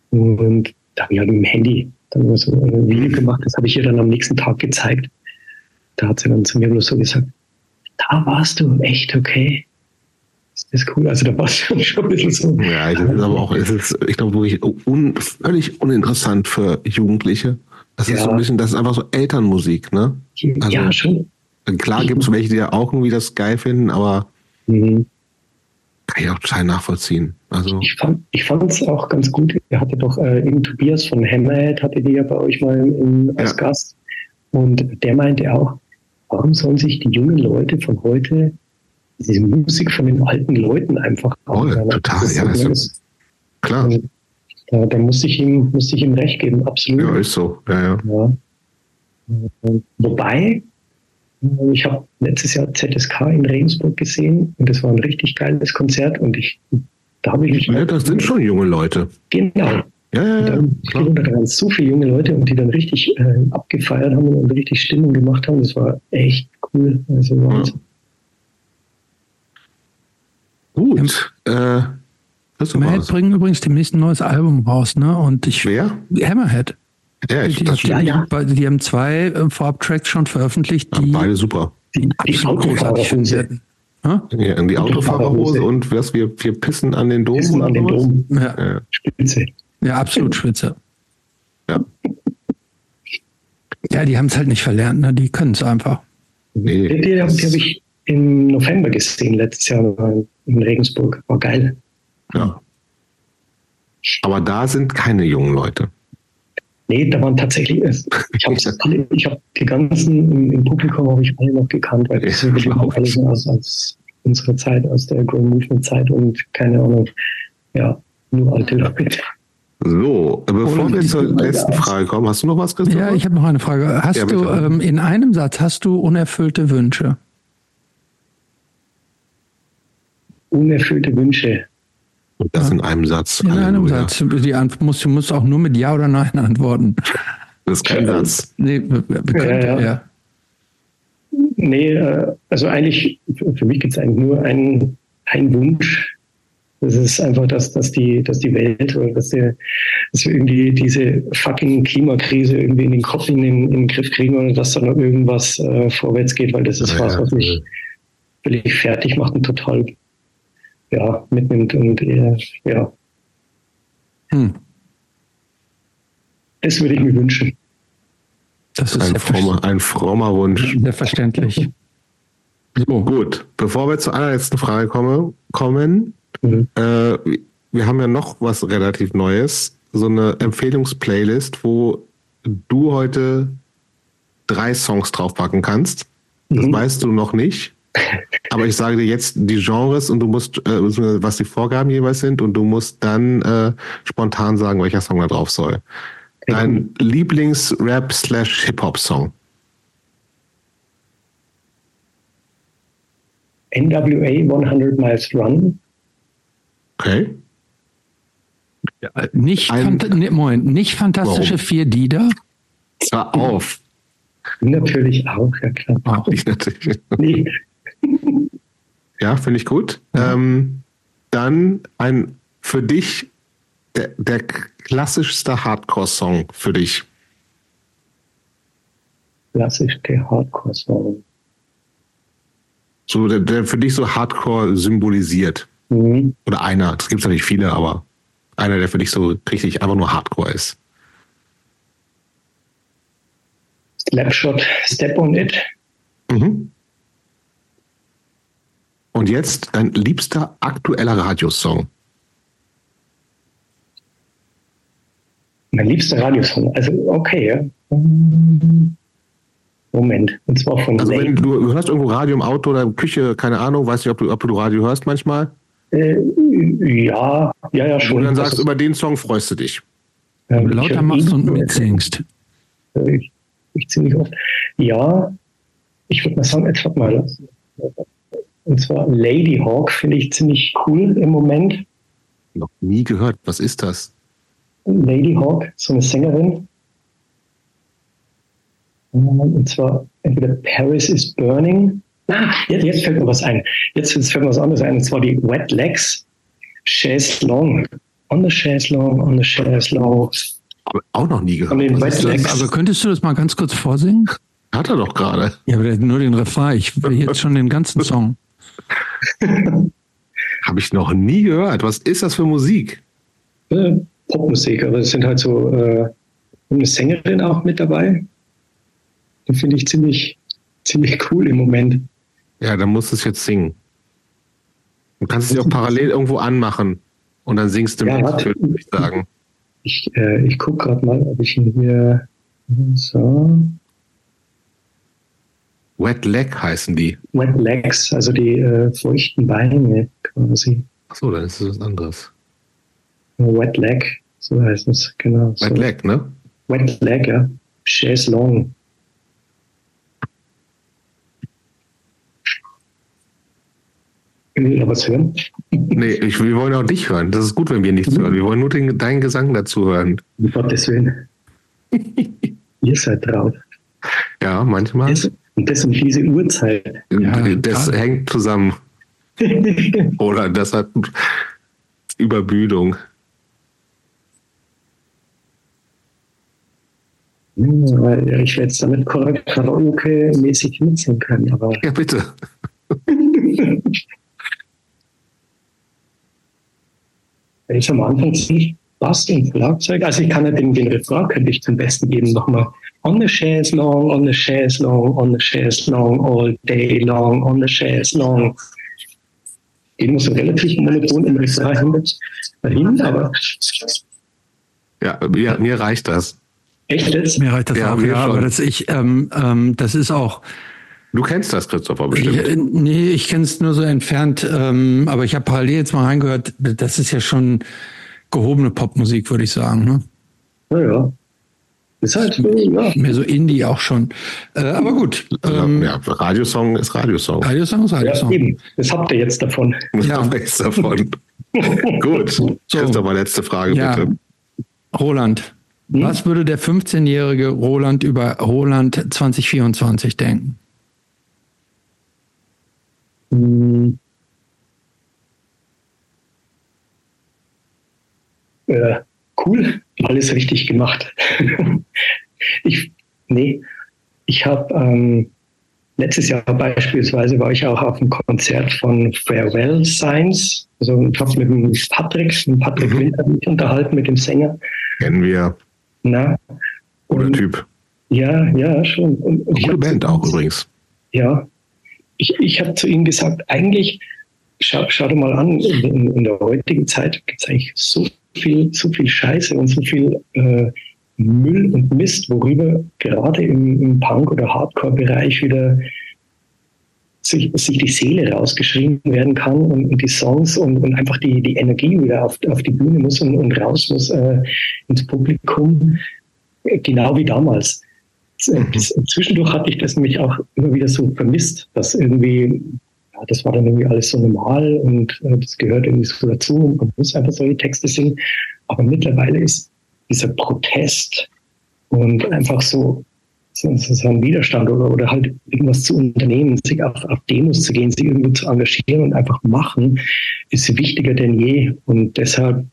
und da habe ich halt mit dem Handy dann nur so ein Video gemacht. Das habe ich ihr dann am nächsten Tag gezeigt. Da hat sie dann zu mir bloß so gesagt, da warst du echt okay. Das ist cool. Also da war es schon ein bisschen so. Ja, ich, aber auch, es ist, ich glaube, wirklich un, völlig uninteressant für Jugendliche. Das ja. ist so ein bisschen, das ist einfach so Elternmusik, ne? Also, ja, schon. Klar gibt es welche, die ja auch irgendwie das geil finden, aber mhm. Kann ich auch total nachvollziehen. Also ich fand ich es auch ganz gut. Ihr hattet doch äh, eben Tobias von Hammerhead, hatte die ja bei euch mal in, als ja. Gast. Und der meinte auch, warum sollen sich die jungen Leute von heute diese Musik von den alten Leuten einfach oh, total, ja, das ist, klar. Da, da muss ich ihm, muss ich ihm recht geben, absolut. Ja, ist so. Ja, ja. ja. Wobei, ich habe letztes Jahr ZSK in Regensburg gesehen und das war ein richtig geiles Konzert und ich da habe ich mich. Ja, das sind schon junge Leute. Genau. Ja, ja, ja. Klar. Da waren so viele junge Leute und die dann richtig äh, abgefeiert haben und richtig Stimmung gemacht haben. Das war echt cool. Also Wahnsinn. Ja. Gut. Äh, Hammerhead bringen übrigens demnächst ein neues Album raus, ne? Und ich. Wer? Hammerhead. Ja, ich, die, die, ja, ja. die, haben zwei äh, Vorab-Tracks schon veröffentlicht, die, ja, beide super. Die, großartig sind. Ja, in die Autofahrerhose und was wir, wir pissen an den Dom. Pissen an den Dom. Ja. ja. Spitze. Ja, absolut spitze. Ja. Ja, die haben es halt nicht verlernt, ne? die können es einfach. Nee, die, die, die habe ich im November gesehen, letztes Jahr in Regensburg. War geil. Ja. Aber da sind keine jungen Leute. Nee, da waren tatsächlich, ich habe ich hab die ganzen im, im Publikum habe ich alle noch gekannt, weil das sind alles aus, aus unserer Zeit, aus der Grown Movement Zeit und keine Ahnung, ja, nur alte Leute. So, bevor wir zur letzten Frage kommen, hast du noch was gesagt? Ja, ich habe noch eine Frage. Hast ja, du ähm, in einem Satz hast du unerfüllte Wünsche? Unerfüllte Wünsche. Und das ja. in einem Satz. In Halleluja. einem Satz. Die musst, du musst auch nur mit Ja oder Nein antworten. Das ist kein Satz. Nee, können, ja, ja. Nee, äh, also eigentlich, für mich gibt es eigentlich nur einen, einen Wunsch. Das ist einfach, dass, dass, die, dass die Welt oder dass, der, dass wir irgendwie diese fucking Klimakrise irgendwie in den Kopf, in den, in den Griff kriegen und dass da noch irgendwas äh, vorwärts geht, weil das ist ja, was, was mich völlig fertig macht und total ja, mitnimmt und äh, ja. Hm. Das würde ich mir wünschen. Das ist ein, frommer, ein frommer Wunsch. Selbstverständlich. So. Gut, bevor wir zur allerletzten Frage komme, kommen, mhm. äh, wir haben ja noch was relativ Neues, so eine Empfehlungsplaylist, wo du heute drei Songs draufpacken kannst. Das mhm. weißt du noch nicht. Aber ich sage dir jetzt die Genres und du musst, äh, was die Vorgaben jeweils sind und du musst dann äh, spontan sagen, welcher Song da drauf soll. Dein Lieblings-Rap slash Hip-Hop-Song. NWA 100 Miles Run. Okay. Ja, nicht, Ein, ne, Moment, nicht fantastische warum? vier Lieder. Zwar auf. Natürlich auch, ja klar. Auch ich natürlich. Nee, Ja, finde ich gut. Ja. Ähm, dann ein für dich der, der klassischste Hardcore-Song für dich. Klassischste Hardcore-Song. So, der, der, für dich so Hardcore symbolisiert. Mhm. Oder einer. Es gibt natürlich viele, aber einer, der für dich so richtig einfach nur Hardcore ist. Slapshot, Step on It. Mhm. Und jetzt dein liebster aktueller Radiosong. Mein liebster Radiosong. Also, okay, ja. Moment. Und zwar von. Also, wenn du, du hörst irgendwo Radio im Auto oder in Küche, keine Ahnung, weißt du, ob du, ob du Radio hörst manchmal? Äh, ja, ja, ja, schon. Und dann sagst du, über den Song freust du dich. Ähm, lauter machst und mitsingst. Ich, ich ziemlich oft. Ja, ich würde mal sagen, jetzt warte mal. Und zwar Lady Hawk finde ich ziemlich cool im Moment. Noch nie gehört. Was ist das? Lady Hawk, so eine Sängerin. Und zwar entweder Paris is Burning. Ah, jetzt, jetzt fällt mir was ein. Jetzt, jetzt fällt mir was anderes ein. Und zwar die Wet Legs. Chaise Long. On the Chaise Long, on the Chaise Long. Auch noch nie gehört. Also könntest du das mal ganz kurz vorsingen? Hat er doch gerade. Ja, aber nur den Refrain. Ich will jetzt schon den ganzen Song. Habe ich noch nie gehört. Was ist das für Musik? Äh, Popmusik, aber es sind halt so äh, eine Sängerin auch mit dabei. Die finde ich ziemlich, ziemlich cool im Moment. Ja, dann musst du es jetzt singen. Du kannst es ja auch parallel irgendwo anmachen und dann singst du ja, mit, würde ich sagen. Ich, äh, ich gucke gerade mal, ob ich ihn hier so. Wet Leg heißen die. Wet Legs, also die äh, feuchten Beine quasi. Achso, dann ist es was anderes. Wet Leg, so heißt es, genau. Wet so. Leg, ne? Wet Leg, ja. Chaise Long. Will ihr was hören? Nee, ich, wir wollen auch dich hören. Das ist gut, wenn wir nichts mhm. hören. Wir wollen nur den, deinen Gesang dazu hören. Um Gottes Willen. ihr seid drauf. Ja, manchmal. Das, und das um diese Uhrzeit. Ja, das klar. hängt zusammen. Oder das hat Überbüdung. Weil ich werde jetzt damit Karaoke-mäßig mitsingen können. Aber ja, bitte. ich am Anfang sehe, Bass und Schlagzeug, also ich kann ja den, den Refrain könnte ich zum Besten geben nochmal. On the chaise long, on the chaise long, on the chaise long, all day long, on the chaise long. Geht muss so relativ monoton im Refrain dahin, aber. Ja, mir, mir reicht das. Echt jetzt? Mir reicht das ja, auch, ja, aber das, ich, ähm, ähm, das ist auch, Du kennst das, Christopher, bestimmt. Ich, nee, ich kenne es nur so entfernt, ähm, aber ich habe parallel jetzt mal reingehört, das ist ja schon gehobene Popmusik, würde ich sagen. Ne? Ja, Ist halt ja. mehr so Indie auch schon. Äh, aber gut. Ähm, ja, Radiosong ist Radiosong. Radiosong ist Radiosong. Ja, eben. Das habt ihr jetzt davon. Das ja. habt ihr jetzt davon. gut. So. Christopher, letzte Frage ja. bitte. Roland, hm? was würde der 15-jährige Roland über Roland 2024 denken? Hm. Äh, cool, alles richtig gemacht. ich, nee, ich habe ähm, letztes Jahr beispielsweise war ich auch auf einem Konzert von Farewell Science. Also ich habe mit dem Patrick, mit Patrick mhm. Winter mich unterhalten, mit dem Sänger. Kennen wir. Na. Oder Typ. Ja, ja, schon. Und, und Gute Band auch übrigens. Ja, ich, ich habe zu ihm gesagt, eigentlich, schau, schau dir mal an, in, in der heutigen Zeit gibt es eigentlich so viel, so viel Scheiße und so viel äh, Müll und Mist, worüber gerade im, im Punk- oder Hardcore-Bereich wieder sich, sich, die Seele rausgeschrieben werden kann und, und die Songs und, und, einfach die, die Energie wieder auf, auf die Bühne muss und, und raus muss äh, ins Publikum, genau wie damals. Mhm. Zwischendurch hatte ich das nämlich auch immer wieder so vermisst, dass irgendwie, ja, das war dann irgendwie alles so normal und äh, das gehört irgendwie so dazu und man muss einfach solche Texte singen. Aber mittlerweile ist dieser Protest und einfach so so, so einen Widerstand oder, oder halt irgendwas zu unternehmen, sich auf, auf Demos zu gehen, sich irgendwo zu engagieren und einfach machen, ist wichtiger denn je. Und deshalb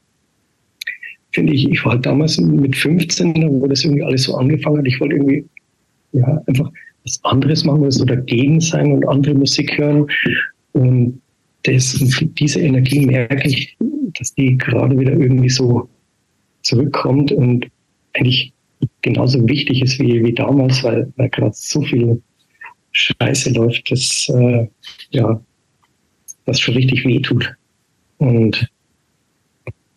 finde ich, ich war halt damals mit 15, wo das irgendwie alles so angefangen hat, ich wollte irgendwie ja, einfach was anderes machen oder so dagegen sein und andere Musik hören. Und das, diese Energie merke ich, dass die gerade wieder irgendwie so zurückkommt und eigentlich genauso wichtig ist wie, wie damals, weil, weil gerade so viel Scheiße läuft, dass äh, ja, das schon richtig wehtut. Und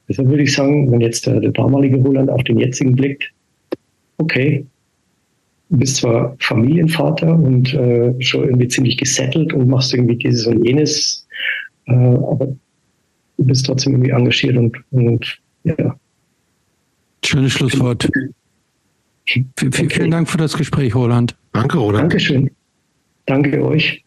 deshalb würde ich sagen, wenn jetzt der, der damalige Roland auf den jetzigen blickt, okay, bist zwar Familienvater und äh, schon irgendwie ziemlich gesettelt und machst irgendwie dieses und jenes, äh, aber du bist trotzdem irgendwie engagiert und, und ja. Schönes Schlusswort. V okay. Vielen Dank für das Gespräch, Roland. Danke, Roland. Dankeschön. Danke euch.